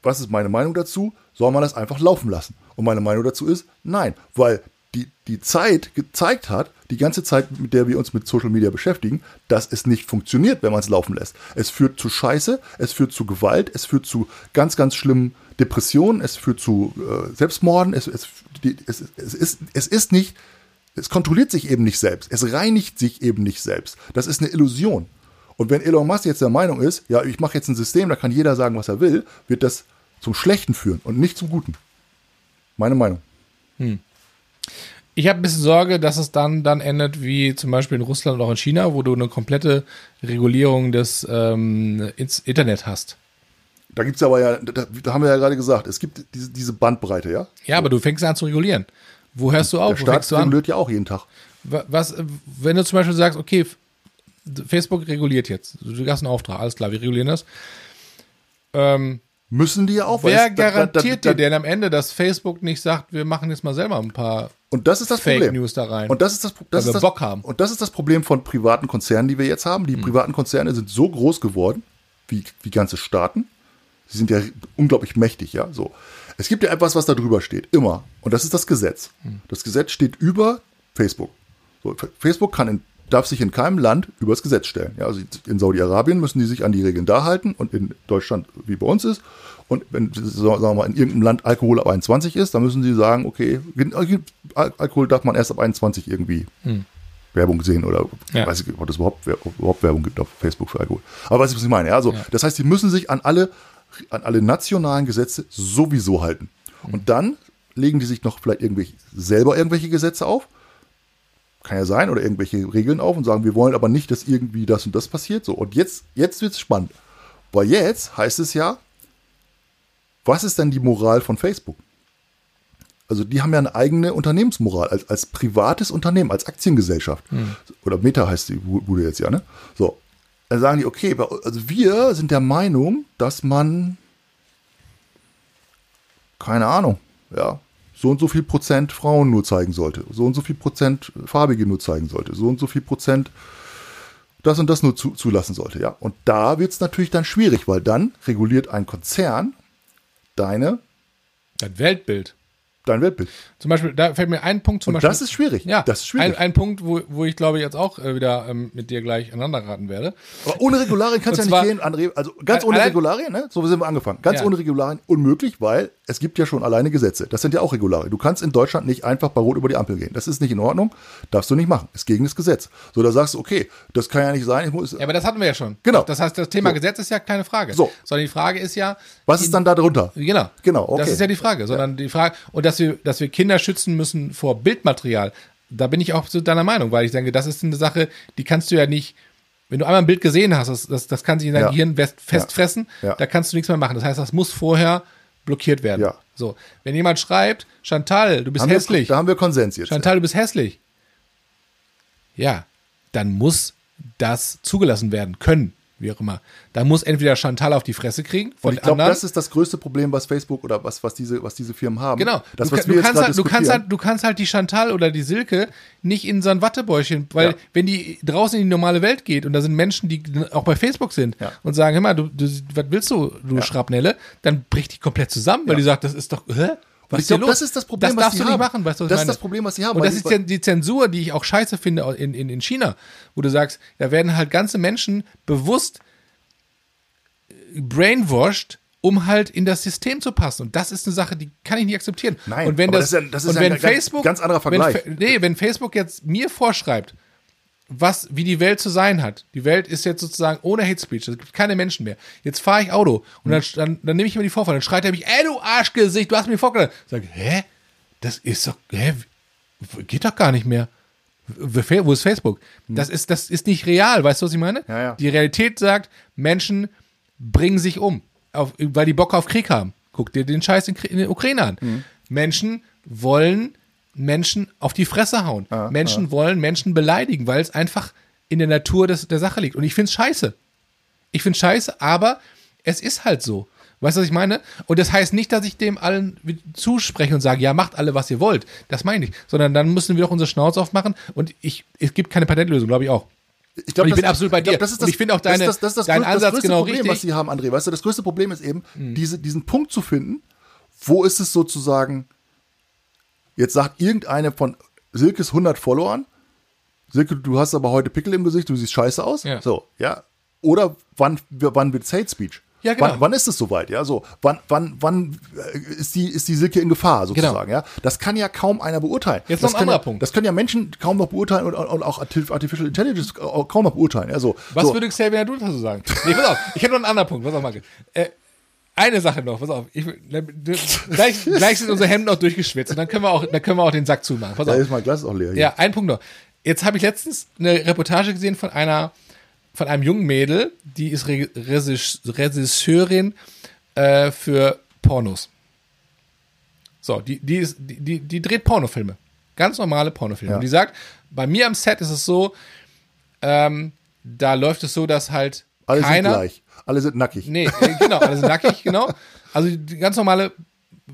was ist meine Meinung dazu? Soll man das einfach laufen lassen? Und meine Meinung dazu ist, nein, weil die, die Zeit gezeigt hat, die ganze Zeit, mit der wir uns mit Social Media beschäftigen, dass es nicht funktioniert, wenn man es laufen lässt. Es führt zu Scheiße, es führt zu Gewalt, es führt zu ganz, ganz schlimmen Depressionen, es führt zu äh, Selbstmorden, es, es, die, es, es, ist, es ist nicht, es kontrolliert sich eben nicht selbst, es reinigt sich eben nicht selbst. Das ist eine Illusion. Und wenn Elon Musk jetzt der Meinung ist, ja, ich mache jetzt ein System, da kann jeder sagen, was er will, wird das zum Schlechten führen und nicht zum Guten. Meine Meinung. Ich habe ein bisschen Sorge, dass es dann, dann endet wie zum Beispiel in Russland und auch in China, wo du eine komplette Regulierung des ähm, Internet hast. Da gibt's aber ja, da, da haben wir ja gerade gesagt, es gibt diese, diese Bandbreite, ja? Ja, aber du fängst an zu regulieren. Wo hörst du auf? Der Staat reguliert ja auch jeden Tag. Wa- Was, wenn du zum Beispiel sagst, okay, Facebook reguliert jetzt, du hast einen Auftrag, alles klar, wir regulieren das. Ähm, Müssen die ja auch. wer es- da- da- garantiert da- dir denn am Ende, dass Facebook nicht sagt, wir machen jetzt mal selber ein paar Und das ist das Fake Problem. News da rein? Und das ist das, das, wir ist das Bock haben. Und das ist das Problem von privaten Konzernen, die wir jetzt haben. Mhm. Die privaten Konzerne sind so groß geworden wie, wie ganze Staaten. Sie sind ja unglaublich mächtig, ja. So. Es gibt ja etwas, was da drüber steht, immer. Und das ist das Gesetz. Mhm. Das Gesetz steht über Facebook. So, Facebook kann in, darf sich in keinem Land über das Gesetz stellen. Ja, also in Saudi-Arabien müssen die sich an die Regeln da halten und in Deutschland wie bei uns ist. Und wenn, sagen wir mal, in irgendeinem Land Alkohol ab 21 ist, dann müssen sie sagen, okay, Al- Alkohol darf man erst ab 21 irgendwie Werbung sehen oder Hm. Ja. weiß ich, ob es überhaupt, überhaupt Werbung gibt auf Facebook für Alkohol. Aber weißt du, was ich meine? Ja, also, Das heißt, sie müssen sich an alle, an alle nationalen Gesetze sowieso halten. Hm. Und dann legen die sich noch vielleicht irgendwelche, selber irgendwelche Gesetze auf. Kann ja sein, oder irgendwelche Regeln auf und sagen, wir wollen aber nicht, dass irgendwie das und das passiert. So, und jetzt, jetzt wird es spannend. Weil jetzt heißt es ja, was ist denn die Moral von Facebook? Also die haben ja eine eigene Unternehmensmoral als, als privates Unternehmen, als Aktiengesellschaft. Oder Meta heißt die Bu- Bude jetzt ja, ne? So. Dann sagen die, okay, also wir sind der Meinung, dass man keine Ahnung, ja, so und so viel Prozent Frauen nur zeigen sollte, so und so viel Prozent Farbige nur zeigen sollte, so und so viel Prozent das und das nur zu, zulassen sollte, ja. Und da wird es natürlich dann schwierig, weil dann reguliert ein Konzern deine, Das Weltbild. Dein Weltbild. Zum Beispiel, da fällt mir ein Punkt zum Und Beispiel. das ist schwierig. ja, das ist schwierig. Ein, ein Punkt, wo, wo ich glaube jetzt auch äh, wieder ähm, mit dir gleich aneinander geraten werde. Aber ohne Regularien kann es ja Und nicht zwar- gehen, André. Also ganz ohne Allein- Regularien, ne? So sind wir angefangen. Ganz Ja. ohne Regularien unmöglich, weil es gibt ja schon alleine Gesetze. Das sind ja auch Regularien. Du kannst in Deutschland nicht einfach bei Rot über die Ampel gehen. Das ist nicht in Ordnung. Darfst du nicht machen. Ist gegen das Gesetz. So, da sagst du, okay, das kann ja nicht sein. Ich muss, Ja, aber das hatten wir ja schon. Genau. Das heißt, das Thema So. Gesetz ist ja keine Frage. So. Sondern die Frage ist ja, was ist dann da drunter? Genau. Genau, okay. Das ist ja die Frage. Sondern die Frage, und dass wir, dass wir Kinder schützen müssen vor Bildmaterial, da bin ich auch zu deiner Meinung, weil ich denke, das ist eine Sache, die kannst du ja nicht, wenn du einmal ein Bild gesehen hast, das, das, das kann sich in dein Ja. Gehirn fest, festfressen, Ja. da kannst du nichts mehr machen. Das heißt, das muss vorher blockiert werden. Ja. So. Wenn jemand schreibt, Chantal, du bist Haben hässlich. Wir, da haben wir Konsens jetzt. Chantal, du bist hässlich. Ja, dann muss das zugelassen werden können, wie auch immer. Da muss entweder Chantal auf die Fresse kriegen von Und ich glaube, das ist das größte Problem, was Facebook oder was, was, diese, was diese Firmen haben. Genau. Das, du, was du, wir jetzt kannst halt, du, kannst halt, du kannst halt die Chantal oder die Silke nicht in so ein Wattebäuschen, weil Ja. wenn die draußen in die normale Welt geht und da sind Menschen, die auch bei Facebook sind Ja. und sagen, hör mal, du, du, was willst du, du Schrapnelle, dann bricht die komplett zusammen, weil die sagt, das ist doch, hä? Was ich ist hier glaub, los? das ist das Problem, Das was nicht haben. machen, weißt du, was Das ist das Problem, was die haben, Und das ist die Zensur, die ich auch scheiße finde in, in, in China, wo du sagst, da werden halt ganze Menschen bewusst brainwashed, um halt in das System zu passen. Und das ist eine Sache, die kann ich nicht akzeptieren. Nein, und wenn das, das ist ja- das ist und ja wenn ein ganz- Facebook, ganz anderer Vergleich. Wenn, nee, wenn Facebook jetzt mir vorschreibt, was, wie die Welt zu sein hat. Die Welt ist jetzt sozusagen ohne Hate Speech. Es gibt keine Menschen mehr. Jetzt fahre ich Auto und dann, dann, dann nehme ich mir die Vorfahrt. Dann schreit er mich, ey, du Arschgesicht, du hast mir Vorfahrt. Sag, hä? Das ist doch, hä? Geht doch gar nicht mehr. Wo ist Facebook? Das ist, das ist nicht real, weißt du, was ich meine? Ja, ja. Die Realität sagt, Menschen bringen sich um, auf, weil die Bock auf Krieg haben. Guck dir den Scheiß in, in der Ukraine an. Mhm. Menschen wollen Menschen auf die Fresse hauen. Menschen wollen Menschen beleidigen, weil es einfach in der Natur des, der Sache liegt. Und ich find's scheiße. Ich find's scheiße, aber es ist halt so. Weißt du, was ich meine? Und das heißt nicht, dass ich dem allen zuspreche und sage, ja, macht alle, was ihr wollt. Das meine ich. Sondern dann müssen wir doch unsere Schnauze aufmachen. Und ich, es gibt keine Patentlösung, glaube ich auch. Ich, glaub, Und ich bin absolut bei ich glaub, dir. Das ist Und das, ich finde auch das ist deine- das, das, ist das, deinen Ansatz größte genau Problem, richtig. was sie haben, André. Weißt du, das größte Problem ist eben, diese, diesen Punkt zu finden, wo ist es sozusagen, jetzt sagt irgendeine von Silkes 100 Followern, Silke, du hast aber heute Pickel im Gesicht, du siehst scheiße aus. Ja. So, ja. Oder wann, wann wird Hate Speech? Ja, genau. Wann, wann ist es soweit? Ja, so. Wann, wann, wann äh, ist die, ist die Silke in Gefahr, sozusagen? Ja, das kann ja kaum einer beurteilen. Genau. Jetzt das noch ein anderer ja, Punkt. Das können ja Menschen kaum noch beurteilen und, und auch Artif- Artificial Intelligence kaum noch beurteilen. Ja, so. Was so. würde Xavier Nadu dazu sagen? Nee, pass auf, ich hätte noch einen anderen Punkt. Pass auf, Marke. Äh, eine Sache noch, pass auf. Ich, gleich, gleich sind unsere Hemden noch durchgeschwitzt und dann können wir auch, dann können wir auch den Sack zumachen. Pass Da auf. ist mein Glas auch leer. Hier. Ja, ein Punkt noch. Jetzt habe ich letztens eine Reportage gesehen von einer, von einem jungen Mädel, die ist Re Regis- Regisseurin äh, für Pornos. So, die, die, ist, die, die, die dreht Pornofilme. Ganz normale Pornofilme. Ja. Und die sagt, bei mir am Set ist es so, ähm, da läuft es so, dass halt Alle keiner. gleich. Alle sind nackig. Nee, äh, genau, alle sind nackig, genau. Also die ganz normale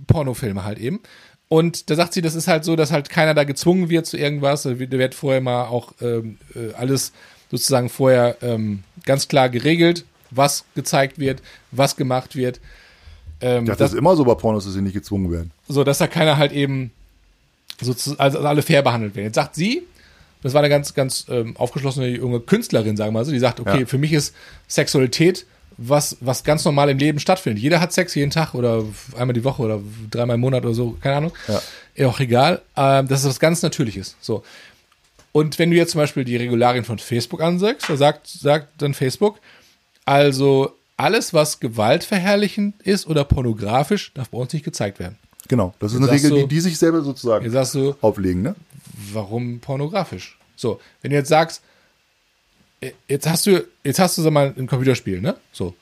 Pornofilme halt eben. Und da sagt sie, das ist halt so, dass halt keiner da gezwungen wird zu irgendwas. Da wird vorher mal auch ähm, äh, alles sozusagen vorher ähm, ganz klar geregelt, was gezeigt wird, was gemacht wird. Ähm, dachte, das, das ist immer so bei Pornos, dass sie nicht gezwungen werden. so, dass da keiner halt eben so zu, also alle fair behandelt werden. Jetzt sagt sie, das war eine ganz, ganz ähm, aufgeschlossene junge Künstlerin, sagen wir mal so, die sagt, okay, Ja. für mich ist Sexualität was, was ganz normal im Leben stattfindet. Jeder hat Sex jeden Tag oder einmal die Woche oder dreimal im Monat oder so, keine Ahnung. Ja. Auch egal. Ähm, das ist was ganz Natürliches. So. Und wenn du jetzt zum Beispiel die Regularien von Facebook ansagst, da sagt, sagt dann Facebook, also alles, was gewaltverherrlichend ist oder pornografisch, darf bei uns nicht gezeigt werden. Genau. Das ist eine sagst Regel, du- die die sich selber sozusagen Jetzt du, auflegen, ne? warum pornografisch? So, wenn du jetzt sagst, jetzt hast du, jetzt hast du sag mal ein Computerspiel, ne? So,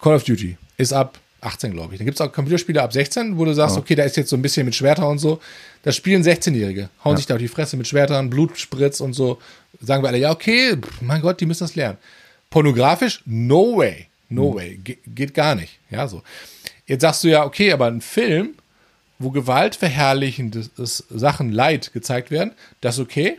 Call of Duty ist ab 18, glaube ich. Dann gibt es auch Computerspiele ab 16, wo du sagst, okay, da ist jetzt so ein bisschen mit Schwerter und so. Das spielen 16-Jährige, hauen sich da auf die Fresse mit Schwertern, Blutspritz und so. Sagen wir alle, ja, okay, mein Gott, die müssen das lernen. Pornografisch? No way. No way. Ge geht gar nicht. Ja, so. Jetzt sagst du ja, okay, aber ein Film wo gewaltverherrlichende Sachen, Leid gezeigt werden, das ist okay.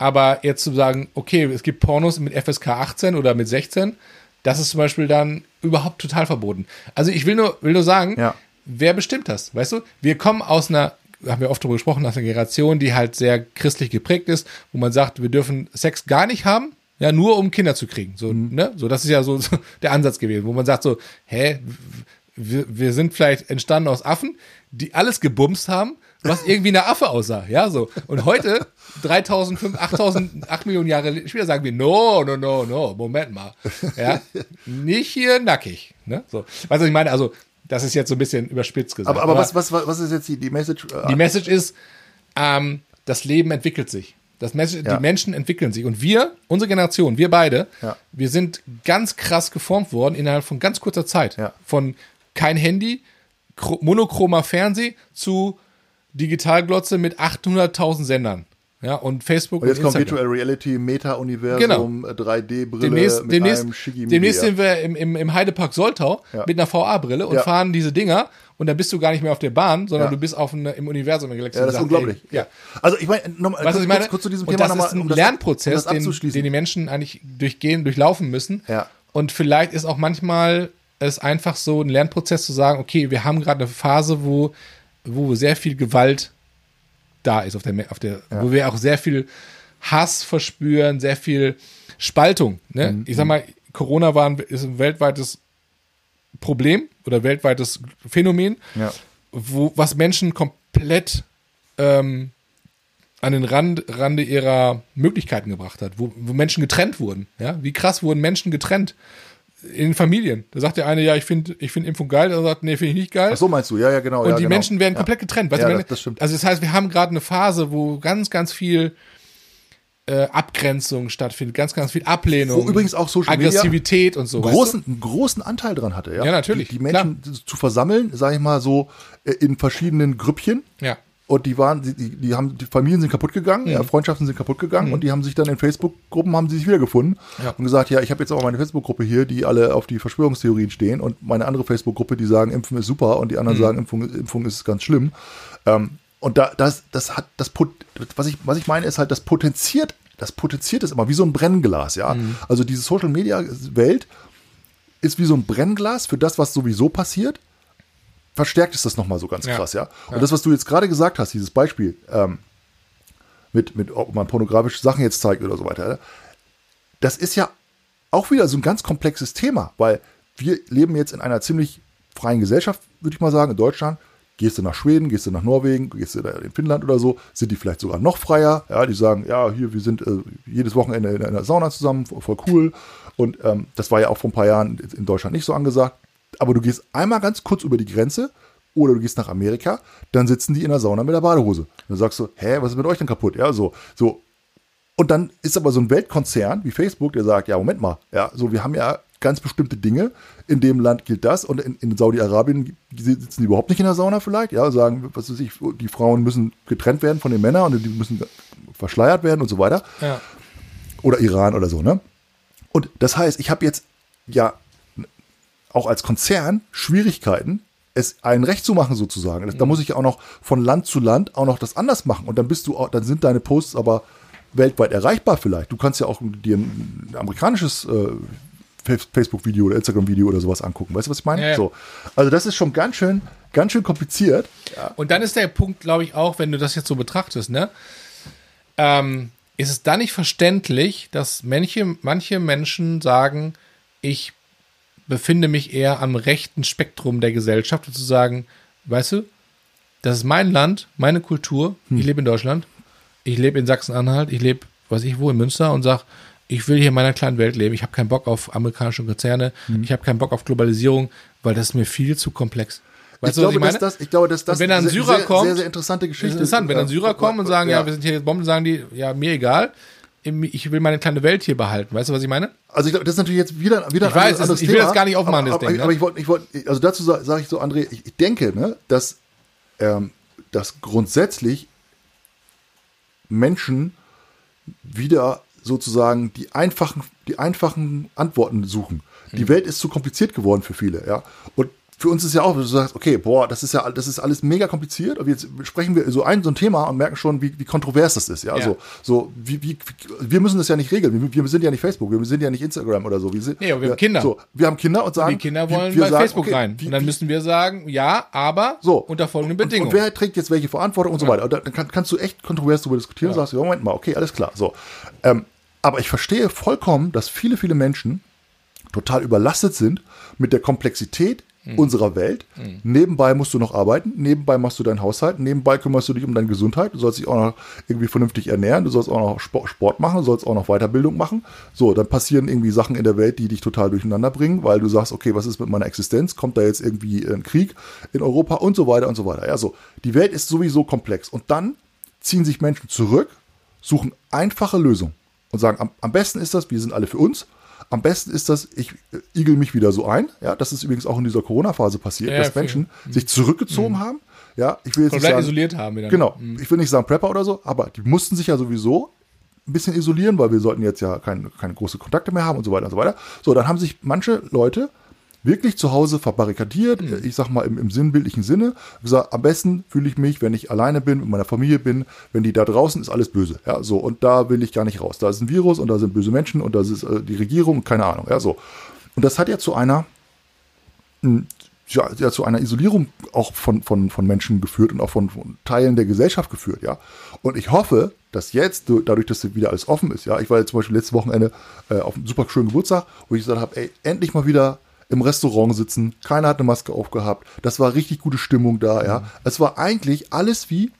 Aber jetzt zu sagen, okay, es gibt Pornos mit FSK 18 oder mit 16, das ist zum Beispiel dann überhaupt total verboten. Also ich will nur, will nur sagen, Ja. wer bestimmt das? Weißt du, wir kommen aus einer, haben wir oft darüber gesprochen, aus einer Generation, die halt sehr christlich geprägt ist, wo man sagt, wir dürfen Sex gar nicht haben, ja, nur um Kinder zu kriegen. So, ne? So, das ist ja so, so der Ansatz gewesen, wo man sagt so, hä, wir, wir sind vielleicht entstanden aus Affen, die alles gebumst haben, was irgendwie eine Affe aussah, ja, so. Und heute, 3000, 5, 8000, 8 Millionen Jahre später sagen wir, no, no, no, no, Moment mal, ja, nicht hier nackig, ne, so. Weißt du, was ich meine? Also, das ist jetzt so ein bisschen überspitzt gesagt. Aber, aber was, was, was ist jetzt die, die Message? Äh, die Message ist, ähm, das Leben entwickelt sich. Das Message, Ja. Die Menschen entwickeln sich. Und wir, unsere Generation, wir beide, Ja. wir sind ganz krass geformt worden innerhalb von ganz kurzer Zeit. Ja. Von kein Handy, chro- monochromer Fernseh zu Digitalglotze mit 800.000 Sendern. Ja, und Facebook und jetzt kommt Instagram. Virtual Reality, Meta-Universum, äh, 3D-Brille Demnächst, mit demnächst, einem Schicki demnächst sind wir im, im, im Heidepark Soltau Ja. mit einer VR-Brille und Ja. fahren diese Dinger und dann bist du gar nicht mehr auf der Bahn, sondern Ja. du bist auf eine, im Universum der Galaxie. Ja, das ist und unglaublich. Ey, ja. Also ich meine, nochmal kurz, ich meine? kurz, kurz zu diesem und Thema das nochmal. ist ein um das- Lernprozess, um das den, den die Menschen eigentlich durchgehen, durchlaufen müssen. Ja. Und vielleicht ist auch manchmal es einfach so ein Lernprozess zu sagen, okay, wir haben gerade eine Phase, wo, wo sehr viel Gewalt da ist auf der, auf der, wo wir auch sehr viel Hass verspüren, sehr viel Spaltung. Ne? Mhm. Ich sag mal, Corona war ein, ist ein weltweites Problem oder weltweites Phänomen, Ja. wo, was Menschen komplett ähm, an den Rand, Rande ihrer Möglichkeiten gebracht hat, wo, wo Menschen getrennt wurden. Ja? Wie krass wurden Menschen getrennt in den Familien? Da sagt der eine, ja, ich finde ich find Impfung geil, der andere sagt, nee, finde ich nicht geil. Ach so meinst du, ja, ja, genau. Und ja, die genau. Menschen werden ja. komplett getrennt. Weißt Ja, du, das- das stimmt. Also das heißt, wir haben gerade eine Phase, wo ganz, ganz viel äh, Abgrenzung stattfindet, ganz, ganz viel Ablehnung. Wo übrigens auch Social Media Aggressivität und so. großen, einen großen Anteil dran hatte. Ja, Ja, natürlich, Die, die Menschen zu versammeln, sage ich mal so, äh, in verschiedenen Grüppchen. Weißt du? Ja. Und die waren, die, die, die haben, die Familien sind kaputt gegangen, Mhm. ja, Freundschaften sind kaputt gegangen und die haben sich dann in Facebook-Gruppen haben sie sich wiedergefunden Ja. und gesagt, ja, ich habe jetzt aber meine Facebook-Gruppe hier, die alle auf die Verschwörungstheorien stehen und meine andere Facebook-Gruppe, die sagen, Impfen ist super und die anderen Mhm. sagen, Impfung, Impfung ist ganz schlimm. Ähm, und da, das, das hat, das, was ich, was ich meine, ist halt, das potenziert, das potenziert es immer wie so ein Brennglas, ja. Mhm. Also diese Social-Media-Welt ist wie so ein Brennglas für das, was sowieso passiert verstärkt ist das nochmal so ganz Ja. krass, ja. Und das, was du jetzt gerade gesagt hast, dieses Beispiel, ähm, mit, mit, ob man pornografische Sachen jetzt zeigt oder so weiter, ja, das ist ja auch wieder so ein ganz komplexes Thema, weil wir leben jetzt in einer ziemlich freien Gesellschaft, würde ich mal sagen, in Deutschland. Gehst du nach Schweden, gehst du nach Norwegen, gehst du da in Finnland oder so, sind die vielleicht sogar noch freier. Ja, die sagen, ja, hier, wir sind äh, jedes Wochenende in einer Sauna zusammen, voll cool. Und ähm, das war ja auch vor ein paar Jahren in Deutschland nicht so angesagt. Aber du gehst einmal ganz kurz über die Grenze oder du gehst nach Amerika, dann sitzen die in der Sauna mit der Badehose. Dann sagst du, hä, was ist mit euch denn kaputt? Ja, so, so. Und dann ist aber so ein Weltkonzern wie Facebook, der sagt, ja, Moment mal, ja, so, wir haben ja ganz bestimmte Dinge. In dem Land gilt das und in, in Saudi-Arabien sitzen die überhaupt nicht in der Sauna vielleicht, ja, sagen, was weiß ich, die Frauen müssen getrennt werden von den Männern und die müssen verschleiert werden und so weiter. Ja. Oder Iran oder so, ne? Und das heißt, ich habe jetzt ja auch als Konzern Schwierigkeiten, es allen recht zu machen sozusagen. Das, Da muss ich ja auch noch von Land zu Land auch noch das anders machen. Und dann bist du auch, dann sind deine Posts aber weltweit erreichbar vielleicht. Du kannst ja auch dir ein amerikanisches äh, Fa- Facebook-Video oder Instagram-Video oder sowas angucken. Weißt du, was ich meine? Ja, ja. So. Also das ist schon ganz schön, ganz schön kompliziert. Und dann ist der Punkt, glaube ich, auch, wenn du das jetzt so betrachtest, ne? Ähm, ist es dann nicht verständlich, dass manche, manche Menschen sagen, ich befinde mich eher am rechten Spektrum der Gesellschaft und zu sagen, weißt du, das ist mein Land, meine Kultur, ich lebe in Deutschland, ich lebe in Sachsen-Anhalt, ich lebe, weiß ich wo, in Münster und sag, ich will hier in meiner kleinen Welt leben, ich habe keinen Bock auf amerikanische Konzerne, ich habe keinen Bock auf Globalisierung, weil das ist mir viel zu komplex. Weißt ich, du, glaube, ich dass meine? das, ich glaube, dass das Und wenn dann Syrer sehr, kommt, sehr, sehr interessante Geschichte ist interessant, wenn dann Ja. Syrer kommen und sagen, ja, wir sind hier jetzt Bomben, sagen die, ja, mir egal, ich will meine kleine Welt hier behalten. Weißt du, was ich meine? Also ich glaube, das ist natürlich jetzt wieder, wieder Ich weiß, das ist- ich will das gar nicht aufmachen, das aber, Ding, ne? Aber ich wollte, ich wollte, also dazu sage sag ich so, André, ich, ich denke, ne, dass, ähm, dass grundsätzlich Menschen wieder sozusagen die einfachen, die einfachen Antworten suchen. Die Welt ist zu kompliziert geworden für viele, ja. Und für uns ist ja auch, du sagst, okay, boah, das ist ja, das ist alles mega kompliziert. Und jetzt sprechen wir so ein, so ein Thema und merken schon, wie, wie kontrovers das ist. Ja, Ja. so, so, wie, wie, wir müssen das ja nicht regeln. Wir, wir sind ja nicht Facebook, wir sind ja nicht Instagram oder so. Wir sind, Nee, aber wir haben Kinder. So, wir haben Kinder und sagen, Die Kinder wir- wollen wir bei sagen, Facebook okay, rein. und dann müssen wir sagen, ja, aber so. unter folgenden und, Bedingungen. Und wer trägt jetzt welche Verantwortung und so weiter. Und dann kann, kannst du echt kontrovers darüber diskutieren und sagst, ja, Moment mal, okay, alles klar. So. Ähm, aber ich verstehe vollkommen, dass viele, viele Menschen total überlastet sind mit der Komplexität Mhm. unserer Welt. Nebenbei musst du noch arbeiten, nebenbei machst du deinen Haushalt, nebenbei kümmerst du dich um deine Gesundheit, du sollst dich auch noch irgendwie vernünftig ernähren, du sollst auch noch Sport, machen, du sollst auch noch Weiterbildung machen. So, dann passieren irgendwie Sachen in der Welt, die dich total durcheinander bringen, weil du sagst, okay, was ist mit meiner Existenz? Kommt da jetzt irgendwie ein Krieg in Europa und so weiter und so weiter. Ja, so, die Welt ist sowieso komplex. Und dann ziehen sich Menschen zurück, suchen einfache Lösungen und sagen, am, am besten ist das, wir sind alle für uns. Am besten ist das, ich äh, igel mich wieder so ein. Ja, das ist übrigens auch in dieser Corona-Phase passiert, Ja, dass viel. Menschen sich zurückgezogen haben. Ja, ich will jetzt nicht komplett sagen, isoliert haben wir dann. Genau, ich will nicht sagen Prepper oder so, aber die mussten sich ja sowieso ein bisschen isolieren, weil wir sollten jetzt ja keine, keine große Kontakte mehr haben und so weiter und so weiter. So, dann haben sich manche Leute wirklich zu Hause verbarrikadiert, ich sag mal im, im sinnbildlichen Sinne, gesagt, am besten fühle ich mich, wenn ich alleine bin, mit meiner Familie bin, wenn die da draußen ist, alles böse. Ja, so, und da will ich gar nicht raus. Da ist ein Virus und da sind böse Menschen und da ist äh, die Regierung keine Ahnung. Ja, so. Und das hat ja zu einer ja, ja zu einer Isolierung auch von, von, von Menschen geführt und auch von, von Teilen der Gesellschaft geführt, ja. Und ich hoffe, dass jetzt, du- dadurch, dass wieder alles offen ist, ja, ich war jetzt zum Beispiel letztes Wochenende äh, auf einem super schönen Geburtstag, wo ich gesagt habe, ey, endlich mal wieder im Restaurant sitzen, keiner hat eine Maske aufgehabt, das war richtig gute Stimmung da, ja. Es war eigentlich alles wie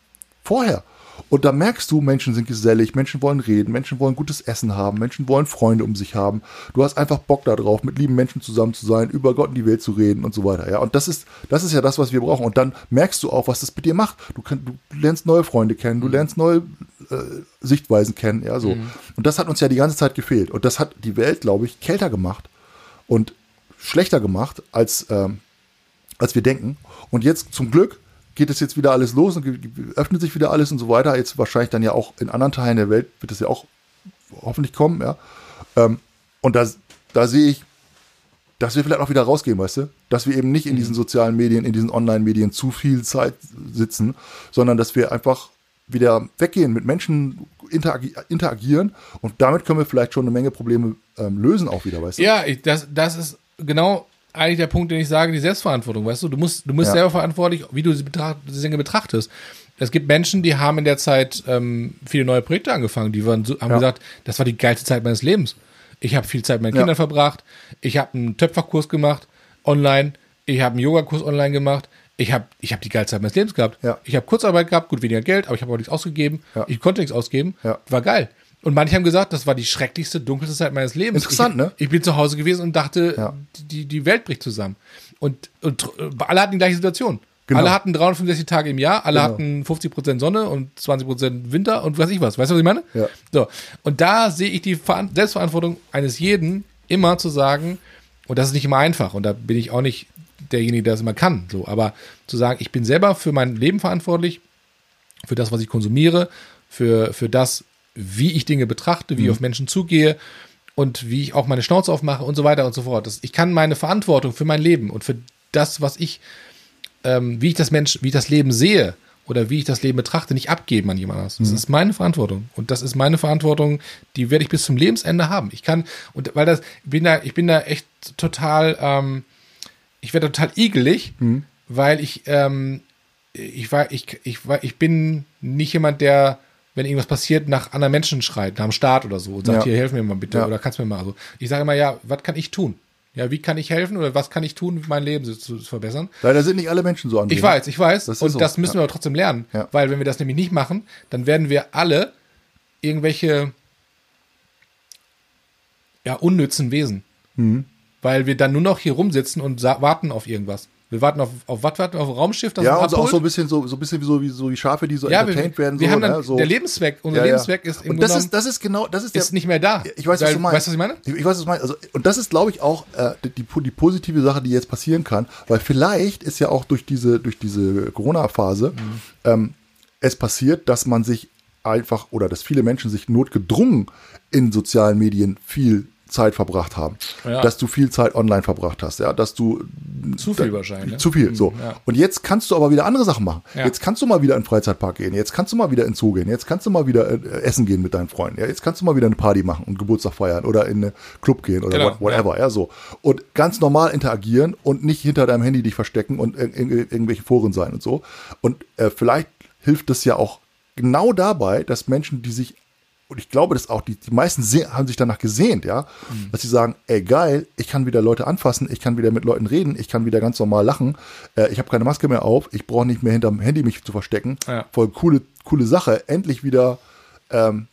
vorher. Und da merkst du, Menschen sind gesellig, Menschen wollen reden, Menschen wollen gutes Essen haben, Menschen wollen Freunde um sich haben. Du hast einfach Bock darauf, mit lieben Menschen zusammen zu sein, über Gott und die Welt zu reden und so weiter. Ja, und das ist, das ist ja das, was wir brauchen. Und dann merkst du auch, was das mit dir macht. Du, kann, du lernst neue Freunde kennen, du lernst neue äh, Sichtweisen kennen, ja, so. Und das hat uns ja die ganze Zeit gefehlt. Und das hat die Welt, glaube ich, kälter gemacht und schlechter gemacht, als, ähm, als wir denken. Und jetzt zum Glück geht es jetzt wieder alles los und öffnet sich wieder alles und so weiter. Jetzt wahrscheinlich dann ja auch in anderen Teilen der Welt wird es ja auch hoffentlich kommen, ja. Ähm, und da, da sehe ich, dass wir vielleicht auch wieder rausgehen, weißt du? Dass wir eben nicht in diesen sozialen Medien, in diesen Online-Medien zu viel Zeit sitzen, sondern dass wir einfach wieder weggehen, mit Menschen interagi interagieren und damit können wir vielleicht schon eine Menge Probleme ähm, lösen auch wieder, weißt du? Ja, ich, das, das ist genau eigentlich der Punkt, den ich sage, die Selbstverantwortung, weißt du? Du musst, du bist Ja. selber verantwortlich, wie du sie betracht, die Dinge betrachtest. Es gibt Menschen, die haben in der Zeit ähm, viele neue Projekte angefangen, die waren haben Ja. gesagt, das war die geilste Zeit meines Lebens. Ich habe viel Zeit mit meinen Ja. Kindern verbracht, ich habe einen Töpferkurs gemacht, online, ich habe einen Yogakurs online gemacht, ich habe ich hab die geilste Zeit meines Lebens gehabt. Ja. Ich habe Kurzarbeit gehabt, gut weniger Geld, aber ich habe auch nichts ausgegeben. Ich konnte nichts ausgeben. War geil. Und manche haben gesagt, das war die schrecklichste, dunkelste Zeit meines Lebens. Interessant, ich, ne? Ich bin zu Hause gewesen und dachte, Ja. die, die Welt bricht zusammen. Und, und tr- alle hatten die gleiche Situation. Genau. Alle hatten 365 Tage im Jahr, alle Genau. hatten 50% Sonne und 20% Winter und weiß ich was. Weißt du, was ich meine? Ja. So. Und da sehe ich die Veran- Selbstverantwortung eines jeden, immer zu sagen, und das ist nicht immer einfach, und da bin ich auch nicht derjenige, der das immer kann, so, aber zu sagen, ich bin selber für mein Leben verantwortlich, für das, was ich konsumiere, für, für das, wie ich Dinge betrachte, wie ich auf Menschen zugehe und wie ich auch meine Schnauze aufmache und so weiter und so fort. Das, ich kann meine Verantwortung für mein Leben und für das, was ich, ähm, wie ich das Mensch, wie ich das Leben sehe oder wie ich das Leben betrachte, nicht abgeben an jemand anderes. Das ist meine Verantwortung. Und das ist meine Verantwortung, die werde ich bis zum Lebensende haben. Ich kann, und weil das, ich bin da, ich bin da echt total, ähm, ich werde total igelig, weil ich, ähm, ich war, ich, ich war, ich bin nicht jemand, der, wenn irgendwas passiert, nach anderen Menschen schreit, nach dem Staat oder so und sagt, Ja. hier, helf mir mal bitte Ja. oder kannst mir mal so. Ich sage immer, ja, was kann ich tun? Ja, wie kann ich helfen oder was kann ich tun, mein Leben zu, zu verbessern? Leider sind nicht alle Menschen so an Ich weiß, ich weiß. Das und so, das müssen ja. wir aber trotzdem lernen. Ja. Weil wenn wir das nämlich nicht machen, dann werden wir alle irgendwelche ja, unnützen Wesen. Mhm. Weil wir dann nur noch hier rumsitzen und warten auf irgendwas. Wir warten auf, auf was warten wir? Auf ein Raumschiff, das Ja, uns und so auch so ein bisschen so, so ein bisschen wie so, wie so wie Schafe, die so ja, wir, entertained werden. wir so, haben dann ne? so. der Lebenszweck, unser Ja, ja. Lebenszweck ist im Und das ist, das ist genau, das ist, der, ist nicht mehr da. Ich weiß, was Weil- du meinst. Weißt du, was ich meine? Ich, ich weiß, was du meinst. Also, und das ist, glaube ich, auch äh, die, die, die positive Sache, die jetzt passieren kann, weil vielleicht ist ja auch durch diese, durch diese Corona-Phase Mhm. ähm, es passiert, dass man sich einfach oder dass viele Menschen sich notgedrungen in sozialen Medien viel Zeit verbracht haben, Ja. dass du viel Zeit online verbracht hast, ja, dass du Zu viel wahrscheinlich, ne? Zu viel, so. ja. Und jetzt kannst du aber wieder andere Sachen machen. Ja. Jetzt kannst du mal wieder in den Freizeitpark gehen. Jetzt kannst du mal wieder in Zoo gehen. Jetzt kannst du mal wieder äh, essen gehen mit deinen Freunden. Ja, jetzt kannst du mal wieder eine Party machen und Geburtstag feiern oder in einen Club gehen oder Genau, what- whatever. Ja. so. Und ganz normal interagieren und nicht hinter deinem Handy dich verstecken und in, in, in irgendwelche Foren sein und so. Und äh, vielleicht hilft es ja auch genau dabei, dass Menschen, die sich und ich glaube, dass auch die, die meisten haben sich danach gesehnt, ja, Mhm. dass sie sagen, ey geil, ich kann wieder Leute anfassen, ich kann wieder mit Leuten reden, ich kann wieder ganz normal lachen, äh, ich habe keine Maske mehr auf, ich brauche nicht mehr hinterm Handy mich zu verstecken. Ja. Voll coole, coole Sache, endlich wieder ähm,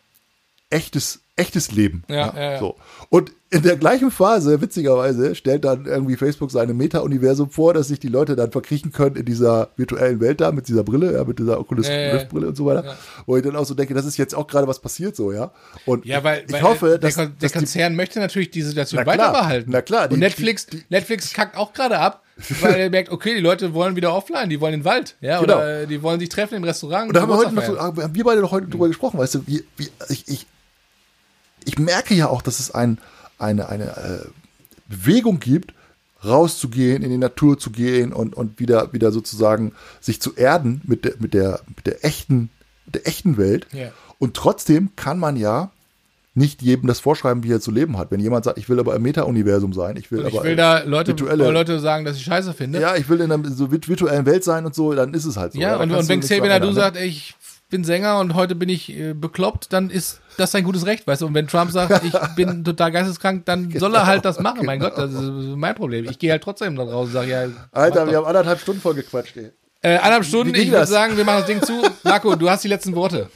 echtes, echtes Leben. Ja, ja, ja. So. Und in der gleichen Phase, witzigerweise, stellt dann irgendwie Facebook seine Meta-Universum vor, dass sich die Leute dann verkriechen können in dieser virtuellen Welt da, mit dieser Brille, ja, mit dieser Oculus. Rift Brille und so weiter. Wo ich dann auch so denke, das ist jetzt auch gerade was passiert so, ja. Und Ja, weil, ich weil hoffe, der, dass, Kon- der dass die, Konzern möchte natürlich die Situation Na klar, weiter behalten. na klar, die- Und Netflix, die- Netflix kackt auch gerade ab, weil er merkt, okay, die Leute wollen wieder offline, die wollen in den Wald, ja, Genau. oder die wollen sich treffen im Restaurant. Und da haben wir heute noch so, haben wir beide doch heute drüber gesprochen, weißt du, wie, wie, ich, ich, ich merke ja auch, dass es ein, eine, eine äh, Bewegung gibt, rauszugehen, in die Natur zu gehen und, und wieder, wieder sozusagen sich zu erden mit der, mit der, mit der echten, der echten Welt. Ja. Und trotzdem kann man ja nicht jedem das vorschreiben, wie er zu leben hat. Wenn jemand sagt, ich will aber im Meta-Universum sein, ich will ich aber will da Leute, virtuelle- Leute sagen, dass ich scheiße finde. ja, ich will in einer so virt- virtuellen Welt sein und so, dann ist es halt so. Ja, da und, und du wenn Xavier ändern, ne? sagt, ey, ich bin Sänger und heute bin ich äh, bekloppt, dann ist das sein gutes Recht, weißt du? Und wenn Trump sagt, ich bin total geisteskrank, dann soll er halt das machen. Mein Gott, das ist mein Problem. Ich gehe halt trotzdem da raus und sage, ja. Alter, wir haben anderthalb Stunden voll gequatscht, ey. Äh, eineinhalb Stunden, ich würde sagen, wir machen das Ding zu. Marco, du hast die letzten Worte.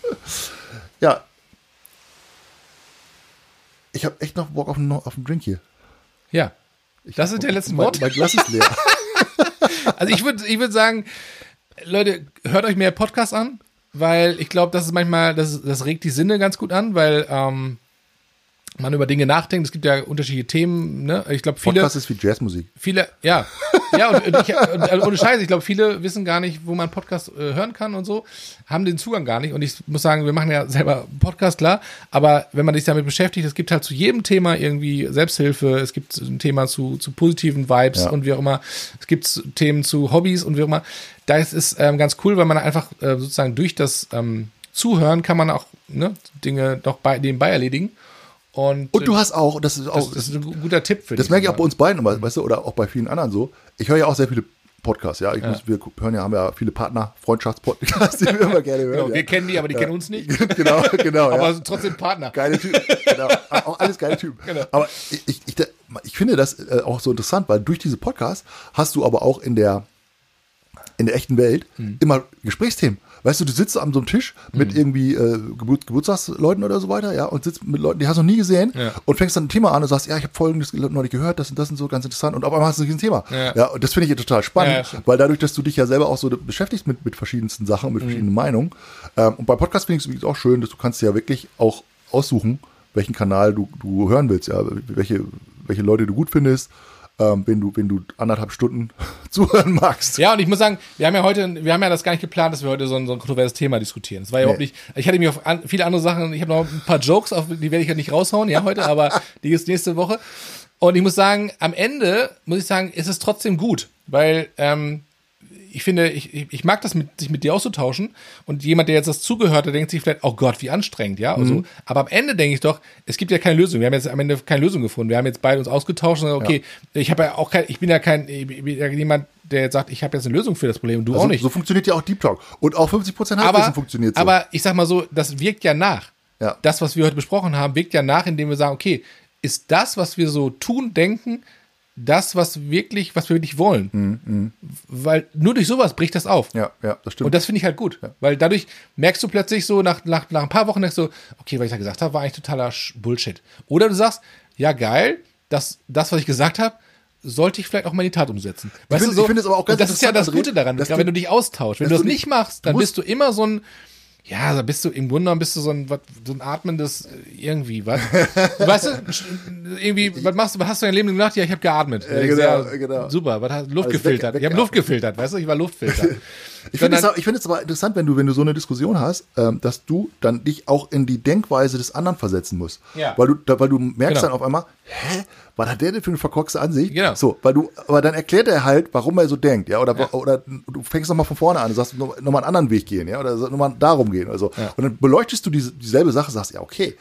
Ja. Ich habe echt noch Bock auf einen, auf einen Drink hier. Ja. Das sind der letzten Worte. Mein Glas ist leer. <laughs> Also ich würde ich würd sagen, Leute, hört euch mehr Podcasts an, weil ich glaube, das ist manchmal, das, das regt die Sinne ganz gut an, weil ähm, man über Dinge nachdenkt. Es gibt ja unterschiedliche Themen. Ne? Ich glaube, viele, Podcast ist wie Jazzmusik. viele, ja, ja und, und, ich, und also ohne Scheiße, ich glaube, viele wissen gar nicht, wo man Podcast äh, hören kann und so, haben den Zugang gar nicht. Und ich muss sagen, wir machen ja selber Podcast, klar, aber wenn man sich damit beschäftigt, es gibt halt zu jedem Thema irgendwie Selbsthilfe, es gibt ein Thema zu, zu positiven Vibes Ja. und wie auch immer, es gibt Themen zu Hobbys und wie auch immer. Da ist es ähm, ganz cool, weil man einfach äh, sozusagen durch das ähm, Zuhören kann man auch ne, Dinge doch bei, nebenbei erledigen. Und, Und du hast auch, das ist auch, das, das ist ein gu- guter Tipp für das dich. merke ich auch bei uns beiden immer, weißt du, oder auch bei vielen anderen so. Ich höre ja auch sehr viele Podcasts, ja. Ich Muss, wir hören ja, haben ja viele Partner, Freundschaftspodcasts, die wir immer gerne hören. Genau, ja. wir kennen die, aber die kennen uns nicht. <laughs> genau, genau. ja. Aber sind trotzdem Partner. Geile Typen. Genau. Auch alles geile Typen. Genau. Aber ich, ich, ich, ich finde das äh, auch so interessant, weil durch diese Podcasts hast du aber auch in der, in der echten Welt Hm. immer Gesprächsthemen. Weißt du, du sitzt an so einem Tisch mit Hm. irgendwie äh, Geburt, Geburtstagsleuten oder so weiter, ja, und sitzt mit Leuten, die hast du noch nie gesehen Ja. und fängst dann ein Thema an und sagst, ja, ich habe folgendes neulich gehört, das und das und so ganz interessant und auf einmal hast du ein Thema. Ja. und das finde ich ja total spannend, Ja, ja, weil dadurch, dass du dich ja selber auch so beschäftigst mit, mit verschiedensten Sachen, mit verschiedenen Meinungen. Ähm, und bei Podcast finde ich es übrigens auch schön, dass du kannst ja wirklich auch aussuchen, welchen Kanal du, du hören willst, ja, welche, welche Leute du gut findest, ähm, wenn du, wenn du anderthalb Stunden <laughs> zuhören magst. Ja, und ich muss sagen, wir haben ja heute, wir haben ja das gar nicht geplant, dass wir heute so ein, so ein kontroverses Thema diskutieren. Das war ja überhaupt nicht, ich hatte mir auf an, viele andere Sachen, ich habe noch ein paar Jokes, auf, die werde ich ja nicht raushauen, ja, heute, aber die ist nächste Woche. Und ich muss sagen, am Ende, muss ich sagen, ist es trotzdem gut, weil, ähm, ich finde, ich, ich mag das, mit, sich mit dir auszutauschen. Und jemand, der jetzt das zugehört, der denkt sich vielleicht, oh Gott, wie anstrengend, ja. Also, aber am Ende denke ich doch, es gibt ja keine Lösung. Wir haben jetzt am Ende keine Lösung gefunden. Wir haben jetzt beide uns ausgetauscht und gesagt, okay, ich habe ja auch kein, ich bin ja kein, ich bin ja jemand, der jetzt sagt, ich habe jetzt eine Lösung für das Problem und du Also, auch nicht. So funktioniert ja auch Deep Talk. Und auch 50% Halbwissen funktioniert so. aber ich sag mal so, das wirkt ja nach. Ja. Das, was wir heute besprochen haben, wirkt ja nach, indem wir sagen, okay, ist das, was wir so tun, denken, das, was wirklich, was wir wirklich wollen. Weil nur durch sowas bricht das auf. ja, ja, das stimmt. Und das finde ich halt gut. Weil dadurch merkst du plötzlich so, nach, nach, nach ein paar Wochen denkst du, okay, was ich da gesagt habe, war eigentlich totaler Bullshit. Oder du sagst, ja geil, das, das was ich gesagt habe, sollte ich vielleicht auch mal in die Tat umsetzen. Weißt finde- du, so, ich finde es aber auch ganz das ist ja das Gute daran, dass gerade wenn du dich austauschst. Wenn du das nicht machst, dann bist du immer so ein, Ja, da bist du im Grunde genommen bist du so ein, so ein atmendes äh, irgendwie, was? <laughs> weißt du, irgendwie, was machst du, was hast du dein Leben gemacht? Ja, ich habe geatmet. Ja, genau, genau. Super, was hast Luft Also weg- gefiltert. ich habe. Luft gefiltert, weißt du, ich war Luftfilter. <laughs> Ich finde es Sondern- aber- interessant, wenn du, wenn du so eine Diskussion hast, ähm, dass du dann dich auch in die Denkweise des anderen versetzen musst. Ja. Weil du, da, weil du merkst Genau. dann auf einmal, hä, was hat der denn für eine verkorkste Ansicht? Genau. So, weil du, aber dann erklärt er halt, warum er so denkt, ja, oder, oder du fängst nochmal von vorne an, du sagst nochmal noch einen anderen Weg gehen, ja, oder nochmal darum gehen, also. Ja. Und dann beleuchtest du diese, dieselbe Sache, sagst, ja, okay,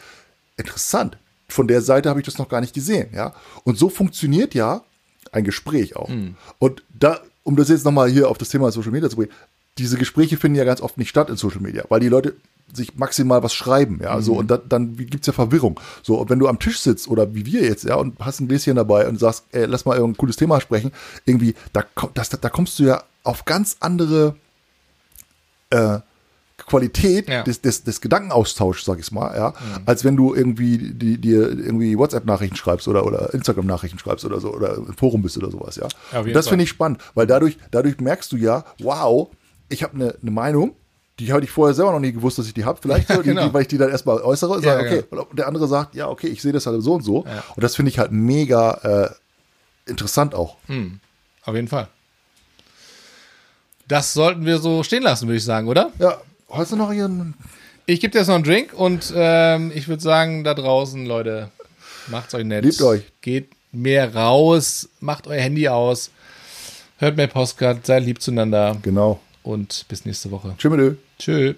interessant. Von der Seite habe ich das noch gar nicht gesehen, ja. Und so funktioniert ja ein Gespräch auch. Hm. Und da, um das jetzt nochmal hier auf das Thema Social Media zu bringen, diese Gespräche finden ja ganz oft nicht statt in Social Media, weil die Leute sich maximal was schreiben, ja, Mhm. so, und da, dann gibt's ja Verwirrung. So, und wenn du am Tisch sitzt oder wie wir jetzt, ja, und hast ein Gläschen dabei und sagst, ey, lass mal irgendein cooles Thema sprechen, irgendwie, da, das, da kommst du ja auf ganz andere äh, Qualität Ja. des, des, des Gedankenaustauschs, sag ich mal, ja, als wenn du irgendwie die, dir irgendwie WhatsApp-Nachrichten schreibst oder, oder Instagram-Nachrichten schreibst oder so oder im Forum bist oder sowas, ja. Und das finde ich spannend, weil dadurch, dadurch merkst du ja, wow, ich habe eine eine Meinung, die hatte ich vorher selber noch nie gewusst, dass ich die habe, vielleicht, <laughs> die, Genau. die, weil ich die dann erstmal äußere und Ja, sage, okay, und der andere sagt, ja, okay, ich sehe das halt so und so. Ja. Und das finde ich halt mega äh, interessant auch. Auf jeden Fall. Das sollten wir so stehen lassen, würde ich sagen, oder? Ja, hast du noch ihren Ich gebe dir jetzt noch einen Drink und ähm, ich würde sagen, da draußen, Leute, macht's euch nett. Liebt euch. Geht mehr raus, macht euer Handy aus, hört mehr Postcard, seid lieb zueinander Genau. und bis nächste Woche. Tschüss. Tschö.